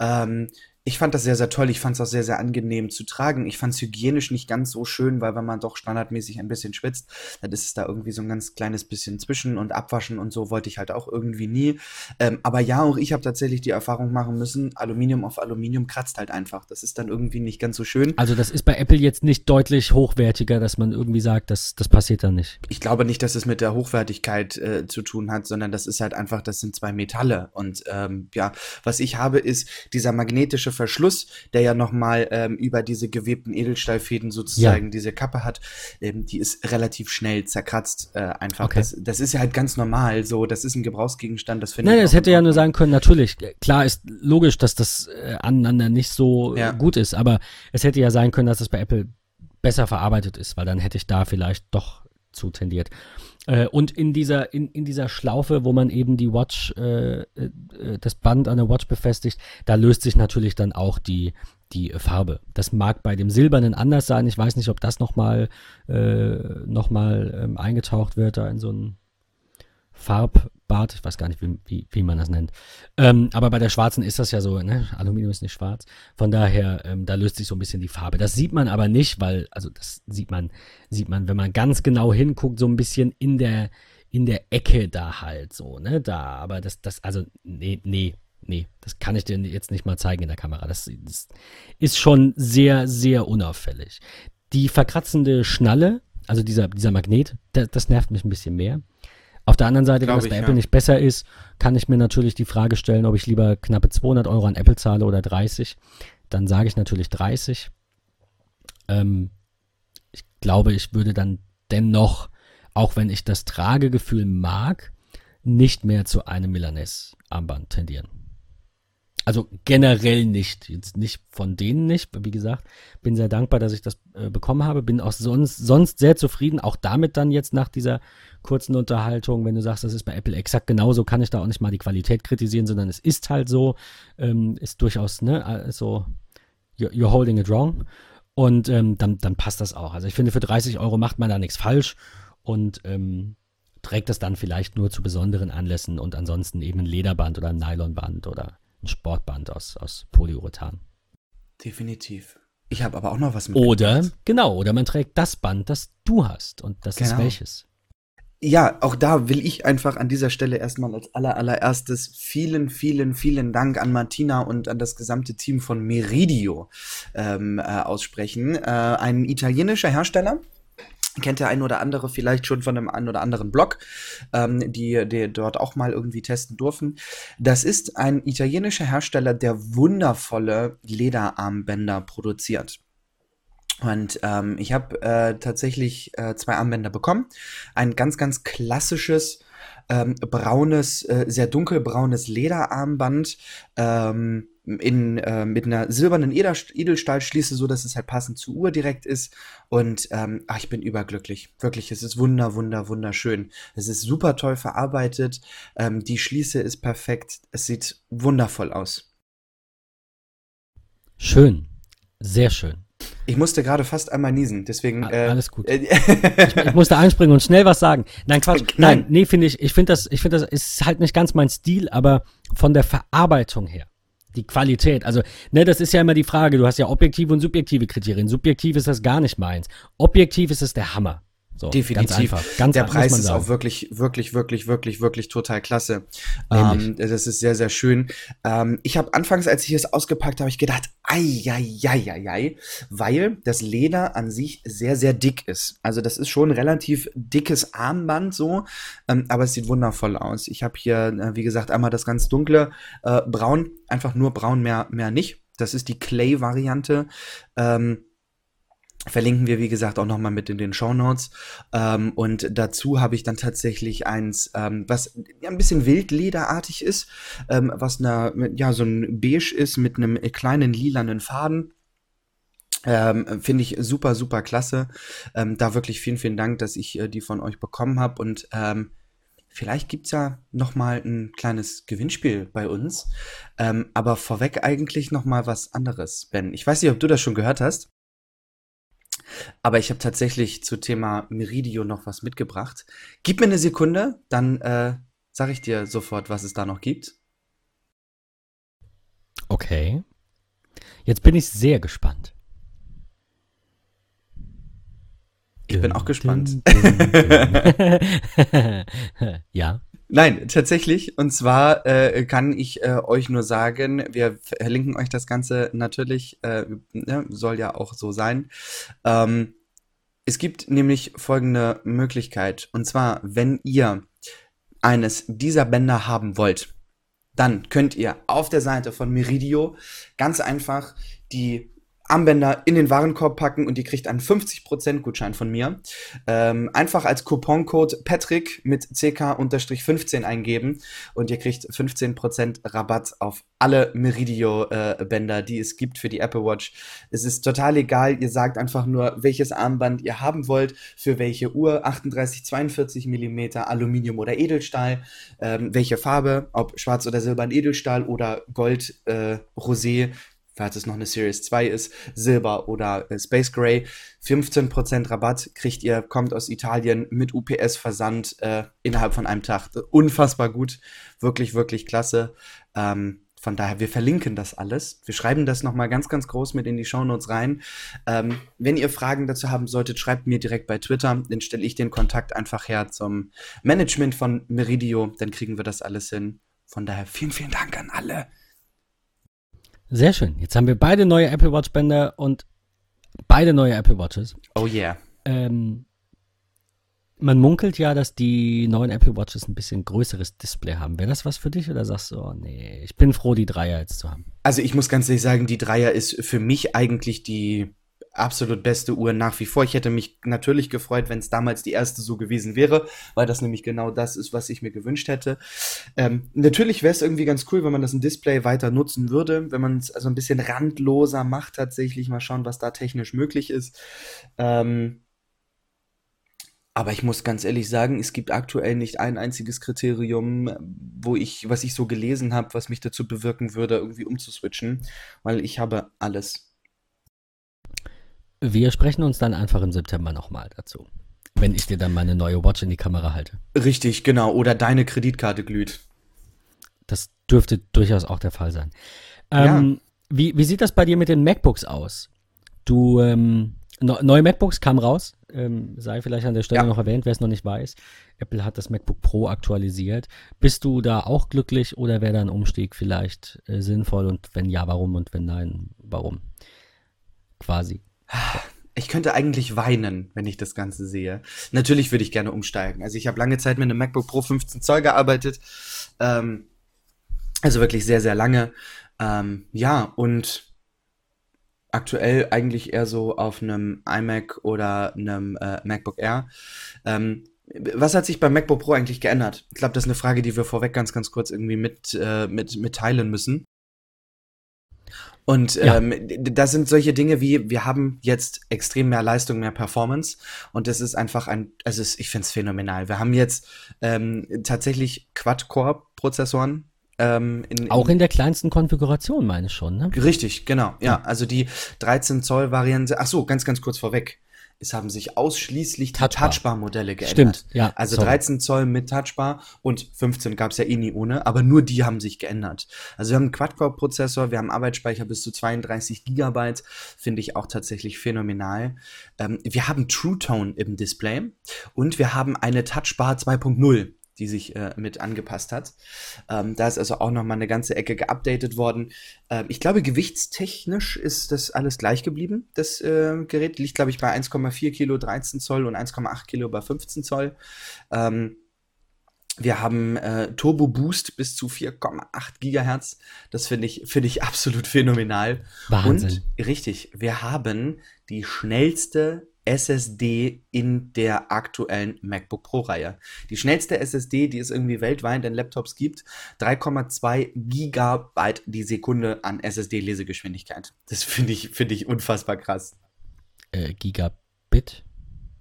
Ähm, ich fand das sehr, sehr toll. Ich fand es auch sehr, sehr angenehm zu tragen. Ich fand es hygienisch nicht ganz so schön, weil wenn man doch standardmäßig ein bisschen schwitzt, dann ist es da irgendwie so ein ganz kleines bisschen zwischen und abwaschen und so wollte ich halt auch irgendwie nie. Ähm, aber ja, auch ich habe tatsächlich die Erfahrung machen müssen, Aluminium auf Aluminium kratzt halt einfach. Das ist dann irgendwie nicht ganz so schön. Also das ist bei Apple jetzt nicht deutlich hochwertiger, dass man irgendwie sagt, das, das passiert dann nicht. Ich glaube nicht, dass es mit der Hochwertigkeit äh, zu tun hat, sondern das ist halt einfach, das sind zwei Metalle. Und ähm, ja, was ich habe, ist dieser magnetische Verschluss, der ja nochmal ähm, über diese gewebten Edelstahlfäden sozusagen ja. diese Kappe hat, ähm, die ist relativ schnell zerkratzt äh, einfach. Okay. Das, das, ist ja halt ganz normal so. Das ist ein Gebrauchsgegenstand, das finde ich. Nein, es hätte ja nur sagen können, natürlich, klar ist logisch, dass das äh, aneinander nicht so ja. gut ist, aber es hätte ja sein können, dass das bei Apple besser verarbeitet ist, weil dann hätte ich da vielleicht doch zu tendiert. Äh, und in dieser, in, in dieser Schlaufe, wo man eben die Watch, äh, äh, das Band an der Watch befestigt, da löst sich natürlich dann auch die, die Farbe. Das mag bei dem Silbernen anders sein. Ich weiß nicht, ob das nochmal äh, noch ähm, eingetaucht wird, da in so ein Farbbad. Ich weiß gar nicht, wie, wie, wie man das nennt. Ähm, aber bei der schwarzen ist das ja so, ne? Aluminium ist nicht schwarz. Von daher, ähm, da löst sich so ein bisschen die Farbe. Das sieht man aber nicht, weil, also das sieht man, sieht man, wenn man ganz genau hinguckt, so ein bisschen in der, in der Ecke da halt so, ne? Da, aber das, das, also, nee, nee, nee, das kann ich dir jetzt nicht mal zeigen in der Kamera. Das, das ist schon sehr, sehr unauffällig. Die verkratzende Schnalle, also dieser, dieser Magnet, das, das nervt mich ein bisschen mehr. Auf der anderen Seite, wenn das bei ich, Apple ja. nicht besser ist, kann ich mir natürlich die Frage stellen, ob ich lieber knappe 200 Euro an Apple zahle oder 30. Dann sage ich natürlich 30. Ähm, ich glaube, ich würde dann dennoch, auch wenn ich das Tragegefühl mag, nicht mehr zu einem Milanese-Armband tendieren. Also generell nicht, jetzt nicht von denen nicht, wie gesagt, bin sehr dankbar, dass ich das äh, bekommen habe, bin auch sonst, sonst sehr zufrieden, auch damit dann jetzt nach dieser kurzen Unterhaltung, wenn du sagst, das ist bei Apple exakt genauso, kann ich da auch nicht mal die Qualität kritisieren, sondern es ist halt so, ähm, ist durchaus, ne, also you're, you're holding it wrong. Und ähm, dann, dann passt das auch. Also ich finde, für 30 Euro macht man da nichts falsch und ähm, trägt das dann vielleicht nur zu besonderen Anlässen und ansonsten eben ein Lederband oder ein Nylonband oder ein Sportband aus, aus Polyurethan. Definitiv. Ich habe aber auch noch was mit. Oder, genau, oder man trägt das Band, das du hast. Und das genau. ist welches? Ja, auch da will ich einfach an dieser Stelle erstmal als aller, allererstes vielen, vielen, vielen Dank an Martina und an das gesamte Team von Meridio ähm, äh, aussprechen. Äh, ein italienischer Hersteller, kennt der ein oder andere vielleicht schon von einem einen oder anderen Blog, ähm, die, die dort auch mal irgendwie testen durften. Das ist ein italienischer Hersteller, der wundervolle Lederarmbänder produziert. Und ähm, ich habe äh, tatsächlich äh, zwei Armbänder bekommen. Ein ganz, ganz klassisches ähm, braunes, äh, sehr dunkelbraunes Lederarmband. Ähm, in, äh, mit einer silbernen Edelstahlschließe, so dass es halt passend zur Uhr direkt ist. Und ähm, ach, ich bin überglücklich. Wirklich, es ist wunder, wunder, wunderschön. Es ist super toll verarbeitet. Ähm, die Schließe ist perfekt. Es sieht wundervoll aus. Schön. Sehr schön. Ich musste gerade fast einmal niesen, deswegen. Äh, Alles gut. ich, ich, musste einspringen und schnell was sagen. Nein, Quatsch. Nein, Nein nee, finde ich. Ich finde das, ich finde das ist halt nicht ganz mein Stil, aber von der Verarbeitung her die Qualität. Also, ne, das ist ja immer die Frage. Du hast ja objektive und subjektive Kriterien. Subjektiv ist das gar nicht meins. Objektiv ist es der Hammer. So, Definitiv. Ganz einfach. Ganz der Preis ist auch wirklich, wirklich, wirklich, wirklich, wirklich total klasse. Ähm, das ist sehr, sehr schön. Ähm, ich habe anfangs, als ich es ausgepackt habe, ich gedacht, ei, ei, ei, ei, ei, weil das Leder an sich sehr, sehr dick ist. Also das ist schon ein relativ dickes Armband so, ähm, aber es sieht wundervoll aus. Ich habe hier, äh, wie gesagt, einmal das ganz dunkle äh, Braun, einfach nur braun, mehr, mehr nicht. Das ist die Clay-Variante. Ähm, Verlinken wir, wie gesagt, auch nochmal mit in den Show Notes. Ähm, und dazu habe ich dann tatsächlich eins, ähm, was ein bisschen wildlederartig ist, ähm, was eine, ja, so ein Beige ist mit einem kleinen lilanen Faden. Ähm, Finde ich super, super klasse. Ähm, da wirklich vielen, vielen Dank, dass ich äh, die von euch bekommen habe. Und ähm, vielleicht gibt's ja noch mal ein kleines Gewinnspiel bei uns. Ähm, aber vorweg eigentlich noch mal was anderes, Ben. Ich weiß nicht, ob du das schon gehört hast. Aber ich habe tatsächlich zu Thema Meridio noch was mitgebracht. Gib mir eine Sekunde, dann äh, sage ich dir sofort, was es da noch gibt. Okay. Jetzt bin ich sehr gespannt. Ich bin auch gespannt. ja. Nein, tatsächlich. Und zwar äh, kann ich äh, euch nur sagen, wir verlinken euch das Ganze natürlich, äh, ne, soll ja auch so sein. Ähm, es gibt nämlich folgende Möglichkeit. Und zwar, wenn ihr eines dieser Bänder haben wollt, dann könnt ihr auf der Seite von Meridio ganz einfach die Armbänder in den Warenkorb packen und ihr kriegt einen 50% Gutschein von mir. Ähm, einfach als Couponcode Patrick mit CK-15 eingeben und ihr kriegt 15% Rabatt auf alle Meridio-Bänder, äh, die es gibt für die Apple Watch. Es ist total egal, ihr sagt einfach nur, welches Armband ihr haben wollt, für welche Uhr, 38, 42 mm Aluminium oder Edelstahl, ähm, welche Farbe, ob schwarz oder silber Edelstahl oder Gold, äh, Rosé, falls es noch eine Series 2 ist, Silber oder äh, Space Gray. 15% Rabatt kriegt ihr, kommt aus Italien mit UPS-Versand äh, innerhalb von einem Tag. Unfassbar gut, wirklich, wirklich klasse. Ähm, von daher, wir verlinken das alles. Wir schreiben das nochmal ganz, ganz groß mit in die Shownotes rein. Ähm, wenn ihr Fragen dazu haben solltet, schreibt mir direkt bei Twitter. Dann stelle ich den Kontakt einfach her zum Management von Meridio. Dann kriegen wir das alles hin. Von daher, vielen, vielen Dank an alle. Sehr schön. Jetzt haben wir beide neue Apple Watch Bänder und beide neue Apple Watches. Oh yeah. Ähm, man munkelt ja, dass die neuen Apple Watches ein bisschen größeres Display haben. Wäre das was für dich oder sagst du, oh nee, ich bin froh, die Dreier jetzt zu haben? Also ich muss ganz ehrlich sagen, die Dreier ist für mich eigentlich die absolut beste Uhr nach wie vor. Ich hätte mich natürlich gefreut, wenn es damals die erste so gewesen wäre, weil das nämlich genau das ist, was ich mir gewünscht hätte. Ähm, natürlich wäre es irgendwie ganz cool, wenn man das im Display weiter nutzen würde, wenn man es also ein bisschen randloser macht tatsächlich. Mal schauen, was da technisch möglich ist. Ähm, aber ich muss ganz ehrlich sagen, es gibt aktuell nicht ein einziges Kriterium, wo ich, was ich so gelesen habe, was mich dazu bewirken würde, irgendwie umzuswitchen, weil ich habe alles. Wir sprechen uns dann einfach im September nochmal dazu. Wenn ich dir dann meine neue Watch in die Kamera halte. Richtig, genau. Oder deine Kreditkarte glüht. Das dürfte durchaus auch der Fall sein. Ähm, ja. wie, wie sieht das bei dir mit den MacBooks aus? Du, ähm, neue MacBooks kamen raus, ähm, sei vielleicht an der Stelle ja. noch erwähnt, wer es noch nicht weiß. Apple hat das MacBook Pro aktualisiert. Bist du da auch glücklich oder wäre da ein Umstieg vielleicht äh, sinnvoll und wenn ja, warum und wenn nein, warum? Quasi. Ich könnte eigentlich weinen, wenn ich das Ganze sehe. Natürlich würde ich gerne umsteigen. Also ich habe lange Zeit mit einem MacBook Pro 15 Zoll gearbeitet. Ähm, also wirklich sehr, sehr lange. Ähm, ja, und aktuell eigentlich eher so auf einem iMac oder einem äh, MacBook Air. Ähm, was hat sich beim MacBook Pro eigentlich geändert? Ich glaube, das ist eine Frage, die wir vorweg ganz, ganz kurz irgendwie mit, äh, mit, mitteilen müssen. Und ja. ähm, das sind solche Dinge wie, wir haben jetzt extrem mehr Leistung, mehr Performance und das ist einfach ein, also ich finde es phänomenal. Wir haben jetzt ähm, tatsächlich Quad-Core-Prozessoren. Ähm, in, in, Auch in der kleinsten Konfiguration, meine ich schon, ne? Richtig, genau. Ja, also die 13 Zoll Variante. Ach so, ganz, ganz kurz vorweg es haben sich ausschließlich die Touchbar-Modelle geändert. Stimmt, ja. Also sorry. 13 Zoll mit Touchbar und 15 gab es ja eh nie ohne, aber nur die haben sich geändert. Also wir haben einen Quad-Core-Prozessor, wir haben Arbeitsspeicher bis zu 32 Gigabyte, finde ich auch tatsächlich phänomenal. Ähm, wir haben True Tone im Display und wir haben eine Touchbar 2.0 die sich äh, mit angepasst hat. Ähm, da ist also auch noch mal eine ganze Ecke geupdatet worden. Ähm, ich glaube, gewichtstechnisch ist das alles gleich geblieben. Das äh, Gerät liegt, glaube ich, bei 1,4 Kilo 13 Zoll und 1,8 Kilo bei 15 Zoll. Ähm, wir haben äh, Turbo Boost bis zu 4,8 Gigahertz. Das finde ich, finde ich absolut phänomenal. Wahnsinn. Und richtig, wir haben die schnellste SSD in der aktuellen MacBook Pro-Reihe. Die schnellste SSD, die es irgendwie weltweit in Laptops gibt, 3,2 Gigabyte die Sekunde an SSD-Lesegeschwindigkeit. Das finde ich, finde ich unfassbar krass. Äh, Gigabit?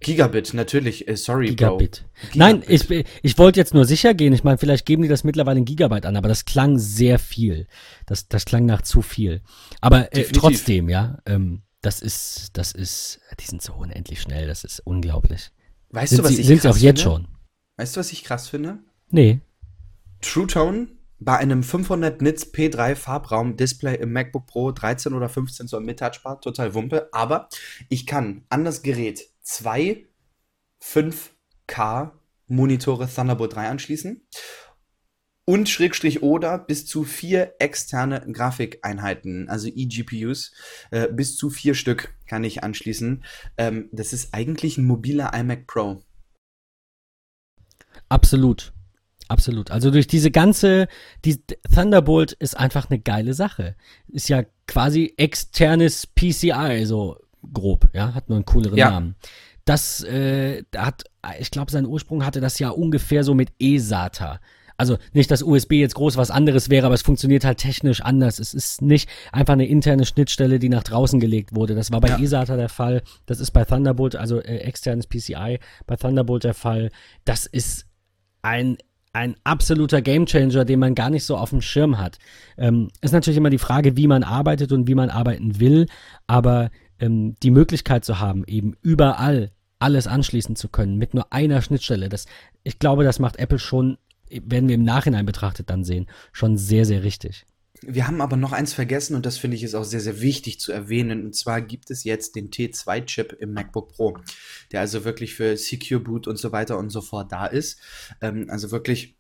Gigabit, natürlich, äh, sorry, Gigabit. Bro. Gigabit. Nein, ich, ich wollte jetzt nur sicher gehen. Ich meine, vielleicht geben die das mittlerweile in Gigabyte an, aber das klang sehr viel. Das, das klang nach zu viel. Aber äh, trotzdem, ja. Ähm, das ist, das ist, die sind so unendlich schnell, das ist unglaublich. Weißt sind du, was sie, ich sind krass auch jetzt finde? schon. Weißt du, was ich krass finde? Nee. True Tone bei einem 500 Nits P3 Farbraum Display im MacBook Pro 13 oder 15 Zoll mit Touchbar, total Wumpe, aber ich kann an das Gerät zwei 5K Monitore Thunderbolt 3 anschließen und Schrägstrich oder bis zu vier externe Grafikeinheiten, also eGPUs, äh, bis zu vier Stück kann ich anschließen. Ähm, das ist eigentlich ein mobiler iMac Pro. Absolut. Absolut. Also durch diese ganze, die Thunderbolt ist einfach eine geile Sache. Ist ja quasi externes PCI, so grob, ja, hat nur einen cooleren ja. Namen. Das äh, hat, ich glaube, seinen Ursprung hatte das ja ungefähr so mit eSATA. Also nicht, dass USB jetzt groß was anderes wäre, aber es funktioniert halt technisch anders. Es ist nicht einfach eine interne Schnittstelle, die nach draußen gelegt wurde. Das war bei ja. eSATA der Fall. Das ist bei Thunderbolt, also äh, externes PCI, bei Thunderbolt der Fall. Das ist ein ein absoluter Gamechanger, den man gar nicht so auf dem Schirm hat. Ähm, ist natürlich immer die Frage, wie man arbeitet und wie man arbeiten will, aber ähm, die Möglichkeit zu haben, eben überall alles anschließen zu können mit nur einer Schnittstelle, das, ich glaube, das macht Apple schon werden wir im Nachhinein betrachtet dann sehen, schon sehr, sehr richtig. Wir haben aber noch eins vergessen und das finde ich ist auch sehr, sehr wichtig zu erwähnen. Und zwar gibt es jetzt den T2-Chip im MacBook Pro, der also wirklich für Secure Boot und so weiter und so fort da ist. Ähm, also wirklich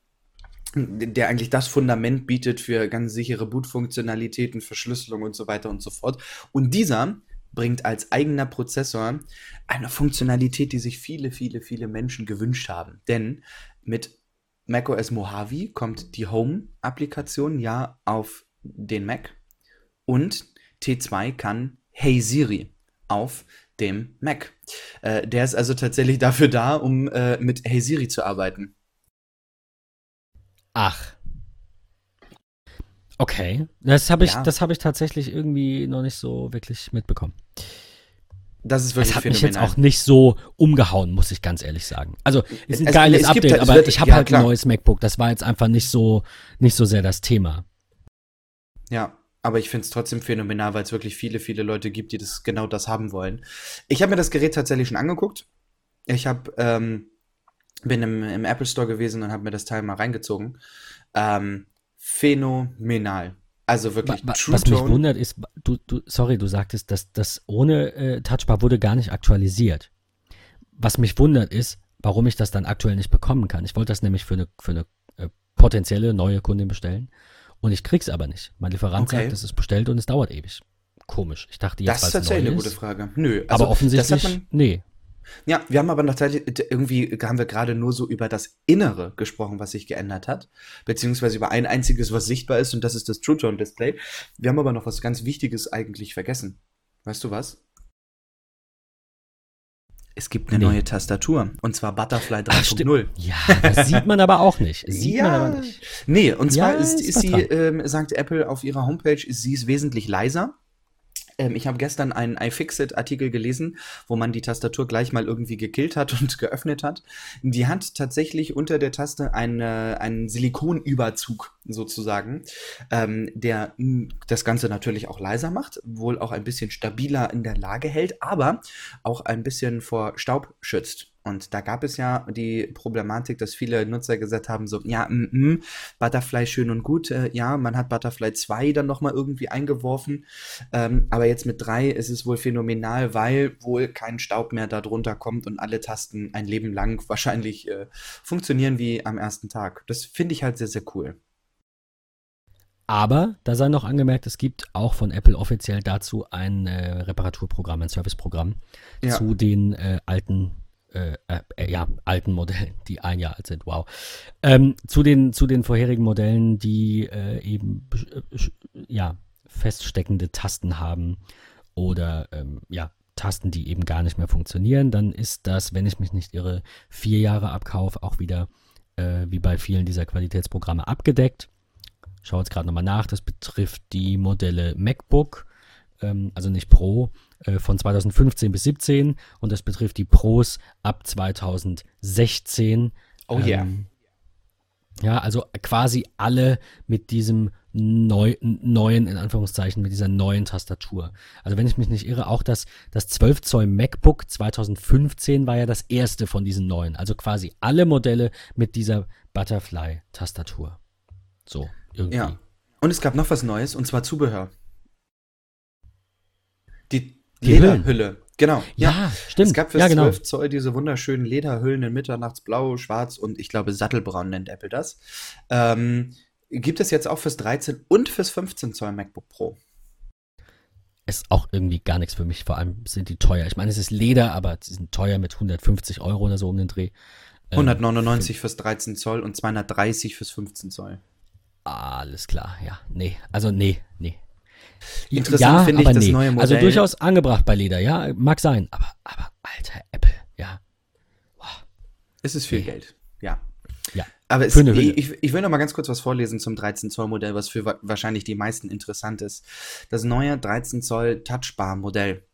der eigentlich das Fundament bietet für ganz sichere Boot-Funktionalitäten, Verschlüsselung und so weiter und so fort. Und dieser bringt als eigener Prozessor eine Funktionalität, die sich viele, viele, viele Menschen gewünscht haben. Denn mit macOS Mojave kommt die Home-Applikation ja auf den Mac und T2 kann Hey Siri auf dem Mac. Äh, der ist also tatsächlich dafür da, um äh, mit Hey Siri zu arbeiten. Ach. Okay. Das habe ich, ja. hab ich tatsächlich irgendwie noch nicht so wirklich mitbekommen. Das ist wirklich Es hat phänomenal. mich jetzt auch nicht so umgehauen, muss ich ganz ehrlich sagen. Also, ist ein es, geiles es Update, aber wird, ich habe ja, halt klar. ein neues MacBook. Das war jetzt einfach nicht so, nicht so sehr das Thema. Ja, aber ich finde es trotzdem phänomenal, weil es wirklich viele, viele Leute gibt, die das genau das haben wollen. Ich habe mir das Gerät tatsächlich schon angeguckt. Ich habe ähm, bin im, im, Apple Store gewesen und habe mir das Teil mal reingezogen. Ähm, phänomenal. Also wirklich wa, True Was mich wundert ist, du, du, sorry, du sagtest, dass das ohne äh, Touchbar wurde gar nicht aktualisiert. Was mich wundert ist, warum ich das dann aktuell nicht bekommen kann. Ich wollte das nämlich für eine, für eine äh, potenzielle neue Kundin bestellen und ich krieg's aber nicht. Mein Lieferant okay. sagt, es ist bestellt und es dauert ewig. Komisch. Ich dachte jetzt, Das ist tatsächlich eine gute Frage. Nö, also aber offensichtlich, nee. Ja, wir haben aber noch irgendwie haben wir gerade nur so über das Innere gesprochen, was sich geändert hat, beziehungsweise über ein einziges, was sichtbar ist, und das ist das True Tone Display. Wir haben aber noch was ganz Wichtiges eigentlich vergessen. Weißt du was? Es gibt eine nee. neue Tastatur und zwar Butterfly 3.0. Ja, das sieht man aber auch nicht. Sieht ja. man aber nicht. Nee, und zwar ja, ist, ist sie, ähm, sagt Apple auf ihrer Homepage, sie ist wesentlich leiser ähm, ich habe gestern einen iFixit-Artikel gelesen, wo man die Tastatur gleich mal irgendwie gekillt hat und geöffnet hat. Die hat tatsächlich unter der Taste eine, einen Silikonüberzug sozusagen, ähm, der das Ganze natürlich auch leiser macht, wohl auch ein bisschen stabiler in der Lage hält, aber auch ein bisschen vor Staub schützt. Und da gab es ja die Problematik, dass viele Nutzer gesagt haben, so, ja, mm, mm, Butterfly schön und gut, äh, ja, man hat Butterfly 2 dann nochmal irgendwie eingeworfen, ähm, aber jetzt mit 3 ist es wohl phänomenal, weil wohl kein Staub mehr darunter kommt und alle Tasten ein Leben lang wahrscheinlich äh, funktionieren wie am ersten Tag. Das finde ich halt sehr, sehr cool. Aber da sei noch angemerkt, es gibt auch von Apple offiziell dazu ein äh, Reparaturprogramm, ein Serviceprogramm ja. zu den äh, alten äh, äh, ja, alten Modellen, die ein Jahr alt sind, wow. Ähm, zu, den, zu den vorherigen Modellen, die äh, eben äh, ja, feststeckende Tasten haben oder ähm, ja, Tasten, die eben gar nicht mehr funktionieren, dann ist das, wenn ich mich nicht irre, vier Jahre Abkauf auch wieder äh, wie bei vielen dieser Qualitätsprogramme abgedeckt. Schau jetzt gerade nochmal nach, das betrifft die Modelle MacBook, ähm, also nicht Pro, von 2015 bis 17 und das betrifft die Pros ab 2016. Oh ja. Yeah. Ja, also quasi alle mit diesem neu, neuen, in Anführungszeichen, mit dieser neuen Tastatur. Also wenn ich mich nicht irre, auch das, das 12 Zoll MacBook 2015 war ja das erste von diesen neuen. Also quasi alle Modelle mit dieser Butterfly-Tastatur. So. irgendwie. Ja. Und es gab noch was Neues, und zwar Zubehör. Die, die Lederhülle. Genau. Ja, ja, stimmt. Es gab für ja, genau. 12 Zoll diese wunderschönen Lederhüllen in Mitternachtsblau, Schwarz und ich glaube Sattelbraun nennt Apple das. Ähm, gibt es jetzt auch fürs 13 und fürs 15 Zoll MacBook Pro. Ist auch irgendwie gar nichts für mich. Vor allem sind die teuer. Ich meine, es ist Leder, aber sie sind teuer mit 150 Euro oder so um den Dreh. 199 ähm, fürs 13 Zoll und 230 fürs 15 Zoll. Alles klar, ja. Nee, also nee, nee. Interessant ja, finde ich das nee. neue Modell. Also durchaus angebracht bei Leder, ja, mag sein. Aber, aber alter Apple, ja. Wow. Es ist viel nee. Geld, ja. Ja. Aber es, ich, ich, will noch mal ganz kurz was vorlesen zum 13 Zoll Modell, was für wahrscheinlich die meisten interessant ist. Das neue 13 Zoll Touchbar Modell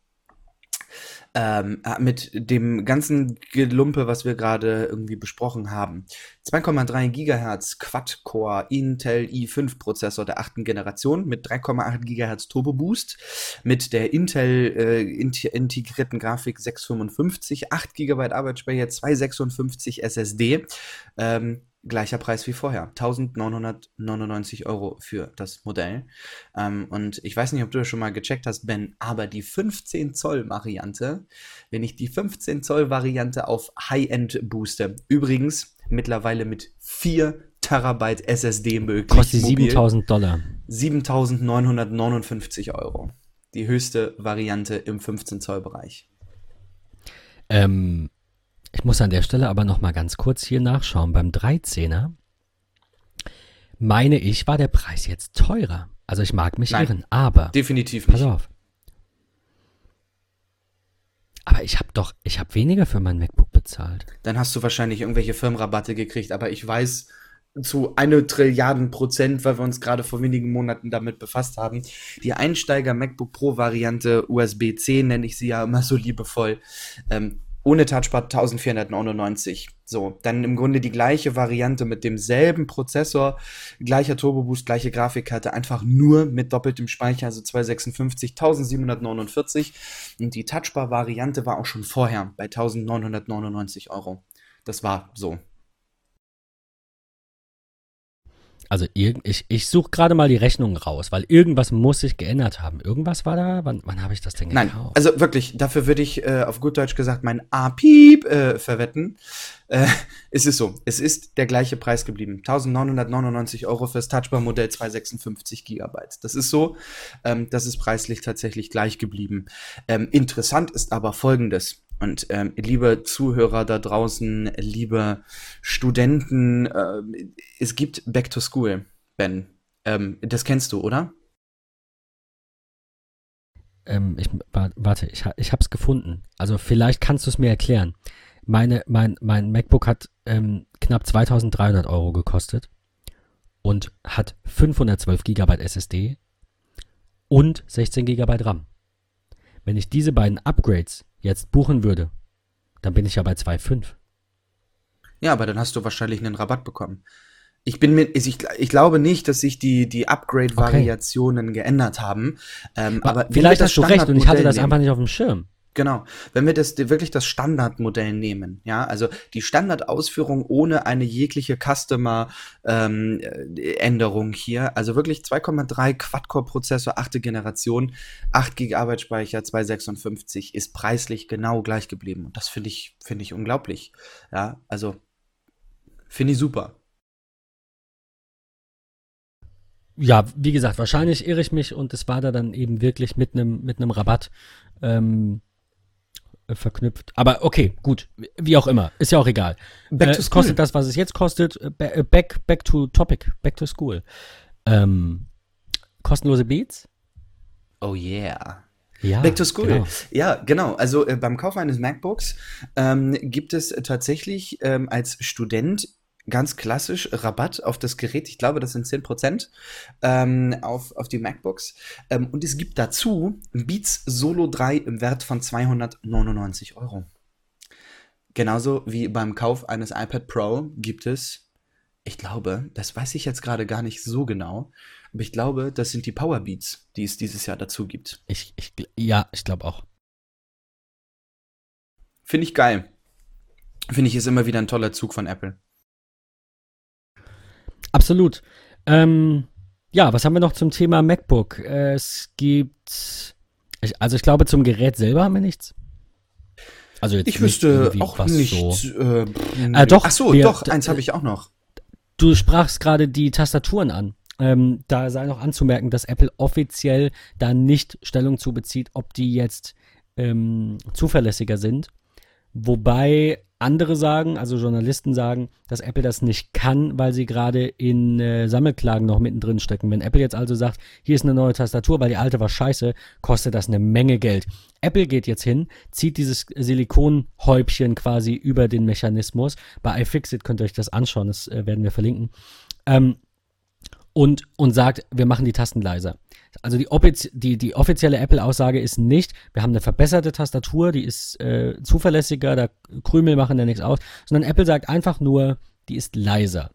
ähm, äh, mit dem ganzen Gelumpe, was wir gerade irgendwie besprochen haben. 2,3 GHz Quad-Core Intel i5 Prozessor der achten Generation mit 3,8 GHz Turbo Boost, mit der Intel äh, integrierten Grafik 655, 8 GB Arbeitsspeicher, 256 SSD. Ähm, gleicher Preis wie vorher. 1999 Euro für das Modell. Ähm, und ich weiß nicht, ob du das schon mal gecheckt hast, Ben, aber die 15 Zoll Variante, wenn ich die 15 Zoll Variante auf High-End booste, übrigens mittlerweile mit 4 Terabyte SSD möglich. Kostet 7000 Dollar. 7959 Euro. Die höchste Variante im 15 Zoll Bereich. Ähm, ich muss an der Stelle aber noch mal ganz kurz hier nachschauen. Beim 13er meine ich, war der Preis jetzt teurer. Also ich mag mich Nein, irren, aber definitiv nicht. Pass auf. Aber ich habe doch, ich habe weniger für mein MacBook bezahlt. Dann hast du wahrscheinlich irgendwelche Firmenrabatte gekriegt, aber ich weiß zu eine Trilliarden Prozent, weil wir uns gerade vor wenigen Monaten damit befasst haben. Die Einsteiger MacBook Pro Variante USB-C nenne ich sie ja immer so liebevoll. Ähm, ohne Touchpad 1499. So, dann im Grunde die gleiche Variante mit demselben Prozessor, gleicher Turbo Boost, gleiche Grafikkarte, einfach nur mit doppeltem Speicher, also 256, 1749. Und die Touchbar-Variante war auch schon vorher bei 1999 Euro. Das war so. Also ich, ich suche gerade mal die Rechnung raus, weil irgendwas muss sich geändert haben. Irgendwas war da? Wann, wann habe ich das denn gekauft? Nein, also wirklich, dafür würde ich äh, auf gut Deutsch gesagt mein A-Piep äh, verwetten. Äh, es ist so, es ist der gleiche Preis geblieben. 1999 Euro fürs Touchbar-Modell 256 Gigabyte. Das ist so, ähm, das ist preislich tatsächlich gleich geblieben. Ähm, interessant ist aber folgendes. Und ähm, liebe Zuhörer da draußen, liebe Studenten, äh, es gibt Back to School, Ben. Ähm, das kennst du, oder? Ähm, ich, warte, ich, ich habe es gefunden. Also vielleicht kannst du es mir erklären. Meine, mein, mein MacBook hat ähm, knapp 2300 Euro gekostet und hat 512 GB SSD und 16 GB RAM. Wenn ich diese beiden Upgrades jetzt buchen würde, dann bin ich ja bei 2,5. Ja, aber dann hast du wahrscheinlich einen Rabatt bekommen. Ich bin mir, ich, ich glaube nicht, dass sich die, die Upgrade-Variationen okay. geändert haben. Ähm, aber vielleicht hast du recht und ich hatte das einfach nicht auf dem Schirm. Genau. Wenn wir das wirklich das Standardmodell nehmen, ja, also die Standardausführung ohne eine jegliche Customer-Änderung ähm, hier, also wirklich 2,3 Quad-Core-Prozessor, achte Generation, 8 GB Arbeitsspeicher, 256, ist preislich genau gleich geblieben. Und das finde ich, finde ich unglaublich. Ja, also finde ich super. ja, wie gesagt, wahrscheinlich irre ich mich und es war da dann eben wirklich mit einem mit einem Rabatt. Ähm, äh, verknüpft. Aber okay, gut, wie auch immer, ist ja auch egal. Back äh, es kostet das, was es jetzt kostet. Äh, äh, back, back to topic, back to school. Ähm, kostenlose Beats? Oh yeah. Ja, Back to School. Genau. Ja, genau. Also äh, beim Kauf eines MacBooks ähm, gibt es tatsächlich ähm, als Student ganz klassisch Rabatt auf das Gerät. Ich glaube, das sind 10% ähm, auf, auf die MacBooks. Ähm, und es gibt dazu Beats Solo 3 im Wert von 299 Euro. Genauso wie beim Kauf eines iPad Pro gibt es, ich glaube, das weiß ich jetzt gerade gar nicht so genau, aber ich glaube, das sind die Power Beats, die es dieses Jahr dazu gibt. Ich, ich, ja, ich glaube auch. Finde ich geil. Finde ich ist immer wieder ein toller Zug von Apple. Absolut. Ähm, ja, was haben wir noch zum Thema MacBook? Es gibt, also ich glaube, zum Gerät selber haben wir nichts. Also jetzt ich wüsste auch nicht. So. Äh, äh, doch, Ach so, wir, doch, eins habe ich auch noch. Du sprachst gerade die Tastaturen an. Ähm, da sei noch anzumerken, dass Apple offiziell da nicht Stellung zu bezieht, ob die jetzt ähm, zuverlässiger sind. Wobei andere sagen, also Journalisten sagen, dass Apple das nicht kann, weil sie gerade in äh, Sammelklagen noch mittendrin stecken. Wenn Apple jetzt also sagt, hier ist eine neue Tastatur, weil die alte war scheiße, kostet das eine Menge Geld. Apple geht jetzt hin, zieht dieses Silikonhäubchen quasi über den Mechanismus. Bei iFixit könnt ihr euch das anschauen, das äh, werden wir verlinken. Ähm, und, und sagt, wir machen die Tasten leiser. Also die, die, die offizielle Apple-Aussage ist nicht, wir haben eine verbesserte Tastatur, die ist äh, zuverlässiger, da Krümel machen ja nichts aus, sondern Apple sagt einfach nur, die ist leiser.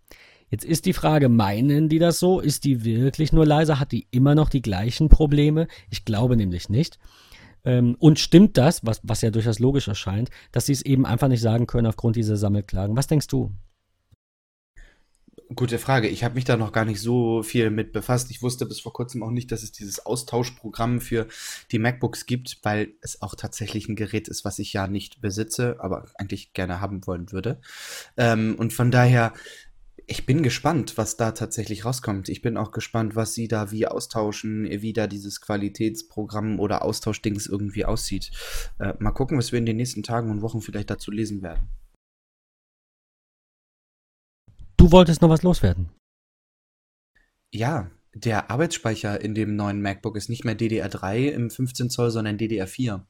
Jetzt ist die Frage, meinen die das so? Ist die wirklich nur leiser? Hat die immer noch die gleichen Probleme? Ich glaube nämlich nicht. Ähm, und stimmt das, was, was ja durchaus logisch erscheint, dass sie es eben einfach nicht sagen können aufgrund dieser Sammelklagen? Was denkst du? Gute Frage. Ich habe mich da noch gar nicht so viel mit befasst. Ich wusste bis vor kurzem auch nicht, dass es dieses Austauschprogramm für die MacBooks gibt, weil es auch tatsächlich ein Gerät ist, was ich ja nicht besitze, aber eigentlich gerne haben wollen würde. Ähm, und von daher, ich bin gespannt, was da tatsächlich rauskommt. Ich bin auch gespannt, was sie da wie austauschen, wie da dieses Qualitätsprogramm oder Austauschdings irgendwie aussieht. Äh, mal gucken, was wir in den nächsten Tagen und Wochen vielleicht dazu lesen werden. Du wolltest noch was loswerden. Ja, der Arbeitsspeicher in dem neuen MacBook ist nicht mehr DDR3 im 15 Zoll, sondern DDR4.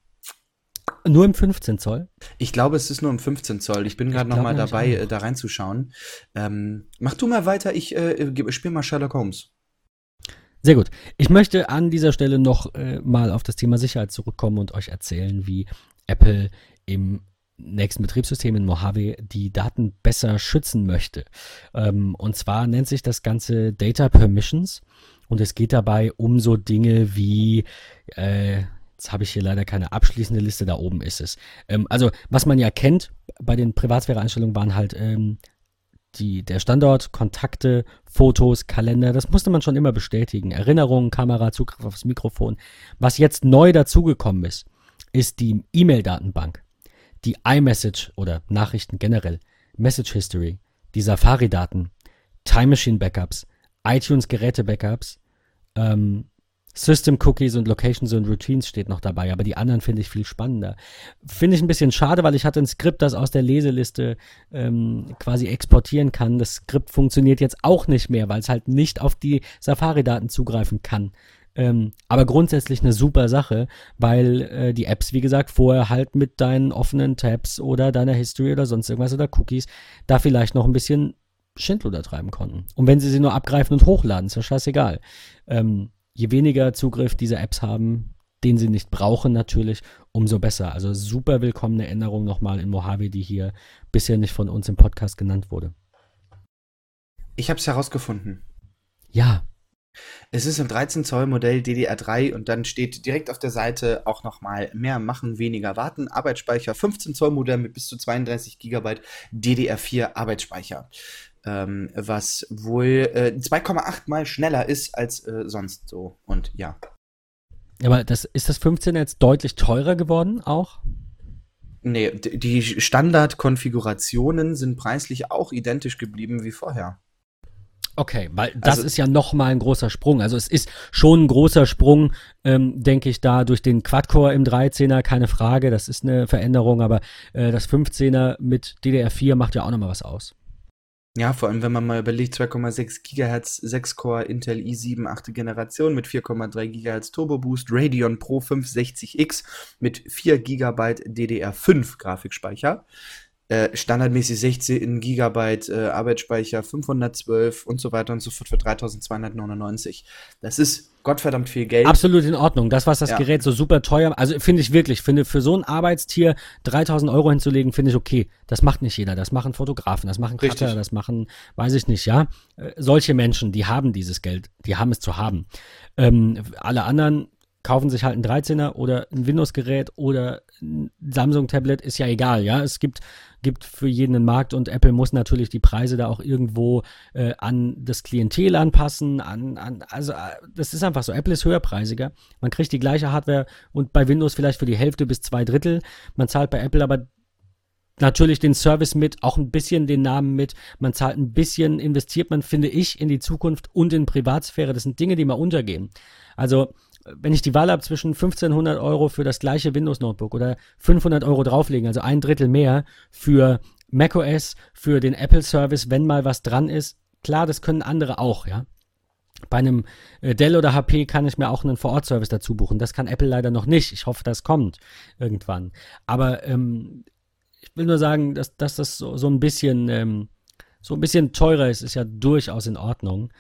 Nur im 15 Zoll? Ich glaube, es ist nur im 15 Zoll. Ich bin gerade noch mal dabei, äh, da reinzuschauen. Ähm, mach du mal weiter, ich äh, spiele mal Sherlock Holmes. Sehr gut. Ich möchte an dieser Stelle noch äh, mal auf das Thema Sicherheit zurückkommen und euch erzählen, wie Apple im nächsten Betriebssystem in Mojave die Daten besser schützen möchte. Ähm, und zwar nennt sich das Ganze Data Permissions und es geht dabei um so Dinge wie, äh, jetzt habe ich hier leider keine abschließende Liste, da oben ist es. Ähm, also was man ja kennt bei den Privatsphäre-Einstellungen waren halt ähm, die, der Standort, Kontakte, Fotos, Kalender, das musste man schon immer bestätigen. Erinnerungen, Kamera, Zugriff aufs Mikrofon. Was jetzt neu dazugekommen ist, ist die E-Mail-Datenbank die iMessage oder Nachrichten generell, Message History, die Safari-Daten, Time Machine Backups, iTunes Geräte-Backups, ähm, System Cookies und Locations und Routines steht noch dabei, aber die anderen finde ich viel spannender. Finde ich ein bisschen schade, weil ich hatte ein Skript, das aus der Leseliste ähm, quasi exportieren kann. Das Skript funktioniert jetzt auch nicht mehr, weil es halt nicht auf die Safari-Daten zugreifen kann. Ähm, aber grundsätzlich eine super Sache, weil äh, die Apps, wie gesagt, vorher halt mit deinen offenen Tabs oder deiner History oder sonst irgendwas oder Cookies da vielleicht noch ein bisschen Schindluder treiben konnten. Und wenn sie sie nur abgreifen und hochladen, ist ja scheißegal. Ähm, je weniger Zugriff diese Apps haben, den sie nicht brauchen natürlich, umso besser. Also super willkommene Änderung nochmal in Mojave, die hier bisher nicht von uns im Podcast genannt wurde. Ich habe es herausgefunden. Ja, es ist ein 13 Zoll Modell DDR3 und dann steht direkt auf der Seite auch nochmal mehr machen, weniger warten. Arbeitsspeicher 15 Zoll Modell mit bis zu 32 GB DDR4 Arbeitsspeicher. Ähm, was wohl äh, 2,8 mal schneller ist als äh, sonst so. Und ja. Aber das, ist das 15 jetzt deutlich teurer geworden auch? Nee, die Standardkonfigurationen sind preislich auch identisch geblieben wie vorher. Okay, weil das also, ist ja noch mal ein großer Sprung. Also es ist schon ein großer Sprung, ähm, denke ich, da durch den Quad-Core im 13er, keine Frage, das ist eine Veränderung, aber äh, das 15er mit DDR4 macht ja auch noch mal was aus. Ja, vor allem, wenn man mal überlegt, 2,6 GHz, 6-Core Intel i7, 8. Generation mit 4,3 GHz Turbo Boost, Radeon Pro 560X mit 4 GB DDR5 Grafikspeicher äh, standardmäßig 16 Gigabyte äh, Arbeitsspeicher, 512 und so weiter und so fort für 3299. Das ist gottverdammt viel Geld. Absolut in Ordnung. Das, was das ja. Gerät so super teuer, also finde ich wirklich, finde für so ein Arbeitstier 3000 Euro hinzulegen, finde ich okay. Das macht nicht jeder. Das machen Fotografen, das machen Cutter, das machen, weiß ich nicht, ja. Äh, solche Menschen, die haben dieses Geld, die haben es zu haben. Ähm, alle anderen kaufen sich halt ein 13er oder ein Windows-Gerät oder ein Samsung-Tablet, ist ja egal, ja. Es gibt, gibt für jeden einen Markt und Apple muss natürlich die Preise da auch irgendwo äh, an das Klientel anpassen, an, an, also äh, das ist einfach so. Apple ist höherpreisiger. Man kriegt die gleiche Hardware und bei Windows vielleicht für die Hälfte bis zwei Drittel. Man zahlt bei Apple aber natürlich den Service mit, auch ein bisschen den Namen mit. Man zahlt ein bisschen, investiert man, finde ich, in die Zukunft und in Privatsphäre. Das sind Dinge, die mal untergehen. Also, wenn ich die Wahl habe zwischen 1500 Euro für das gleiche Windows Notebook oder 500 Euro drauflegen, also ein Drittel mehr für macOS, für den Apple Service, wenn mal was dran ist, klar, das können andere auch, ja. Bei einem äh, Dell oder HP kann ich mir auch einen Vor-Ort-Service dazu buchen. Das kann Apple leider noch nicht. Ich hoffe, das kommt irgendwann. Aber ähm, ich will nur sagen, dass, dass das so, so ein bisschen ähm, so ein bisschen teurer ist, ist ja durchaus in Ordnung.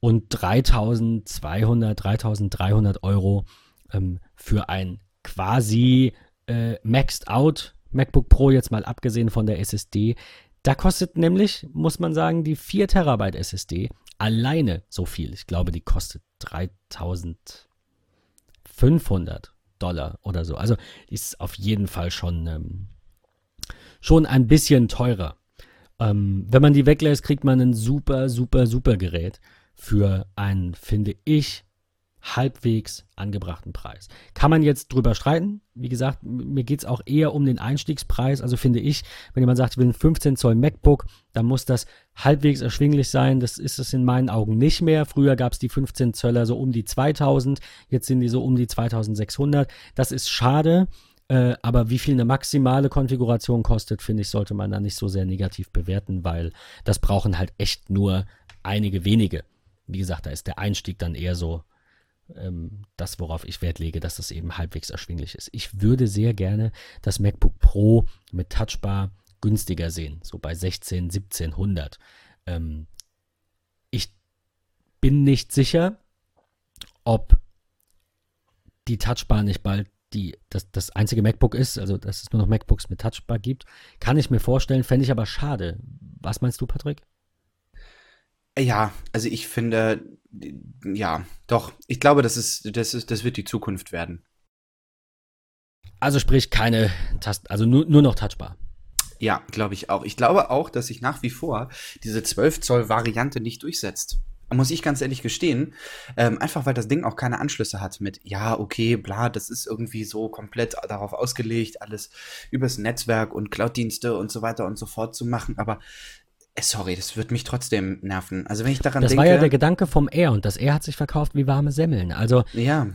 Und 3200, 3300 Euro ähm, für ein quasi äh, maxed out MacBook Pro, jetzt mal abgesehen von der SSD. Da kostet nämlich, muss man sagen, die 4 Terabyte SSD alleine so viel. Ich glaube, die kostet 3500 Dollar oder so. Also ist auf jeden Fall schon ähm, schon ein bisschen teurer. Ähm, wenn man die weglässt, kriegt man ein super, super, super Gerät für einen, finde ich, halbwegs angebrachten Preis. Kann man jetzt drüber streiten? Wie gesagt, mir geht es auch eher um den Einstiegspreis. Also finde ich, wenn jemand sagt, ich will ein 15 Zoll MacBook, dann muss das halbwegs erschwinglich sein. Das ist es in meinen Augen nicht mehr. Früher gab es die 15 Zöller so um die 2000, jetzt sind die so um die 2600. Das ist schade. Äh, aber wie viel eine maximale Konfiguration kostet, finde ich, sollte man da nicht so sehr negativ bewerten, weil das brauchen halt echt nur einige wenige. Wie gesagt, da ist der Einstieg dann eher so ähm, das, worauf ich Wert lege, dass das eben halbwegs erschwinglich ist. Ich würde sehr gerne das MacBook Pro mit Touchbar günstiger sehen, so bei 16, 1700. Ähm, ich bin nicht sicher, ob die Touchbar nicht bald die, das, das einzige MacBook ist, also dass es nur noch MacBooks mit Touchbar gibt, kann ich mir vorstellen, fände ich aber schade. Was meinst du, Patrick? Ja, also ich finde, ja, doch, ich glaube, das ist, das ist, das wird die Zukunft werden. Also sprich keine Tasten, also nur, nur noch Touchbar. Ja, glaube ich auch. Ich glaube auch, dass sich nach wie vor diese 12 Zoll Variante nicht durchsetzt muss ich ganz ehrlich gestehen, ähm, einfach weil das Ding auch keine Anschlüsse hat mit, ja, okay, bla, das ist irgendwie so komplett darauf ausgelegt, alles übers Netzwerk und Cloud-Dienste und so weiter und so fort zu machen, aber sorry, das wird mich trotzdem nerven. Also wenn ich daran das denke. Das war ja der Gedanke vom Air und das Air hat sich verkauft wie warme Semmeln. Also ja.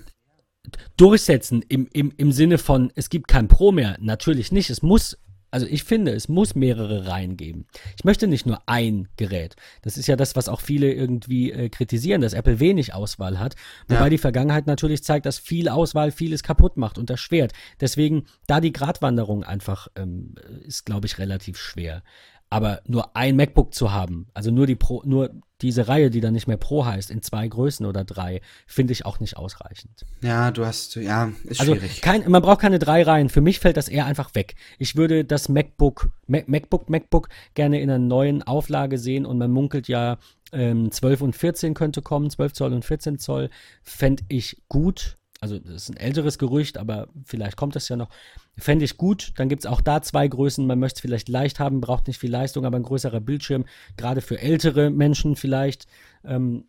durchsetzen im, im, im Sinne von, es gibt kein Pro mehr, natürlich nicht. Es muss also ich finde, es muss mehrere Reihen geben. Ich möchte nicht nur ein Gerät. Das ist ja das, was auch viele irgendwie äh, kritisieren, dass Apple wenig Auswahl hat. Wobei ja. die Vergangenheit natürlich zeigt, dass viel Auswahl vieles kaputt macht und erschwert. Deswegen, da die Gratwanderung einfach ähm, ist, glaube ich, relativ schwer. Aber nur ein MacBook zu haben, also nur die Pro, nur diese Reihe, die dann nicht mehr Pro heißt, in zwei Größen oder drei, finde ich auch nicht ausreichend. Ja, du hast, ja, ist also schwierig. Kein, man braucht keine drei Reihen. Für mich fällt das eher einfach weg. Ich würde das MacBook, Mac, MacBook, MacBook gerne in einer neuen Auflage sehen und man munkelt ja, ähm, 12 und 14 könnte kommen, 12 Zoll und 14 Zoll, fände ich gut also das ist ein älteres Gerücht, aber vielleicht kommt das ja noch. Fände ich gut. Dann gibt es auch da zwei Größen. Man möchte es vielleicht leicht haben, braucht nicht viel Leistung, aber ein größerer Bildschirm, gerade für ältere Menschen vielleicht, ähm,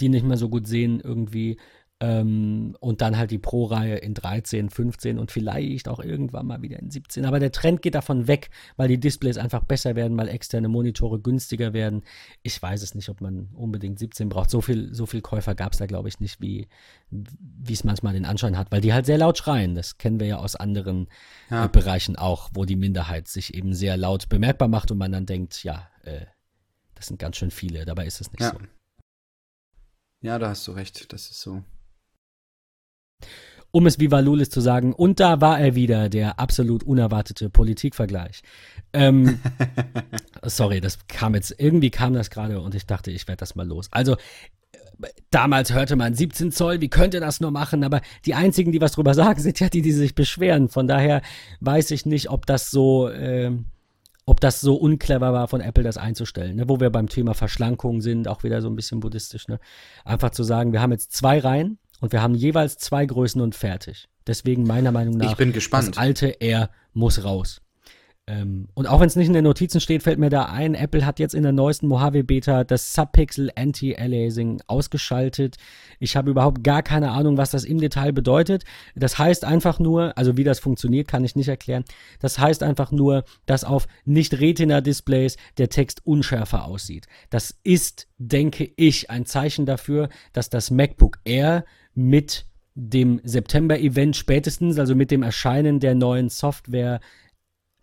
die nicht mehr so gut sehen irgendwie. Ähm, und dann halt die Pro-Reihe in 13, 15 und vielleicht auch irgendwann mal wieder in 17. Aber der Trend geht davon weg, weil die Displays einfach besser werden, weil externe Monitore günstiger werden. Ich weiß es nicht, ob man unbedingt 17 braucht. So viel, so viel Käufer gab es da, glaube ich, nicht, wie es manchmal den Anschein hat, weil die halt sehr laut schreien. Das kennen wir ja aus anderen ja. äh, Bereichen auch, wo die Minderheit sich eben sehr laut bemerkbar macht und man dann denkt, ja, äh, das sind ganz schön viele. Dabei ist es nicht ja. so. Ja, da hast du recht. Das ist so um es wie Valulis zu sagen. Und da war er wieder, der absolut unerwartete Politikvergleich. Ähm, sorry, das kam jetzt, irgendwie kam das gerade und ich dachte, ich werde das mal los. Also, damals hörte man 17 Zoll, wie könnte das nur machen? Aber die einzigen, die was drüber sagen, sind ja die, die sich beschweren. Von daher weiß ich nicht, ob das so, äh, ob das so unclever war von Apple, das einzustellen. Ne? Wo wir beim Thema Verschlankung sind, auch wieder so ein bisschen buddhistisch. Ne? Einfach zu sagen, wir haben jetzt zwei Reihen und wir haben jeweils zwei Größen und fertig. Deswegen meiner Meinung nach, ich bin gespannt. das alte R muss raus. Ähm, und auch wenn es nicht in den Notizen steht, fällt mir da ein, Apple hat jetzt in der neuesten Mojave Beta das Subpixel Anti-Aliasing ausgeschaltet. Ich habe überhaupt gar keine Ahnung, was das im Detail bedeutet. Das heißt einfach nur, also wie das funktioniert, kann ich nicht erklären. Das heißt einfach nur, dass auf Nicht-Retina-Displays der Text unschärfer aussieht. Das ist, denke ich, ein Zeichen dafür, dass das MacBook Air mit dem September-Event spätestens, also mit dem Erscheinen der neuen Software,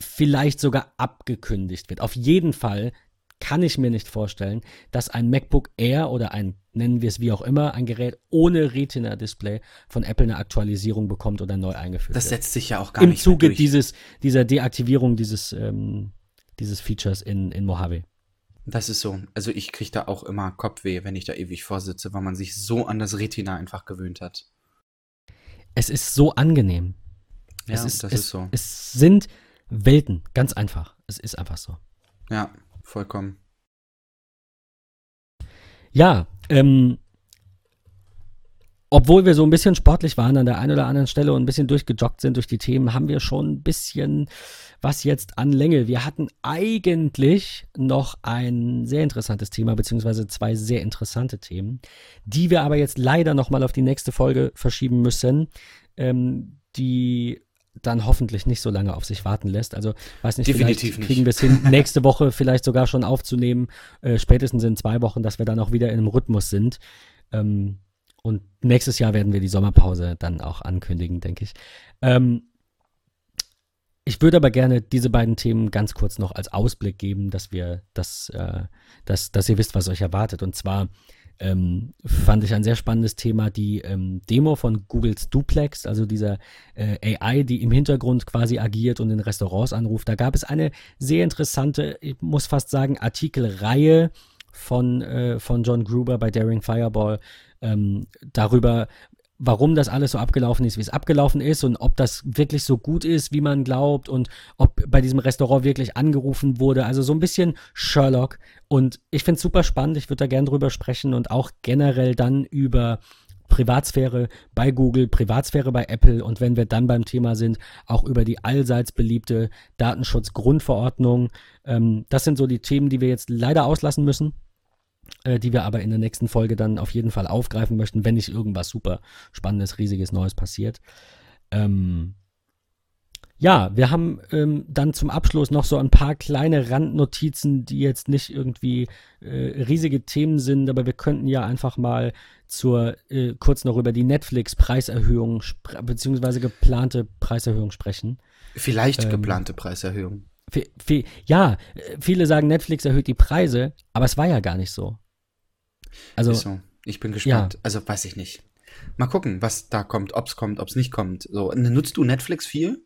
vielleicht sogar abgekündigt wird. Auf jeden Fall kann ich mir nicht vorstellen, dass ein MacBook Air oder ein, nennen wir es wie auch immer, ein Gerät ohne Retina-Display von Apple eine Aktualisierung bekommt oder neu eingeführt das wird. Das setzt sich ja auch gar Im nicht Zuge mehr durch. dieses, dieser Deaktivierung dieses, ähm, dieses Features in, in Mojave. Das ist so. Also ich kriege da auch immer Kopfweh, wenn ich da ewig vorsitze, weil man sich so an das Retina einfach gewöhnt hat. Es ist so angenehm. Ja, es ist, das es, ist so. Es sind Welten, ganz einfach. Es ist einfach so. Ja, vollkommen. Ja, ähm, obwohl wir so ein bisschen sportlich waren an der einen oder anderen Stelle und ein bisschen durchgejoggt sind durch die Themen, haben wir schon ein bisschen was jetzt an Länge. Wir hatten eigentlich noch ein sehr interessantes Thema, beziehungsweise zwei sehr interessante Themen, die wir aber jetzt leider nochmal auf die nächste Folge verschieben müssen, ähm, die dann hoffentlich nicht so lange auf sich warten lässt. Also, weiß nicht, Definitiv vielleicht kriegen wir es hin, nächste Woche vielleicht sogar schon aufzunehmen, äh, spätestens in zwei Wochen, dass wir dann auch wieder in einem Rhythmus sind. Ähm, und nächstes Jahr werden wir die Sommerpause dann auch ankündigen, denke ich. Ähm, ich würde aber gerne diese beiden Themen ganz kurz noch als Ausblick geben, dass wir, dass, äh, dass, dass ihr wisst, was euch erwartet. Und zwar ähm, fand ich ein sehr spannendes Thema, die ähm, Demo von Googles Duplex, also dieser äh, AI, die im Hintergrund quasi agiert und in Restaurants anruft. Da gab es eine sehr interessante, ich muss fast sagen, Artikelreihe von, äh, von John Gruber bei Daring Fireball ähm, darüber, warum das alles so abgelaufen ist, wie es abgelaufen ist und ob das wirklich so gut ist, wie man glaubt und ob bei diesem Restaurant wirklich angerufen wurde. Also so ein bisschen Sherlock. Und ich finde es super spannend. Ich würde da gerne drüber sprechen und auch generell dann über Privatsphäre bei Google, Privatsphäre bei Apple und wenn wir dann beim Thema sind, auch über die allseits beliebte Datenschutzgrundverordnung. Ähm, das sind so die Themen, die wir jetzt leider auslassen müssen äh, die wir aber in der nächsten Folge dann auf jeden Fall aufgreifen möchten, wenn nicht irgendwas super Spannendes, Riesiges, Neues passiert. Ähm, ja, wir haben ähm, dann zum Abschluss noch so ein paar kleine Randnotizen, die jetzt nicht irgendwie äh, riesige Themen sind, aber wir könnten ja einfach mal zur äh, kurz noch über die Netflix-Preiserhöhung beziehungsweise geplante Preiserhöhung sprechen. Vielleicht ähm, geplante Preiserhöhung. Ja, viele sagen, Netflix erhöht die Preise, aber es war ja gar nicht so. Also, so. Ich bin gespannt. Ja. Also weiß ich nicht. Mal gucken, was da kommt, ob es kommt, ob es nicht kommt. So, nutzt du Netflix viel?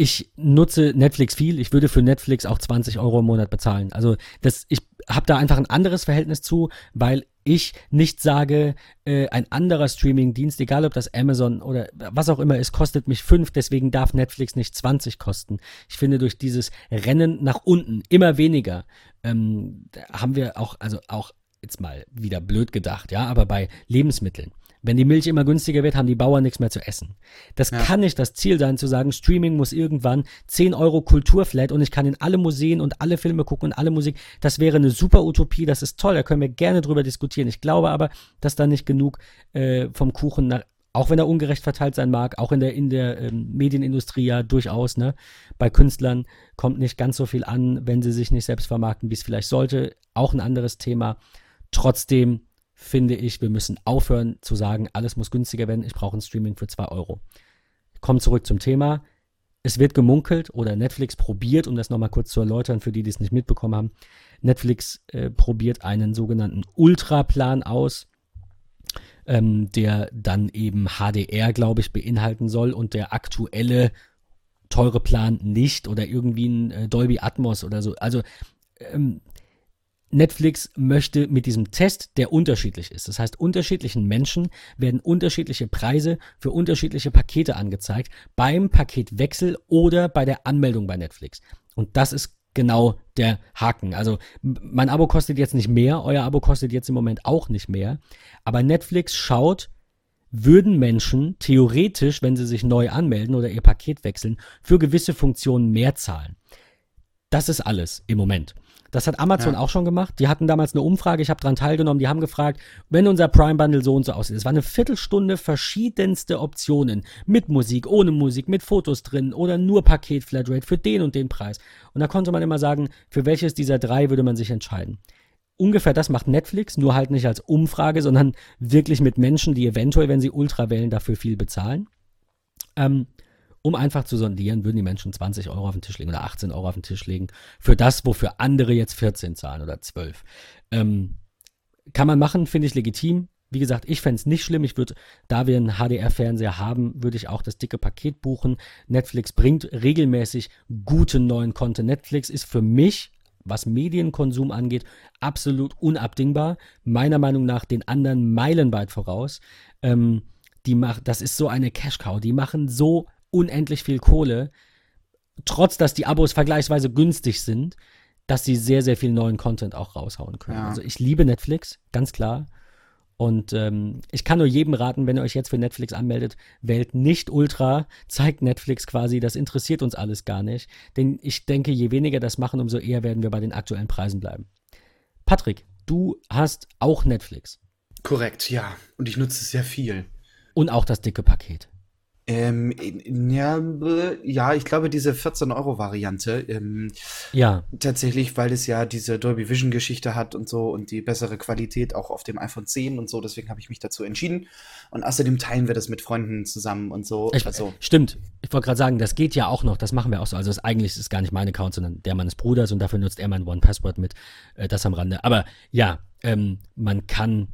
Ich nutze Netflix viel. Ich würde für Netflix auch 20 Euro im Monat bezahlen. Also das, ich habe da einfach ein anderes Verhältnis zu, weil ich nicht sage, äh, ein anderer Streaming-Dienst, egal ob das Amazon oder was auch immer ist, kostet mich 5, deswegen darf Netflix nicht 20 kosten. Ich finde, durch dieses Rennen nach unten immer weniger ähm, haben wir auch, also auch jetzt mal wieder blöd gedacht, ja, aber bei Lebensmitteln. Wenn die Milch immer günstiger wird, haben die Bauern nichts mehr zu essen. Das ja. kann nicht das Ziel sein, zu sagen, Streaming muss irgendwann 10 Euro Kulturflat und ich kann in alle Museen und alle Filme gucken und alle Musik. Das wäre eine super Utopie, das ist toll, da können wir gerne drüber diskutieren. Ich glaube aber, dass da nicht genug äh, vom Kuchen nach, auch wenn er ungerecht verteilt sein mag, auch in der, in der ähm, Medienindustrie ja durchaus, ne? Bei Künstlern kommt nicht ganz so viel an, wenn sie sich nicht selbst vermarkten, wie es vielleicht sollte. Auch ein anderes Thema. Trotzdem finde ich, wir müssen aufhören zu sagen, alles muss günstiger werden, ich brauche ein Streaming für 2 Euro. Kommen zurück zum Thema. Es wird gemunkelt oder Netflix probiert, um das nochmal kurz zu erläutern, für die, die es nicht mitbekommen haben. Netflix äh, probiert einen sogenannten Ultra-Plan aus, ähm, der dann eben HDR, glaube ich, beinhalten soll und der aktuelle teure Plan nicht oder irgendwie ein äh, Dolby Atmos oder so. Also ähm, Netflix möchte mit diesem Test, der unterschiedlich ist, das heißt, unterschiedlichen Menschen werden unterschiedliche Preise für unterschiedliche Pakete angezeigt beim Paketwechsel oder bei der Anmeldung bei Netflix. Und das ist genau der Haken. Also mein Abo kostet jetzt nicht mehr, euer Abo kostet jetzt im Moment auch nicht mehr, aber Netflix schaut, würden Menschen theoretisch, wenn sie sich neu anmelden oder ihr Paket wechseln, für gewisse Funktionen mehr zahlen. Das ist alles im Moment. Das hat Amazon ja. auch schon gemacht. Die hatten damals eine Umfrage, ich habe daran teilgenommen, die haben gefragt, wenn unser Prime Bundle so und so aussieht. Es war eine Viertelstunde verschiedenste Optionen. Mit Musik, ohne Musik, mit Fotos drin oder nur Paket Flatrate für den und den Preis. Und da konnte man immer sagen, für welches dieser drei würde man sich entscheiden. Ungefähr das macht Netflix, nur halt nicht als Umfrage, sondern wirklich mit Menschen, die eventuell, wenn sie Ultra wählen, dafür viel bezahlen. Ähm, um einfach zu sondieren, würden die Menschen 20 Euro auf den Tisch legen oder 18 Euro auf den Tisch legen für das, wofür andere jetzt 14 zahlen oder 12. Ähm, kann man machen, finde ich legitim. Wie gesagt, ich fände es nicht schlimm. Ich würde, da wir einen HDR-Fernseher haben, würde ich auch das dicke Paket buchen. Netflix bringt regelmäßig guten neuen Content. Netflix ist für mich, was Medienkonsum angeht, absolut unabdingbar. Meiner Meinung nach den anderen meilenweit voraus. Ähm, die macht, das ist so eine Cash-Cow. Die machen so unendlich viel Kohle, trotz dass die Abos vergleichsweise günstig sind, dass sie sehr, sehr viel neuen Content auch raushauen können. Ja. Also ich liebe Netflix, ganz klar. Und ähm, ich kann nur jedem raten, wenn ihr euch jetzt für Netflix anmeldet, wählt nicht Ultra, zeigt Netflix quasi, das interessiert uns alles gar nicht. Denn ich denke, je weniger das machen, umso eher werden wir bei den aktuellen Preisen bleiben. Patrick, du hast auch Netflix. Korrekt, ja. Und ich nutze es sehr viel. Und auch das dicke Paket. Ähm, ja, ja, ich glaube, diese 14-Euro-Variante. Ähm, ja. Tatsächlich, weil es ja diese Dolby Vision-Geschichte hat und so und die bessere Qualität auch auf dem iPhone 10 und so. Deswegen habe ich mich dazu entschieden. Und außerdem teilen wir das mit Freunden zusammen und so. Ich, also. Stimmt. Ich wollte gerade sagen, das geht ja auch noch. Das machen wir auch so. Also, das, eigentlich ist es gar nicht mein Account, sondern der meines Bruders und dafür nutzt er mein One-Password mit. Äh, das am Rande. Aber ja, ähm, man kann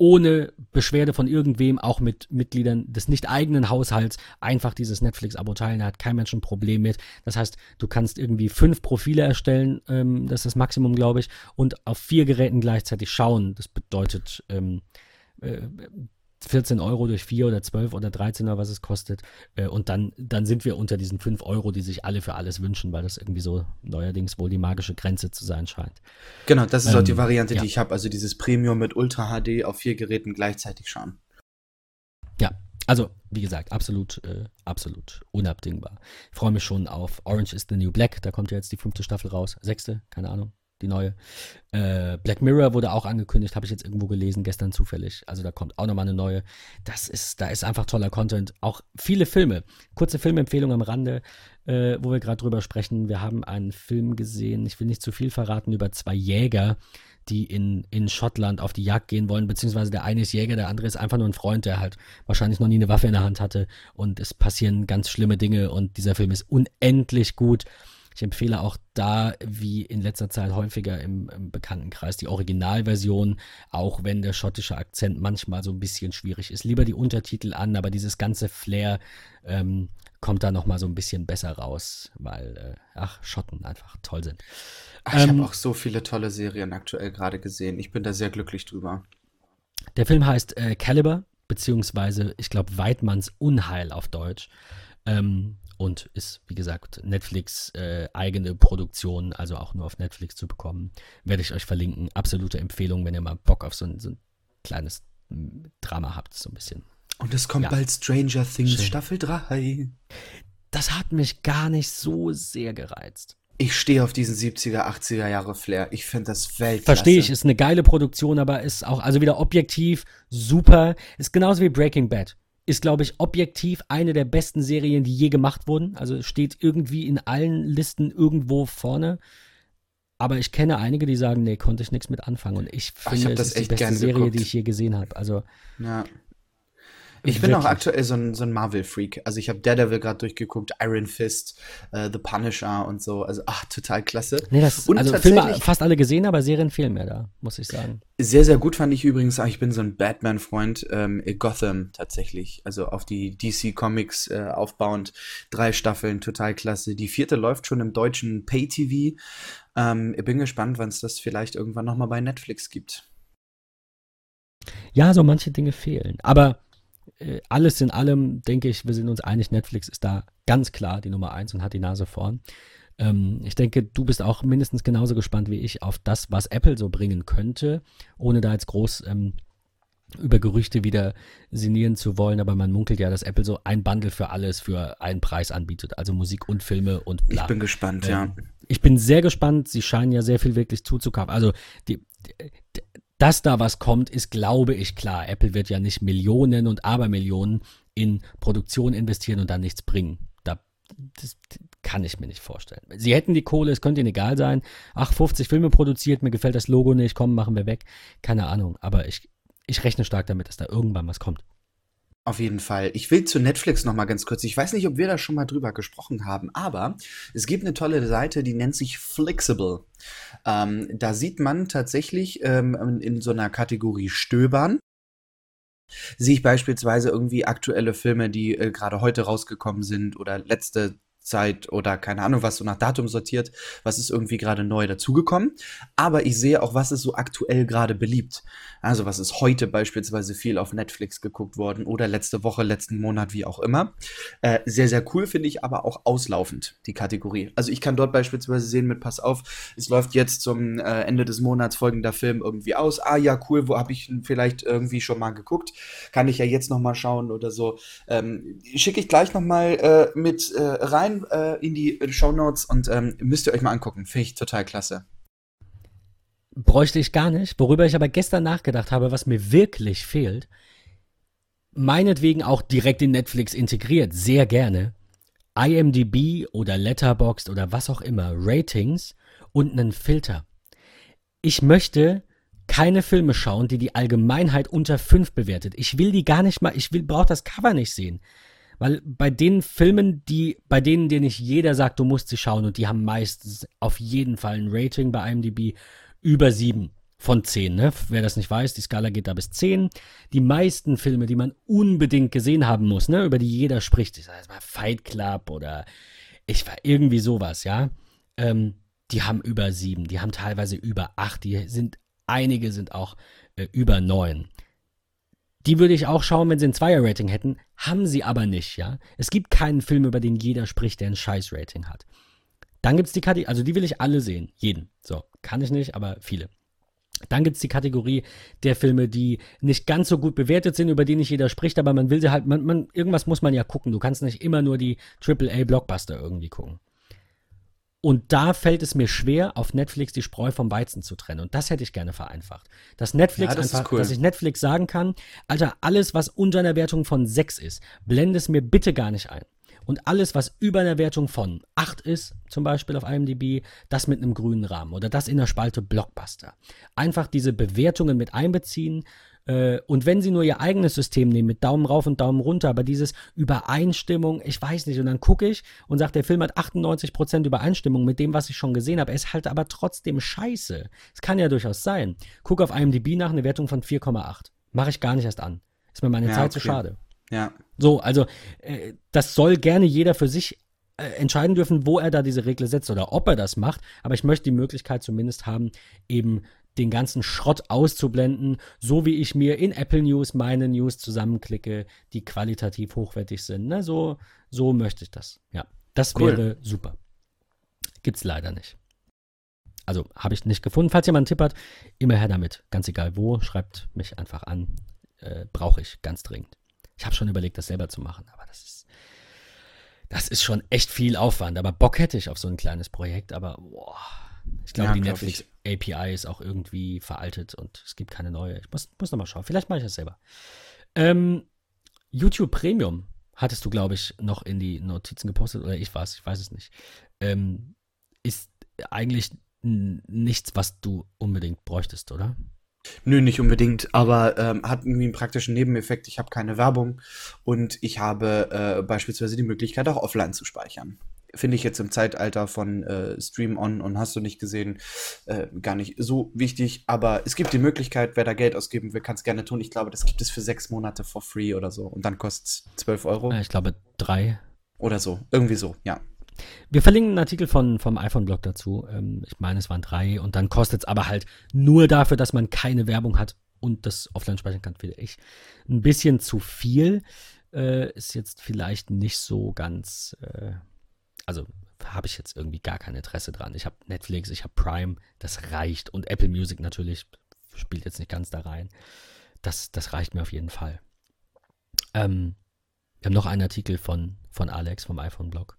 ohne Beschwerde von irgendwem, auch mit Mitgliedern des nicht eigenen Haushalts, einfach dieses Netflix-Abo teilen. Da hat kein Mensch ein Problem mit. Das heißt, du kannst irgendwie fünf Profile erstellen, ähm, das ist das Maximum, glaube ich, und auf vier Geräten gleichzeitig schauen. Das bedeutet, ähm, äh, 14 Euro durch 4 oder 12 oder 13 oder was es kostet. Äh, und dann, dann sind wir unter diesen 5 Euro, die sich alle für alles wünschen, weil das irgendwie so neuerdings wohl die magische Grenze zu sein scheint. Genau, das ist ähm, auch die ähm, Variante, ja. die ich habe. Also dieses Premium mit Ultra HD auf vier Geräten gleichzeitig schauen. Ja, also wie gesagt, absolut, äh, absolut unabdingbar. Ich freue mich schon auf Orange is the New Black. Da kommt ja jetzt die fünfte Staffel raus. Sechste, keine Ahnung die neue. Äh, Black Mirror wurde auch angekündigt, habe ich jetzt irgendwo gelesen, gestern zufällig. Also da kommt auch nochmal eine neue. Das ist, da ist einfach toller Content. Auch viele Filme. Kurze Filmempfehlung am Rande, äh, wo wir gerade drüber sprechen. Wir haben einen Film gesehen, ich will nicht zu viel verraten, über zwei Jäger, die in, in Schottland auf die Jagd gehen wollen, beziehungsweise der eine ist Jäger, der andere ist einfach nur ein Freund, der halt wahrscheinlich noch nie eine Waffe in der Hand hatte und es passieren ganz schlimme Dinge und dieser Film ist unendlich gut. Ich empfehle auch da, wie in letzter Zeit häufiger im, im Bekanntenkreis, die Originalversion, auch wenn der schottische Akzent manchmal so ein bisschen schwierig ist. Lieber die Untertitel an, aber dieses ganze Flair ähm, kommt da nochmal so ein bisschen besser raus, weil, äh, ach, Schotten einfach toll sind. Ach, ich ähm, habe auch so viele tolle Serien aktuell gerade gesehen. Ich bin da sehr glücklich drüber. Der Film heißt äh, Caliber, beziehungsweise, ich glaube, Weidmanns Unheil auf Deutsch. Ähm, und ist, wie gesagt, Netflix äh, eigene Produktion, also auch nur auf Netflix zu bekommen. Werde ich euch verlinken. Absolute Empfehlung, wenn ihr mal Bock auf so ein, so ein kleines Drama habt, so ein bisschen. Und es kommt ja. bald Stranger Things Schön. Staffel 3. Das hat mich gar nicht so sehr gereizt. Ich stehe auf diesen 70er, 80er Jahre Flair. Ich finde das Weltklasse. Verstehe ich, ist eine geile Produktion, aber ist auch, also wieder objektiv, super. Ist genauso wie Breaking Bad ist, glaube ich, objektiv eine der besten Serien, die je gemacht wurden. Also steht irgendwie in allen Listen irgendwo vorne. Aber ich kenne einige, die sagen, nee, konnte ich nichts mit anfangen. Und ich finde, Ach, ich das ist die beste Serie, geguckt. die ich je gesehen habe. Also ja. Ich bin auch aktuell so ein, so ein Marvel-Freak. Also ich habe Daredevil gerade durchgeguckt, Iron Fist, uh, The Punisher und so. Also ach, total klasse. Nee, das und also Filme fast alle gesehen, aber Serien fehlen mir da, muss ich sagen. Sehr, sehr gut fand ich übrigens, ich bin so ein Batman-Freund, ähm, Gotham tatsächlich. Also auf die DC Comics äh, aufbauend. Drei Staffeln, total klasse. Die vierte läuft schon im deutschen Pay-TV. Ähm, ich bin gespannt, wann es das vielleicht irgendwann nochmal bei Netflix gibt. Ja, so manche Dinge fehlen. Aber alles in allem denke ich, wir sind uns einig, Netflix ist da ganz klar die Nummer eins und hat die Nase vorn. Ähm, ich denke, du bist auch mindestens genauso gespannt wie ich auf das, was Apple so bringen könnte, ohne da jetzt groß ähm, über Gerüchte wieder sinnieren zu wollen, aber man munkelt ja, dass Apple so ein Bundle für alles für einen Preis anbietet, also Musik und Filme und bla. Ich bin gespannt, ähm, ja. Ich bin sehr gespannt, sie scheinen ja sehr viel wirklich zuzukaufen. Also die, die, dass da was kommt, ist, glaube ich, klar. Apple wird ja nicht Millionen und Abermillionen in Produktion investieren und dann nichts bringen. Da, das kann ich mir nicht vorstellen. Sie hätten die Kohle, es könnte ihnen egal sein. Ach, 50 Filme produziert, mir gefällt das Logo nicht, komm, machen wir weg. Keine Ahnung. Aber ich, ich rechne stark damit, dass da irgendwann was kommt. Auf jeden Fall. Ich will zu Netflix noch mal ganz kurz. Ich weiß nicht, ob wir da schon mal drüber gesprochen haben, aber es gibt eine tolle Seite, die nennt sich Flexible. Ähm, da sieht man tatsächlich ähm, in so einer Kategorie Stöbern. Sehe ich beispielsweise irgendwie aktuelle Filme, die äh, gerade heute rausgekommen sind oder letzte Zeit oder keine Ahnung was so nach Datum sortiert, was ist irgendwie gerade neu dazugekommen. Aber ich sehe auch, was ist so aktuell gerade beliebt. Also was ist heute beispielsweise viel auf Netflix geguckt worden oder letzte Woche, letzten Monat, wie auch immer. Äh, sehr, sehr cool finde ich aber auch auslaufend, die Kategorie. Also ich kann dort beispielsweise sehen mit, pass auf, es läuft jetzt zum äh, Ende des Monats folgender Film irgendwie aus. Ah ja, cool, wo habe ich vielleicht irgendwie schon mal geguckt? Kann ich ja jetzt noch mal schauen oder so. Ähm, Schicke ich gleich noch mal äh, mit äh, rein rein äh, in die Show Notes und ähm, müsst ihr euch mal angucken. Finde ich total klasse. Bräuchte ich gar nicht. Worüber ich aber gestern nachgedacht habe, was mir wirklich fehlt, meinetwegen auch direkt in Netflix integriert, sehr gerne. IMDb oder Letterboxd oder was auch immer, Ratings und einen Filter. Ich möchte keine Filme schauen, die die Allgemeinheit unter 5 bewertet. Ich will die gar nicht mal, ich will, brauche das Cover nicht sehen. Weil bei den Filmen, die, bei denen dir nicht jeder sagt, du musst sie schauen und die haben meistens auf jeden Fall ein Rating bei IMDb über sieben von zehn. Ne? Wer das nicht weiß, die Skala geht da bis zehn. Die meisten Filme, die man unbedingt gesehen haben muss, ne, über die jeder spricht, ich sag mal Fight Club oder ich war irgendwie sowas, ja, ähm, die haben über sieben, die haben teilweise über acht, die sind, einige sind auch äh, über neun. Die würde ich auch schauen, wenn sie ein Zweier-Rating hätten. Haben sie aber nicht, ja. Es gibt keinen Film, über den jeder spricht, der ein Scheiß-Rating hat. Dann gibt es die Kategorie, also die will ich alle sehen. Jeden. So, kann ich nicht, aber viele. Dann gibt es die Kategorie der Filme, die nicht ganz so gut bewertet sind, über die nicht jeder spricht, aber man will sie halt, man, man, irgendwas muss man ja gucken. Du kannst nicht immer nur die AAA-Blockbuster irgendwie gucken. Und da fällt es mir schwer, auf Netflix die Spreu vom Weizen zu trennen. Und das hätte ich gerne vereinfacht. Dass Netflix ja, das einfach, cool. dass ich Netflix sagen kann, Alter, alles, was unter einer Wertung von 6 ist, blende es mir bitte gar nicht ein. Und alles, was über einer Wertung von 8 ist, zum Beispiel auf IMDb, das mit einem grünen Rahmen oder das in der Spalte Blockbuster. Einfach diese Bewertungen mit einbeziehen, äh, und wenn sie nur ihr eigenes System nehmen mit Daumen rauf und Daumen runter, aber dieses Übereinstimmung, ich weiß nicht, und dann gucke ich und sage, der Film hat 98% Übereinstimmung mit dem, was ich schon gesehen habe, er ist halt aber trotzdem scheiße. Es kann ja durchaus sein. Guck auf IMDb nach eine Wertung von 4,8. Mache ich gar nicht erst an. Ist mir meine ja, Zeit okay. zu schade. Ja. So, also äh, das soll gerne jeder für sich äh, entscheiden dürfen, wo er da diese Regel setzt oder ob er das macht. Aber ich möchte die Möglichkeit zumindest haben, eben den ganzen Schrott auszublenden, so wie ich mir in Apple News meine News zusammenklicke, die qualitativ hochwertig sind. Ne? So, so möchte ich das. Ja, das cool. wäre super. Gibt's leider nicht. Also habe ich nicht gefunden. Falls jemand einen Tipp hat, immer her damit. Ganz egal wo, schreibt mich einfach an. Äh, Brauche ich ganz dringend. Ich habe schon überlegt, das selber zu machen, aber das ist, das ist schon echt viel Aufwand. Aber Bock hätte ich auf so ein kleines Projekt, aber boah, ich glaube, ja, die glaub Netflix ich. API ist auch irgendwie veraltet und es gibt keine neue. Ich muss, muss nochmal schauen. Vielleicht mache ich das selber. Ähm, YouTube Premium hattest du, glaube ich, noch in die Notizen gepostet oder ich weiß, ich weiß es nicht. Ähm, ist eigentlich nichts, was du unbedingt bräuchtest, oder? Nö, nicht unbedingt, aber ähm, hat irgendwie einen praktischen Nebeneffekt. Ich habe keine Werbung und ich habe äh, beispielsweise die Möglichkeit, auch offline zu speichern finde ich jetzt im Zeitalter von äh, Stream On und hast du nicht gesehen, äh, gar nicht so wichtig. Aber es gibt die Möglichkeit, wer da Geld ausgeben will, kann es gerne tun. Ich glaube, das gibt es für sechs Monate for free oder so. Und dann kostet es 12 Euro. Ich glaube, drei. Oder so. Irgendwie so, ja. Wir verlinken einen Artikel von, vom iPhone-Blog dazu. Ähm, ich meine, es waren drei. Und dann kostet es aber halt nur dafür, dass man keine Werbung hat und das offline speichern kann, finde ich. Ein bisschen zu viel. Äh, ist jetzt vielleicht nicht so ganz. Also habe ich jetzt irgendwie gar kein Interesse dran. Ich habe Netflix, ich habe Prime, das reicht. Und Apple Music natürlich spielt jetzt nicht ganz da rein. das, das reicht mir auf jeden Fall. Ähm, wir haben noch einen Artikel von, von Alex vom iPhone-Blog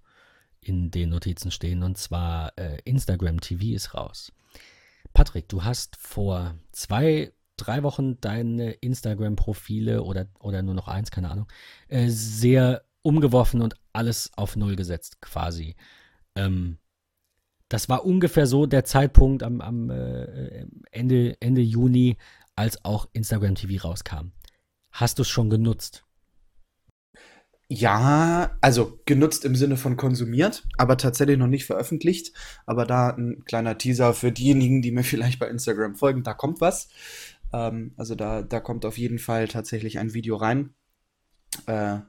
in den Notizen stehen und zwar äh, Instagram TV ist raus. Patrick, du hast vor zwei, drei Wochen deine Instagram-Profile oder, oder nur noch eins, keine Ahnung, äh, sehr umgeworfen und alles auf Null gesetzt, quasi. Ähm, das war ungefähr so der Zeitpunkt am, am äh, Ende, Ende Juni, als auch Instagram TV rauskam. Hast du es schon genutzt? Ja, also genutzt im Sinne von konsumiert, aber tatsächlich noch nicht veröffentlicht. Aber da ein kleiner Teaser für diejenigen, die mir vielleicht bei Instagram folgen, da kommt was. Ähm, also da, da kommt auf jeden Fall tatsächlich ein Video rein. Äh,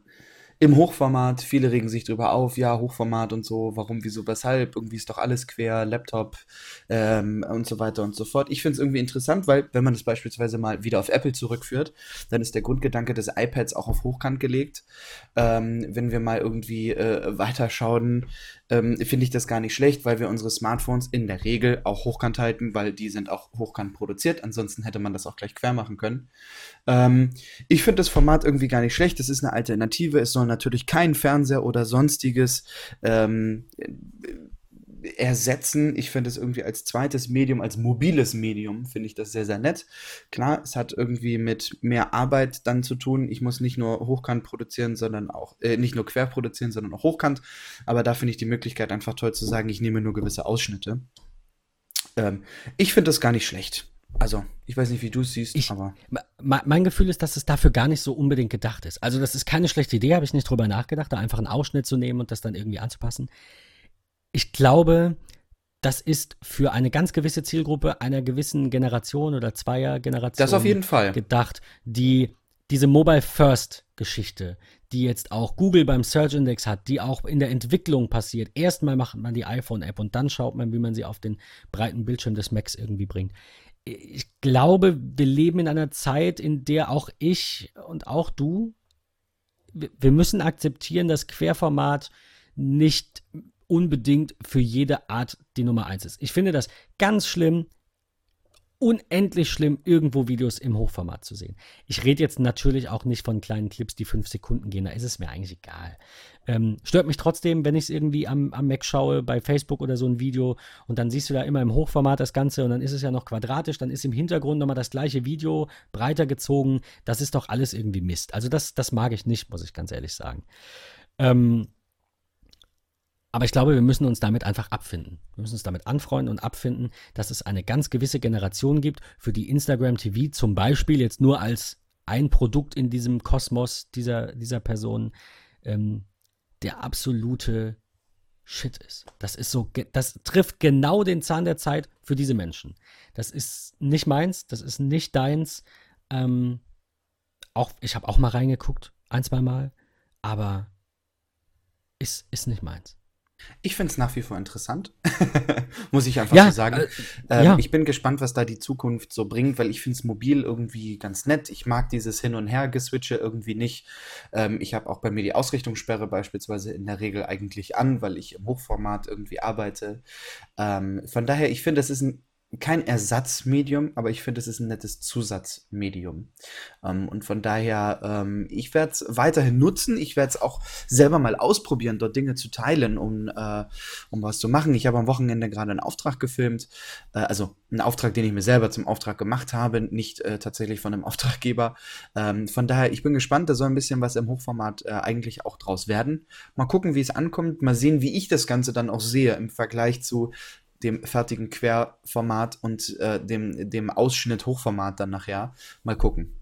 im Hochformat. Viele regen sich drüber auf, ja, Hochformat und so, warum, wieso, weshalb, irgendwie ist doch alles quer, Laptop ähm, und so weiter und so fort. Ich finde es irgendwie interessant, weil wenn man das beispielsweise mal wieder auf Apple zurückführt, dann ist der Grundgedanke des iPads auch auf Hochkant gelegt. Ähm, wenn wir mal irgendwie äh, weiterschauen, ähm, finde ich das gar nicht schlecht, weil wir unsere Smartphones in der Regel auch hochkant halten, weil die sind auch hochkant produziert. Ansonsten hätte man das auch gleich quer machen können. Ähm, ich finde das Format irgendwie gar nicht schlecht. Es ist eine Alternative. Es soll natürlich kein Fernseher oder sonstiges ähm, ersetzen. Ich finde es irgendwie als zweites Medium, als mobiles Medium, finde ich das sehr, sehr nett. Klar, es hat irgendwie mit mehr Arbeit dann zu tun. Ich muss nicht nur hochkant produzieren, sondern auch, äh, nicht nur quer produzieren, sondern auch hochkant. Aber da finde ich die Möglichkeit einfach toll zu sagen, ich nehme nur gewisse Ausschnitte. Ähm, ich finde das gar nicht schlecht. Also, ich weiß nicht, wie du es siehst, ich, aber. Mein Gefühl ist, dass es dafür gar nicht so unbedingt gedacht ist. Also, das ist keine schlechte Idee, habe ich nicht drüber nachgedacht, da einfach einen Ausschnitt zu nehmen und das dann irgendwie anzupassen. Ich glaube, das ist für eine ganz gewisse Zielgruppe einer gewissen Generation oder zweier Generation das auf jeden Fall. gedacht, die diese Mobile First Geschichte, die jetzt auch Google beim Search Index hat, die auch in der Entwicklung passiert. Erstmal macht man die iPhone App und dann schaut man, wie man sie auf den breiten Bildschirm des Macs irgendwie bringt ich glaube, wir leben in einer Zeit, in der auch ich und auch du, wir müssen akzeptieren, dass Querformat nicht unbedingt für jede Art die Nummer eins ist. Ich finde das ganz schlimm, unendlich schlimm, irgendwo Videos im Hochformat zu sehen. Ich rede jetzt natürlich auch nicht von kleinen Clips, die fünf Sekunden gehen, da ist es mir eigentlich egal. Ähm, stört mich trotzdem, wenn ich es irgendwie am, am Mac schaue, bei Facebook oder so ein Video und dann siehst du da immer im Hochformat das Ganze und dann ist es ja noch quadratisch, dann ist im Hintergrund nochmal das gleiche Video breiter gezogen. Das ist doch alles irgendwie Mist. Also das, das mag ich nicht, muss ich ganz ehrlich sagen. Ähm, aber ich glaube, wir müssen uns damit einfach abfinden. Wir müssen uns damit anfreunden und abfinden, dass es eine ganz gewisse Generation gibt, für die Instagram TV zum Beispiel jetzt nur als ein Produkt in diesem Kosmos dieser, dieser Person ähm, der absolute Shit ist. Das ist so, das trifft genau den Zahn der Zeit für diese Menschen. Das ist nicht meins, das ist nicht deins. Ähm, auch, ich habe auch mal reingeguckt, ein, zwei Mal, aber ist, ist nicht meins. Ich finde es nach wie vor interessant, muss ich einfach ja, so sagen. Äh, ähm, ja. Ich bin gespannt, was da die Zukunft so bringt, weil ich finde es mobil irgendwie ganz nett. Ich mag dieses Hin- und Her-Geswitche irgendwie nicht. Ähm, ich habe auch bei mir die Ausrichtungssperre beispielsweise in der Regel eigentlich an, weil ich im Hochformat irgendwie arbeite. Ähm, von daher, ich finde, das ist ein kein Ersatzmedium, aber ich finde, es ist ein nettes Zusatzmedium. Ähm, und von daher, ähm, ich werde es weiterhin nutzen. Ich werde es auch selber mal ausprobieren, dort Dinge zu teilen, um, äh, um was zu machen. Ich habe am Wochenende gerade einen Auftrag gefilmt, äh, also einen Auftrag, den ich mir selber zum Auftrag gemacht habe, nicht äh, tatsächlich von einem Auftraggeber. Ähm, von daher, ich bin gespannt, da soll ein bisschen was im Hochformat äh, eigentlich auch draus werden. Mal gucken, wie es ankommt, mal sehen, wie ich das Ganze dann auch sehe im Vergleich zu dem fertigen Querformat und äh, dem, dem Ausschnitt Hochformat dann nachher. Mal gucken.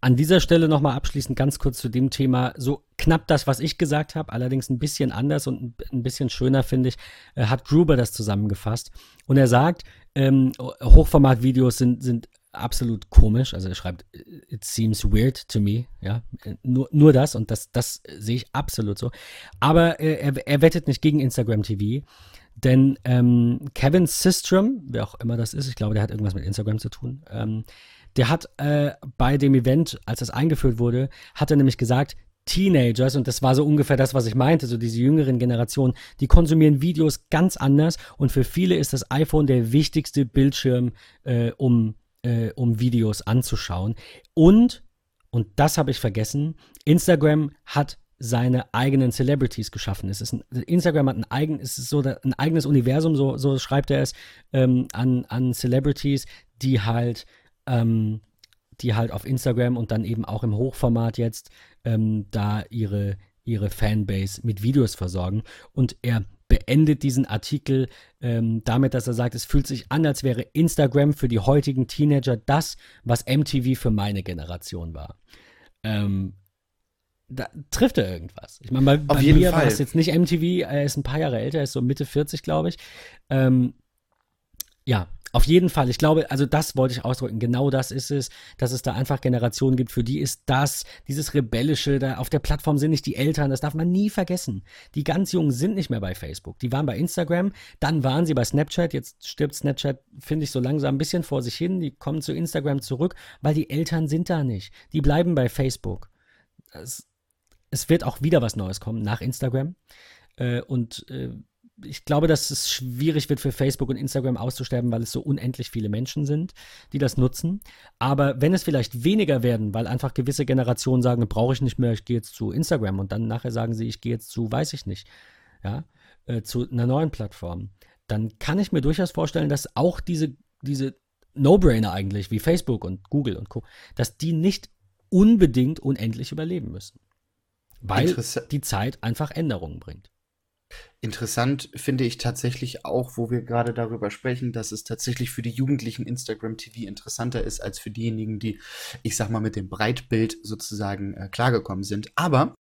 An dieser Stelle nochmal abschließend ganz kurz zu dem Thema. So knapp das, was ich gesagt habe, allerdings ein bisschen anders und ein bisschen schöner, finde ich, äh, hat Gruber das zusammengefasst. Und er sagt, ähm, Hochformat-Videos sind, sind absolut komisch. Also er schreibt, it seems weird to me. Ja, nur, nur das und das, das sehe ich absolut so. Aber äh, er, er wettet nicht gegen Instagram TV. Denn ähm, Kevin Systrom, wer auch immer das ist, ich glaube, der hat irgendwas mit Instagram zu tun, ähm, der hat äh, bei dem Event, als das eingeführt wurde, hat er nämlich gesagt, Teenagers, und das war so ungefähr das, was ich meinte, so diese jüngeren Generationen, die konsumieren Videos ganz anders und für viele ist das iPhone der wichtigste Bildschirm, äh, um äh, um Videos anzuschauen. Und, und das habe ich vergessen, Instagram hat seine eigenen Celebrities geschaffen. Es ist ein, Instagram hat ein, eigen, es ist so ein eigenes Universum, so, so schreibt er es, ähm, an, an Celebrities, die halt, ähm, die halt auf Instagram und dann eben auch im Hochformat jetzt ähm, da ihre, ihre Fanbase mit Videos versorgen. Und er beendet diesen Artikel ähm, damit, dass er sagt, es fühlt sich an, als wäre Instagram für die heutigen Teenager das, was MTV für meine Generation war. Ähm, da trifft er irgendwas. Ich meine, bei, bei mir Fall. war es jetzt nicht MTV, er ist ein paar Jahre älter, er ist so Mitte 40, glaube ich. Ähm, ja, auf jeden Fall. Ich glaube, also das wollte ich ausdrücken. Genau das ist es, dass es da einfach Generationen gibt, für die ist das, dieses Rebellische, da auf der Plattform sind nicht die Eltern, das darf man nie vergessen. Die ganz Jungen sind nicht mehr bei Facebook. Die waren bei Instagram, dann waren sie bei Snapchat. Jetzt stirbt Snapchat, finde ich, so langsam ein bisschen vor sich hin. Die kommen zu Instagram zurück, weil die Eltern sind da nicht. Die bleiben bei Facebook. Das, es wird auch wieder was Neues kommen nach Instagram. Äh, und äh, ich glaube, dass es schwierig wird für Facebook und Instagram auszusterben, weil es so unendlich viele Menschen sind, die das nutzen. Aber wenn es vielleicht weniger werden, weil einfach gewisse Generationen sagen, brauche ich nicht mehr, ich gehe jetzt zu Instagram und dann nachher sagen sie, ich gehe jetzt zu, weiß ich nicht, ja, äh, zu einer neuen Plattform, dann kann ich mir durchaus vorstellen, dass auch diese, diese No-Brainer eigentlich, wie Facebook und Google und Co., dass die nicht unbedingt unendlich überleben müssen. Weil die Zeit einfach Änderungen bringt. Interessant finde ich tatsächlich auch, wo wir gerade darüber sprechen, dass es tatsächlich für die Jugendlichen Instagram TV interessanter ist als für diejenigen, die, ich sag mal, mit dem Breitbild sozusagen äh, klargekommen sind. Aber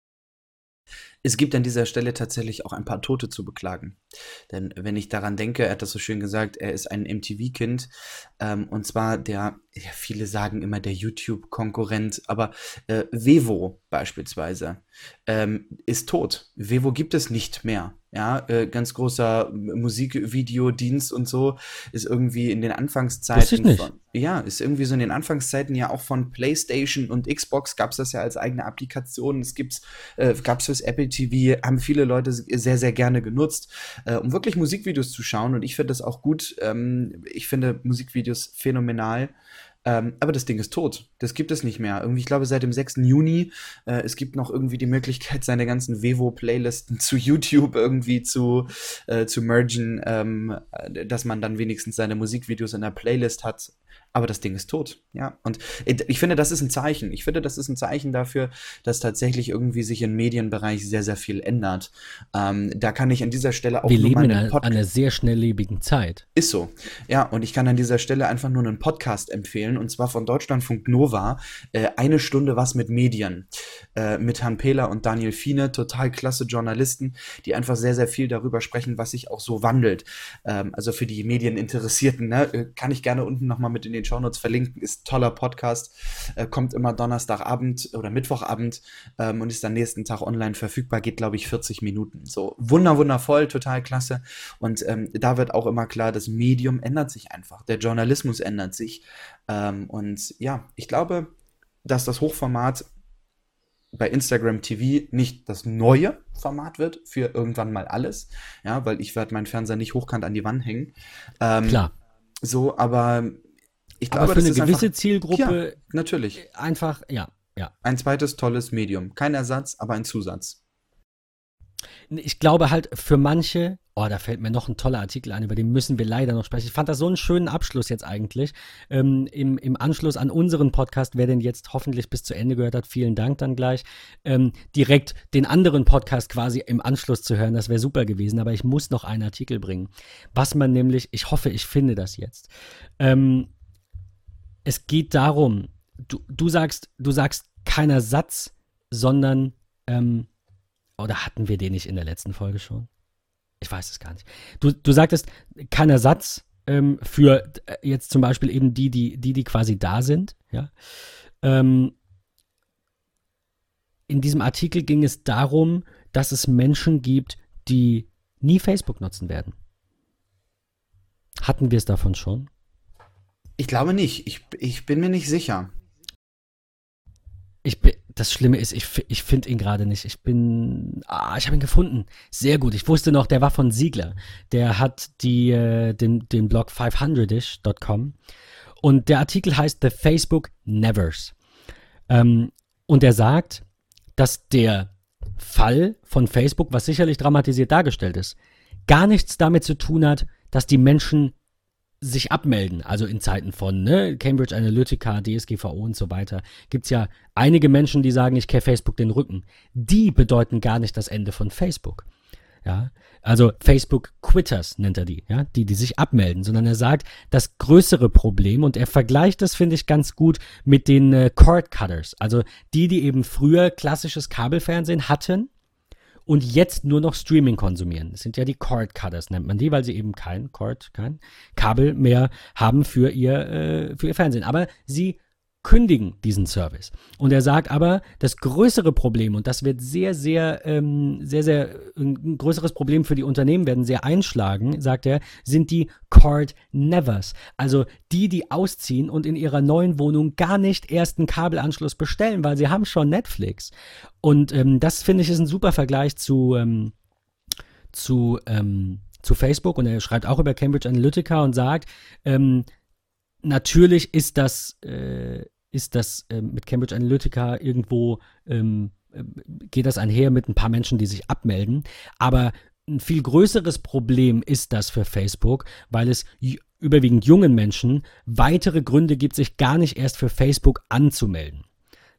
es gibt an dieser Stelle tatsächlich auch ein paar Tote zu beklagen. Denn wenn ich daran denke, er hat das so schön gesagt, er ist ein MTV-Kind. Ähm, und zwar der, ja, viele sagen immer der YouTube-Konkurrent, aber äh, Vevo beispielsweise ähm, ist tot. Vevo gibt es nicht mehr. Ja, äh, ganz großer Musikvideodienst und so ist irgendwie in den Anfangszeiten von, ja, ist irgendwie so in den Anfangszeiten ja auch von PlayStation und Xbox gab es das ja als eigene Applikation. Es gibt's, äh, gab es fürs Apple TV, haben viele Leute sehr, sehr gerne genutzt, äh, um wirklich Musikvideos zu schauen. Und ich finde das auch gut. Ähm, ich finde Musikvideos phänomenal. Ähm, aber das Ding ist tot. Das gibt es nicht mehr. Irgendwie, ich glaube, seit dem 6. Juni. Äh, es gibt noch irgendwie die Möglichkeit, seine ganzen Vevo-Playlisten zu YouTube irgendwie zu, äh, zu mergen, ähm, dass man dann wenigstens seine Musikvideos in der Playlist hat aber das Ding ist tot, ja. Und ich finde, das ist ein Zeichen. Ich finde, das ist ein Zeichen dafür, dass tatsächlich irgendwie sich im Medienbereich sehr, sehr viel ändert. Ähm, da kann ich an dieser Stelle auch Wir nur leben in einer, einer sehr schnelllebigen Zeit. Ist so, ja. Und ich kann an dieser Stelle einfach nur einen Podcast empfehlen, und zwar von Deutschlandfunk Nova, äh, eine Stunde was mit Medien, äh, mit Herrn Pehler und Daniel Fiene, total klasse Journalisten, die einfach sehr, sehr viel darüber sprechen, was sich auch so wandelt. Ähm, also für die Medieninteressierten, ne, äh, kann ich gerne unten nochmal mit in den den Shownotes verlinken. Ist toller Podcast. Äh, kommt immer Donnerstagabend oder Mittwochabend ähm, und ist dann nächsten Tag online verfügbar. Geht, glaube ich, 40 Minuten. So wunder, wundervoll, total klasse. Und ähm, da wird auch immer klar, das Medium ändert sich einfach. Der Journalismus ändert sich. Ähm, und ja, ich glaube, dass das Hochformat bei Instagram TV nicht das neue Format wird für irgendwann mal alles, ja, weil ich werde meinen Fernseher nicht hochkant an die Wand hängen. Ähm, Klar. So, aber ich glaube, aber für eine gewisse einfach, Zielgruppe ja, natürlich einfach ja, ja. Ein zweites tolles Medium, kein Ersatz, aber ein Zusatz. Ich glaube halt für manche, oh, da fällt mir noch ein toller Artikel ein, über den müssen wir leider noch sprechen. Ich fand das so einen schönen Abschluss jetzt eigentlich. Ähm, im, Im Anschluss an unseren Podcast, wer den jetzt hoffentlich bis zu Ende gehört hat, vielen Dank dann gleich, ähm, direkt den anderen Podcast quasi im Anschluss zu hören, das wäre super gewesen. Aber ich muss noch einen Artikel bringen. Was man nämlich, ich hoffe, ich finde das jetzt. Ähm, es geht darum, du, du sagst, du sagst keiner Satz, sondern, ähm, oder hatten wir den nicht in der letzten Folge schon? Ich weiß es gar nicht. Du, du sagtest keiner Satz ähm, für äh, jetzt zum Beispiel eben die, die, die, die quasi da sind, ja. Ähm, in diesem Artikel ging es darum, dass es Menschen gibt, die nie Facebook nutzen werden. Hatten wir es davon schon? Ich glaube nicht. Ich, ich bin mir nicht sicher. Ich bin, das Schlimme ist, ich, ich finde ihn gerade nicht. Ich bin, ah, ich habe ihn gefunden. Sehr gut. Ich wusste noch, der war von Siegler. Der hat die, äh, den, den Blog 500ish.com Und der Artikel heißt The Facebook Nevers. Ähm, und er sagt, dass der Fall von Facebook, was sicherlich dramatisiert dargestellt ist, gar nichts damit zu tun hat, dass die Menschen sich abmelden, also in Zeiten von ne, Cambridge Analytica, DSGVO und so weiter, gibt es ja einige Menschen, die sagen, ich kehre Facebook den Rücken. Die bedeuten gar nicht das Ende von Facebook. Ja, also Facebook Quitters nennt er die, ja, die, die sich abmelden, sondern er sagt, das größere Problem und er vergleicht das, finde ich, ganz gut mit den äh, Cord Cutters, also die, die eben früher klassisches Kabelfernsehen hatten und jetzt nur noch Streaming konsumieren. Das sind ja die Cord Cutters, nennt man die, weil sie eben kein Cord, kein Kabel mehr haben für ihr, äh, für ihr Fernsehen. Aber sie kündigen diesen Service. Und er sagt aber, das größere Problem, und das wird sehr, sehr, ähm, sehr, sehr, ein größeres Problem für die Unternehmen werden sehr einschlagen, sagt er, sind die Card Nevers. Also die, die ausziehen und in ihrer neuen Wohnung gar nicht erst einen Kabelanschluss bestellen, weil sie haben schon Netflix. Und ähm, das finde ich ist ein super Vergleich zu, ähm, zu, ähm, zu Facebook. Und er schreibt auch über Cambridge Analytica und sagt, ähm, natürlich ist das, äh, ist das ähm, mit Cambridge Analytica irgendwo, ähm, äh, geht das einher mit ein paar Menschen, die sich abmelden. Aber ein viel größeres Problem ist das für Facebook, weil es überwiegend jungen Menschen weitere Gründe gibt, sich gar nicht erst für Facebook anzumelden.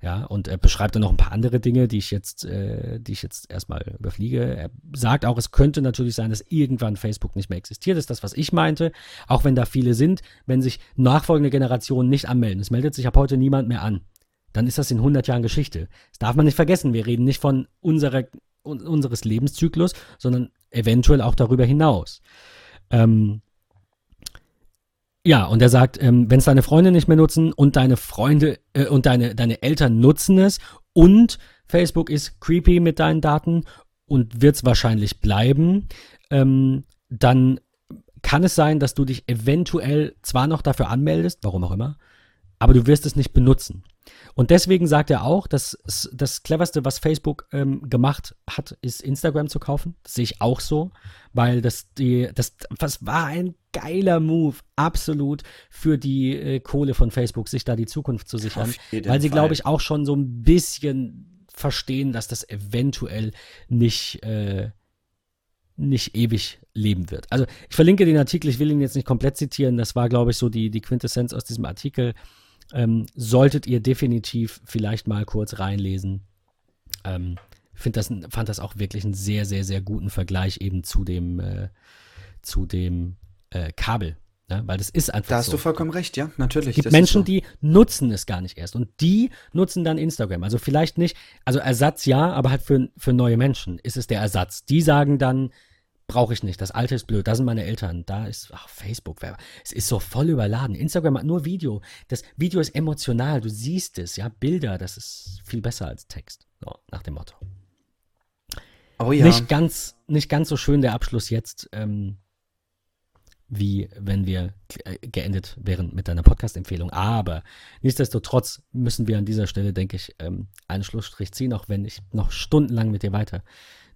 Ja, und er beschreibt dann noch ein paar andere Dinge, die ich jetzt, äh, die ich jetzt erstmal überfliege. Er sagt auch, es könnte natürlich sein, dass irgendwann Facebook nicht mehr existiert. Das ist das, was ich meinte. Auch wenn da viele sind, wenn sich nachfolgende Generationen nicht anmelden. Es meldet sich ab heute niemand mehr an. Dann ist das in 100 Jahren Geschichte. Das darf man nicht vergessen. Wir reden nicht von unserer, unseres Lebenszyklus, sondern eventuell auch darüber hinaus. Ähm, ja, und er sagt, ähm, wenn es deine Freunde nicht mehr nutzen und deine Freunde äh, und deine, deine Eltern nutzen es und Facebook ist creepy mit deinen Daten und wird es wahrscheinlich bleiben, ähm, dann kann es sein, dass du dich eventuell zwar noch dafür anmeldest, warum auch immer, aber du wirst es nicht benutzen. Und deswegen sagt er auch, dass das cleverste, was Facebook ähm, gemacht hat, ist Instagram zu kaufen. Das sehe ich auch so, weil das die das was war ein geiler Move, absolut für die äh, Kohle von Facebook, sich da die Zukunft zu sichern, weil sie glaube ich auch schon so ein bisschen verstehen, dass das eventuell nicht äh, nicht ewig leben wird. Also ich verlinke den Artikel, ich will ihn jetzt nicht komplett zitieren, das war glaube ich so die die Quintessenz aus diesem Artikel ähm, solltet ihr definitiv vielleicht mal kurz reinlesen. Ähm, find das, fand das auch wirklich einen sehr, sehr, sehr guten Vergleich eben zu dem, äh, zu dem äh, Kabel. Ne? Weil das ist einfach. Da hast so. du vollkommen recht, ja, natürlich. Es gibt Menschen, so. die nutzen es gar nicht erst. Und die nutzen dann Instagram. Also vielleicht nicht, also Ersatz ja, aber halt für, für neue Menschen ist es der Ersatz. Die sagen dann, brauche ich nicht. Das alte ist blöd. Da sind meine Eltern. Da ist ach, Facebook. Es ist so voll überladen. Instagram hat nur Video. Das Video ist emotional. Du siehst es. Ja, Bilder. Das ist viel besser als Text. So, nach dem Motto. Oh ja. Nicht ganz, nicht ganz so schön der Abschluss jetzt, ähm, wie wenn wir äh, geendet wären mit deiner Podcast-Empfehlung. Aber nichtsdestotrotz müssen wir an dieser Stelle, denke ich, ähm, einen Schlussstrich ziehen, auch wenn ich noch stundenlang mit dir weiter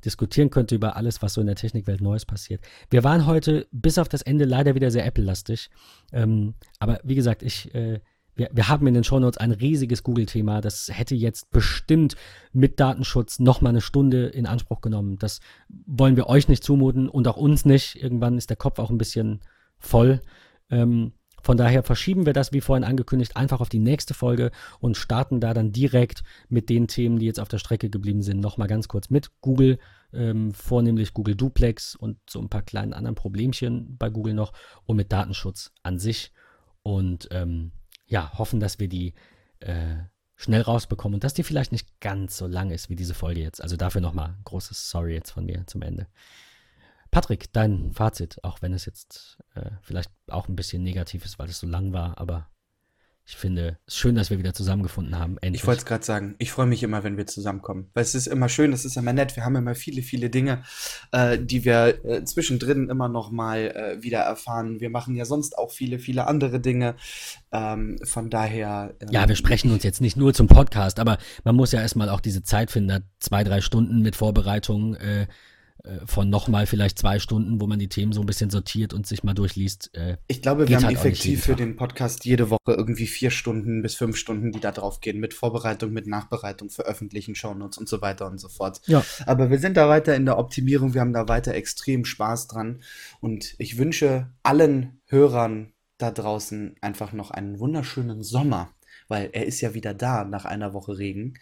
diskutieren könnte über alles, was so in der Technikwelt Neues passiert. Wir waren heute bis auf das Ende leider wieder sehr Apple-lastig. Ähm, aber wie gesagt, ich, äh, wir, wir haben in den Shownotes ein riesiges Google-Thema. Das hätte jetzt bestimmt mit Datenschutz nochmal eine Stunde in Anspruch genommen. Das wollen wir euch nicht zumuten und auch uns nicht. Irgendwann ist der Kopf auch ein bisschen voll. Ähm, von daher verschieben wir das, wie vorhin angekündigt, einfach auf die nächste Folge und starten da dann direkt mit den Themen, die jetzt auf der Strecke geblieben sind, nochmal ganz kurz mit Google, ähm, vornehmlich Google Duplex und so ein paar kleinen anderen Problemchen bei Google noch und mit Datenschutz an sich. Und ähm, ja, hoffen, dass wir die äh, schnell rausbekommen und dass die vielleicht nicht ganz so lang ist wie diese Folge jetzt. Also dafür nochmal großes Sorry jetzt von mir zum Ende. Patrick, dein Fazit, auch wenn es jetzt äh, vielleicht auch ein bisschen negativ ist, weil es so lang war, aber ich finde es schön, dass wir wieder zusammengefunden haben. Endlich. Ich wollte es gerade sagen, ich freue mich immer, wenn wir zusammenkommen. Weil es ist immer schön, es ist immer nett. Wir haben immer viele, viele Dinge, äh, die wir äh, zwischendrin immer noch mal äh, wieder erfahren. Wir machen ja sonst auch viele, viele andere Dinge. Ähm, von daher. Ähm, ja, wir sprechen uns jetzt nicht nur zum Podcast, aber man muss ja erstmal auch diese Zeit finden, zwei, drei Stunden mit Vorbereitung äh, von nochmal vielleicht zwei Stunden, wo man die Themen so ein bisschen sortiert und sich mal durchliest. Äh, ich glaube, wir haben halt effektiv für den Podcast jede Woche irgendwie vier Stunden bis fünf Stunden, die da drauf gehen, mit Vorbereitung, mit Nachbereitung, veröffentlichen, Shownotes und so weiter und so fort. Ja. Aber wir sind da weiter in der Optimierung, wir haben da weiter extrem Spaß dran und ich wünsche allen Hörern da draußen einfach noch einen wunderschönen Sommer weil er ist ja wieder da nach einer Woche Regen.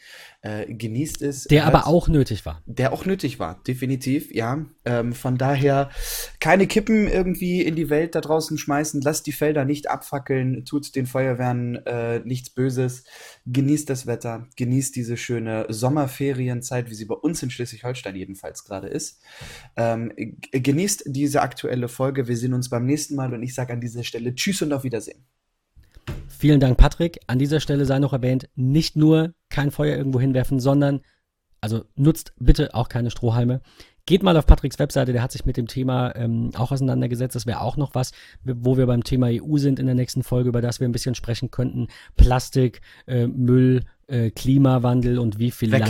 Äh, genießt es. Der aber auch nötig war. Der auch nötig war, definitiv, ja. Ähm, von daher keine Kippen irgendwie in die Welt da draußen schmeißen, lasst die Felder nicht abfackeln, tut den Feuerwehren äh, nichts Böses, genießt das Wetter, genießt diese schöne Sommerferienzeit, wie sie bei uns in Schleswig-Holstein jedenfalls gerade ist. Ähm, genießt diese aktuelle Folge. Wir sehen uns beim nächsten Mal und ich sage an dieser Stelle Tschüss und auf Wiedersehen. Vielen Dank, Patrick. An dieser Stelle sei noch erwähnt, nicht nur kein Feuer irgendwo hinwerfen, sondern, also nutzt bitte auch keine Strohhalme. Geht mal auf Patricks Webseite, der hat sich mit dem Thema ähm, auch auseinandergesetzt. Das wäre auch noch was, wo wir beim Thema EU sind in der nächsten Folge, über das wir ein bisschen sprechen könnten. Plastik, äh, Müll, äh, Klimawandel und wie vielleicht.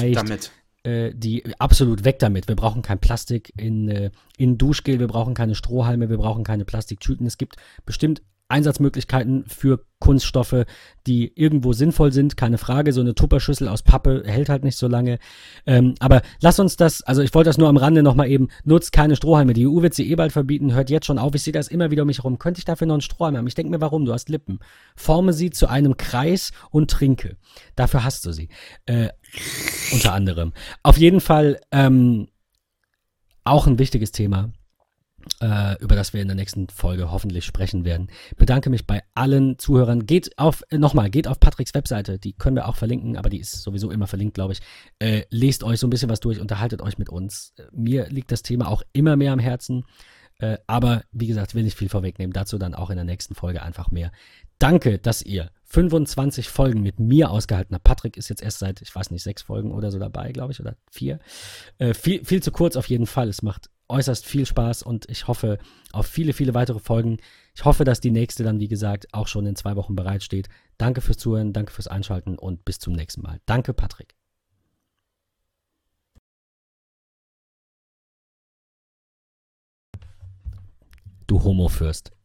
Äh, die absolut weg damit. Wir brauchen kein Plastik in, äh, in Duschgel, wir brauchen keine Strohhalme, wir brauchen keine Plastiktüten. Es gibt bestimmt Einsatzmöglichkeiten für Kunststoffe, die irgendwo sinnvoll sind, keine Frage. So eine Tupperschüssel aus Pappe hält halt nicht so lange. Ähm, aber lass uns das, also ich wollte das nur am Rande nochmal eben, nutzt keine Strohhalme. Die EU wird sie eh bald verbieten, hört jetzt schon auf. Ich sehe das immer wieder um mich herum. Könnte ich dafür noch einen Strohhalm haben? Ich denke mir, warum? Du hast Lippen. Forme sie zu einem Kreis und trinke. Dafür hast du sie. Äh, unter anderem. Auf jeden Fall ähm, auch ein wichtiges Thema über das wir in der nächsten Folge hoffentlich sprechen werden. Bedanke mich bei allen Zuhörern. Geht auf, äh, nochmal, geht auf Patricks Webseite, die können wir auch verlinken, aber die ist sowieso immer verlinkt, glaube ich. Äh, lest euch so ein bisschen was durch, unterhaltet euch mit uns. Äh, mir liegt das Thema auch immer mehr am Herzen. Äh, aber wie gesagt, will nicht viel vorwegnehmen. Dazu dann auch in der nächsten Folge einfach mehr. Danke, dass ihr 25 Folgen mit mir ausgehalten habt. Patrick ist jetzt erst seit, ich weiß nicht, sechs Folgen oder so dabei, glaube ich, oder vier. Äh, viel, viel zu kurz auf jeden Fall. Es macht äußerst viel Spaß und ich hoffe auf viele, viele weitere Folgen. Ich hoffe, dass die nächste dann, wie gesagt, auch schon in zwei Wochen bereitsteht. Danke fürs Zuhören, danke fürs Einschalten und bis zum nächsten Mal. Danke, Patrick. Du Homo-Fürst.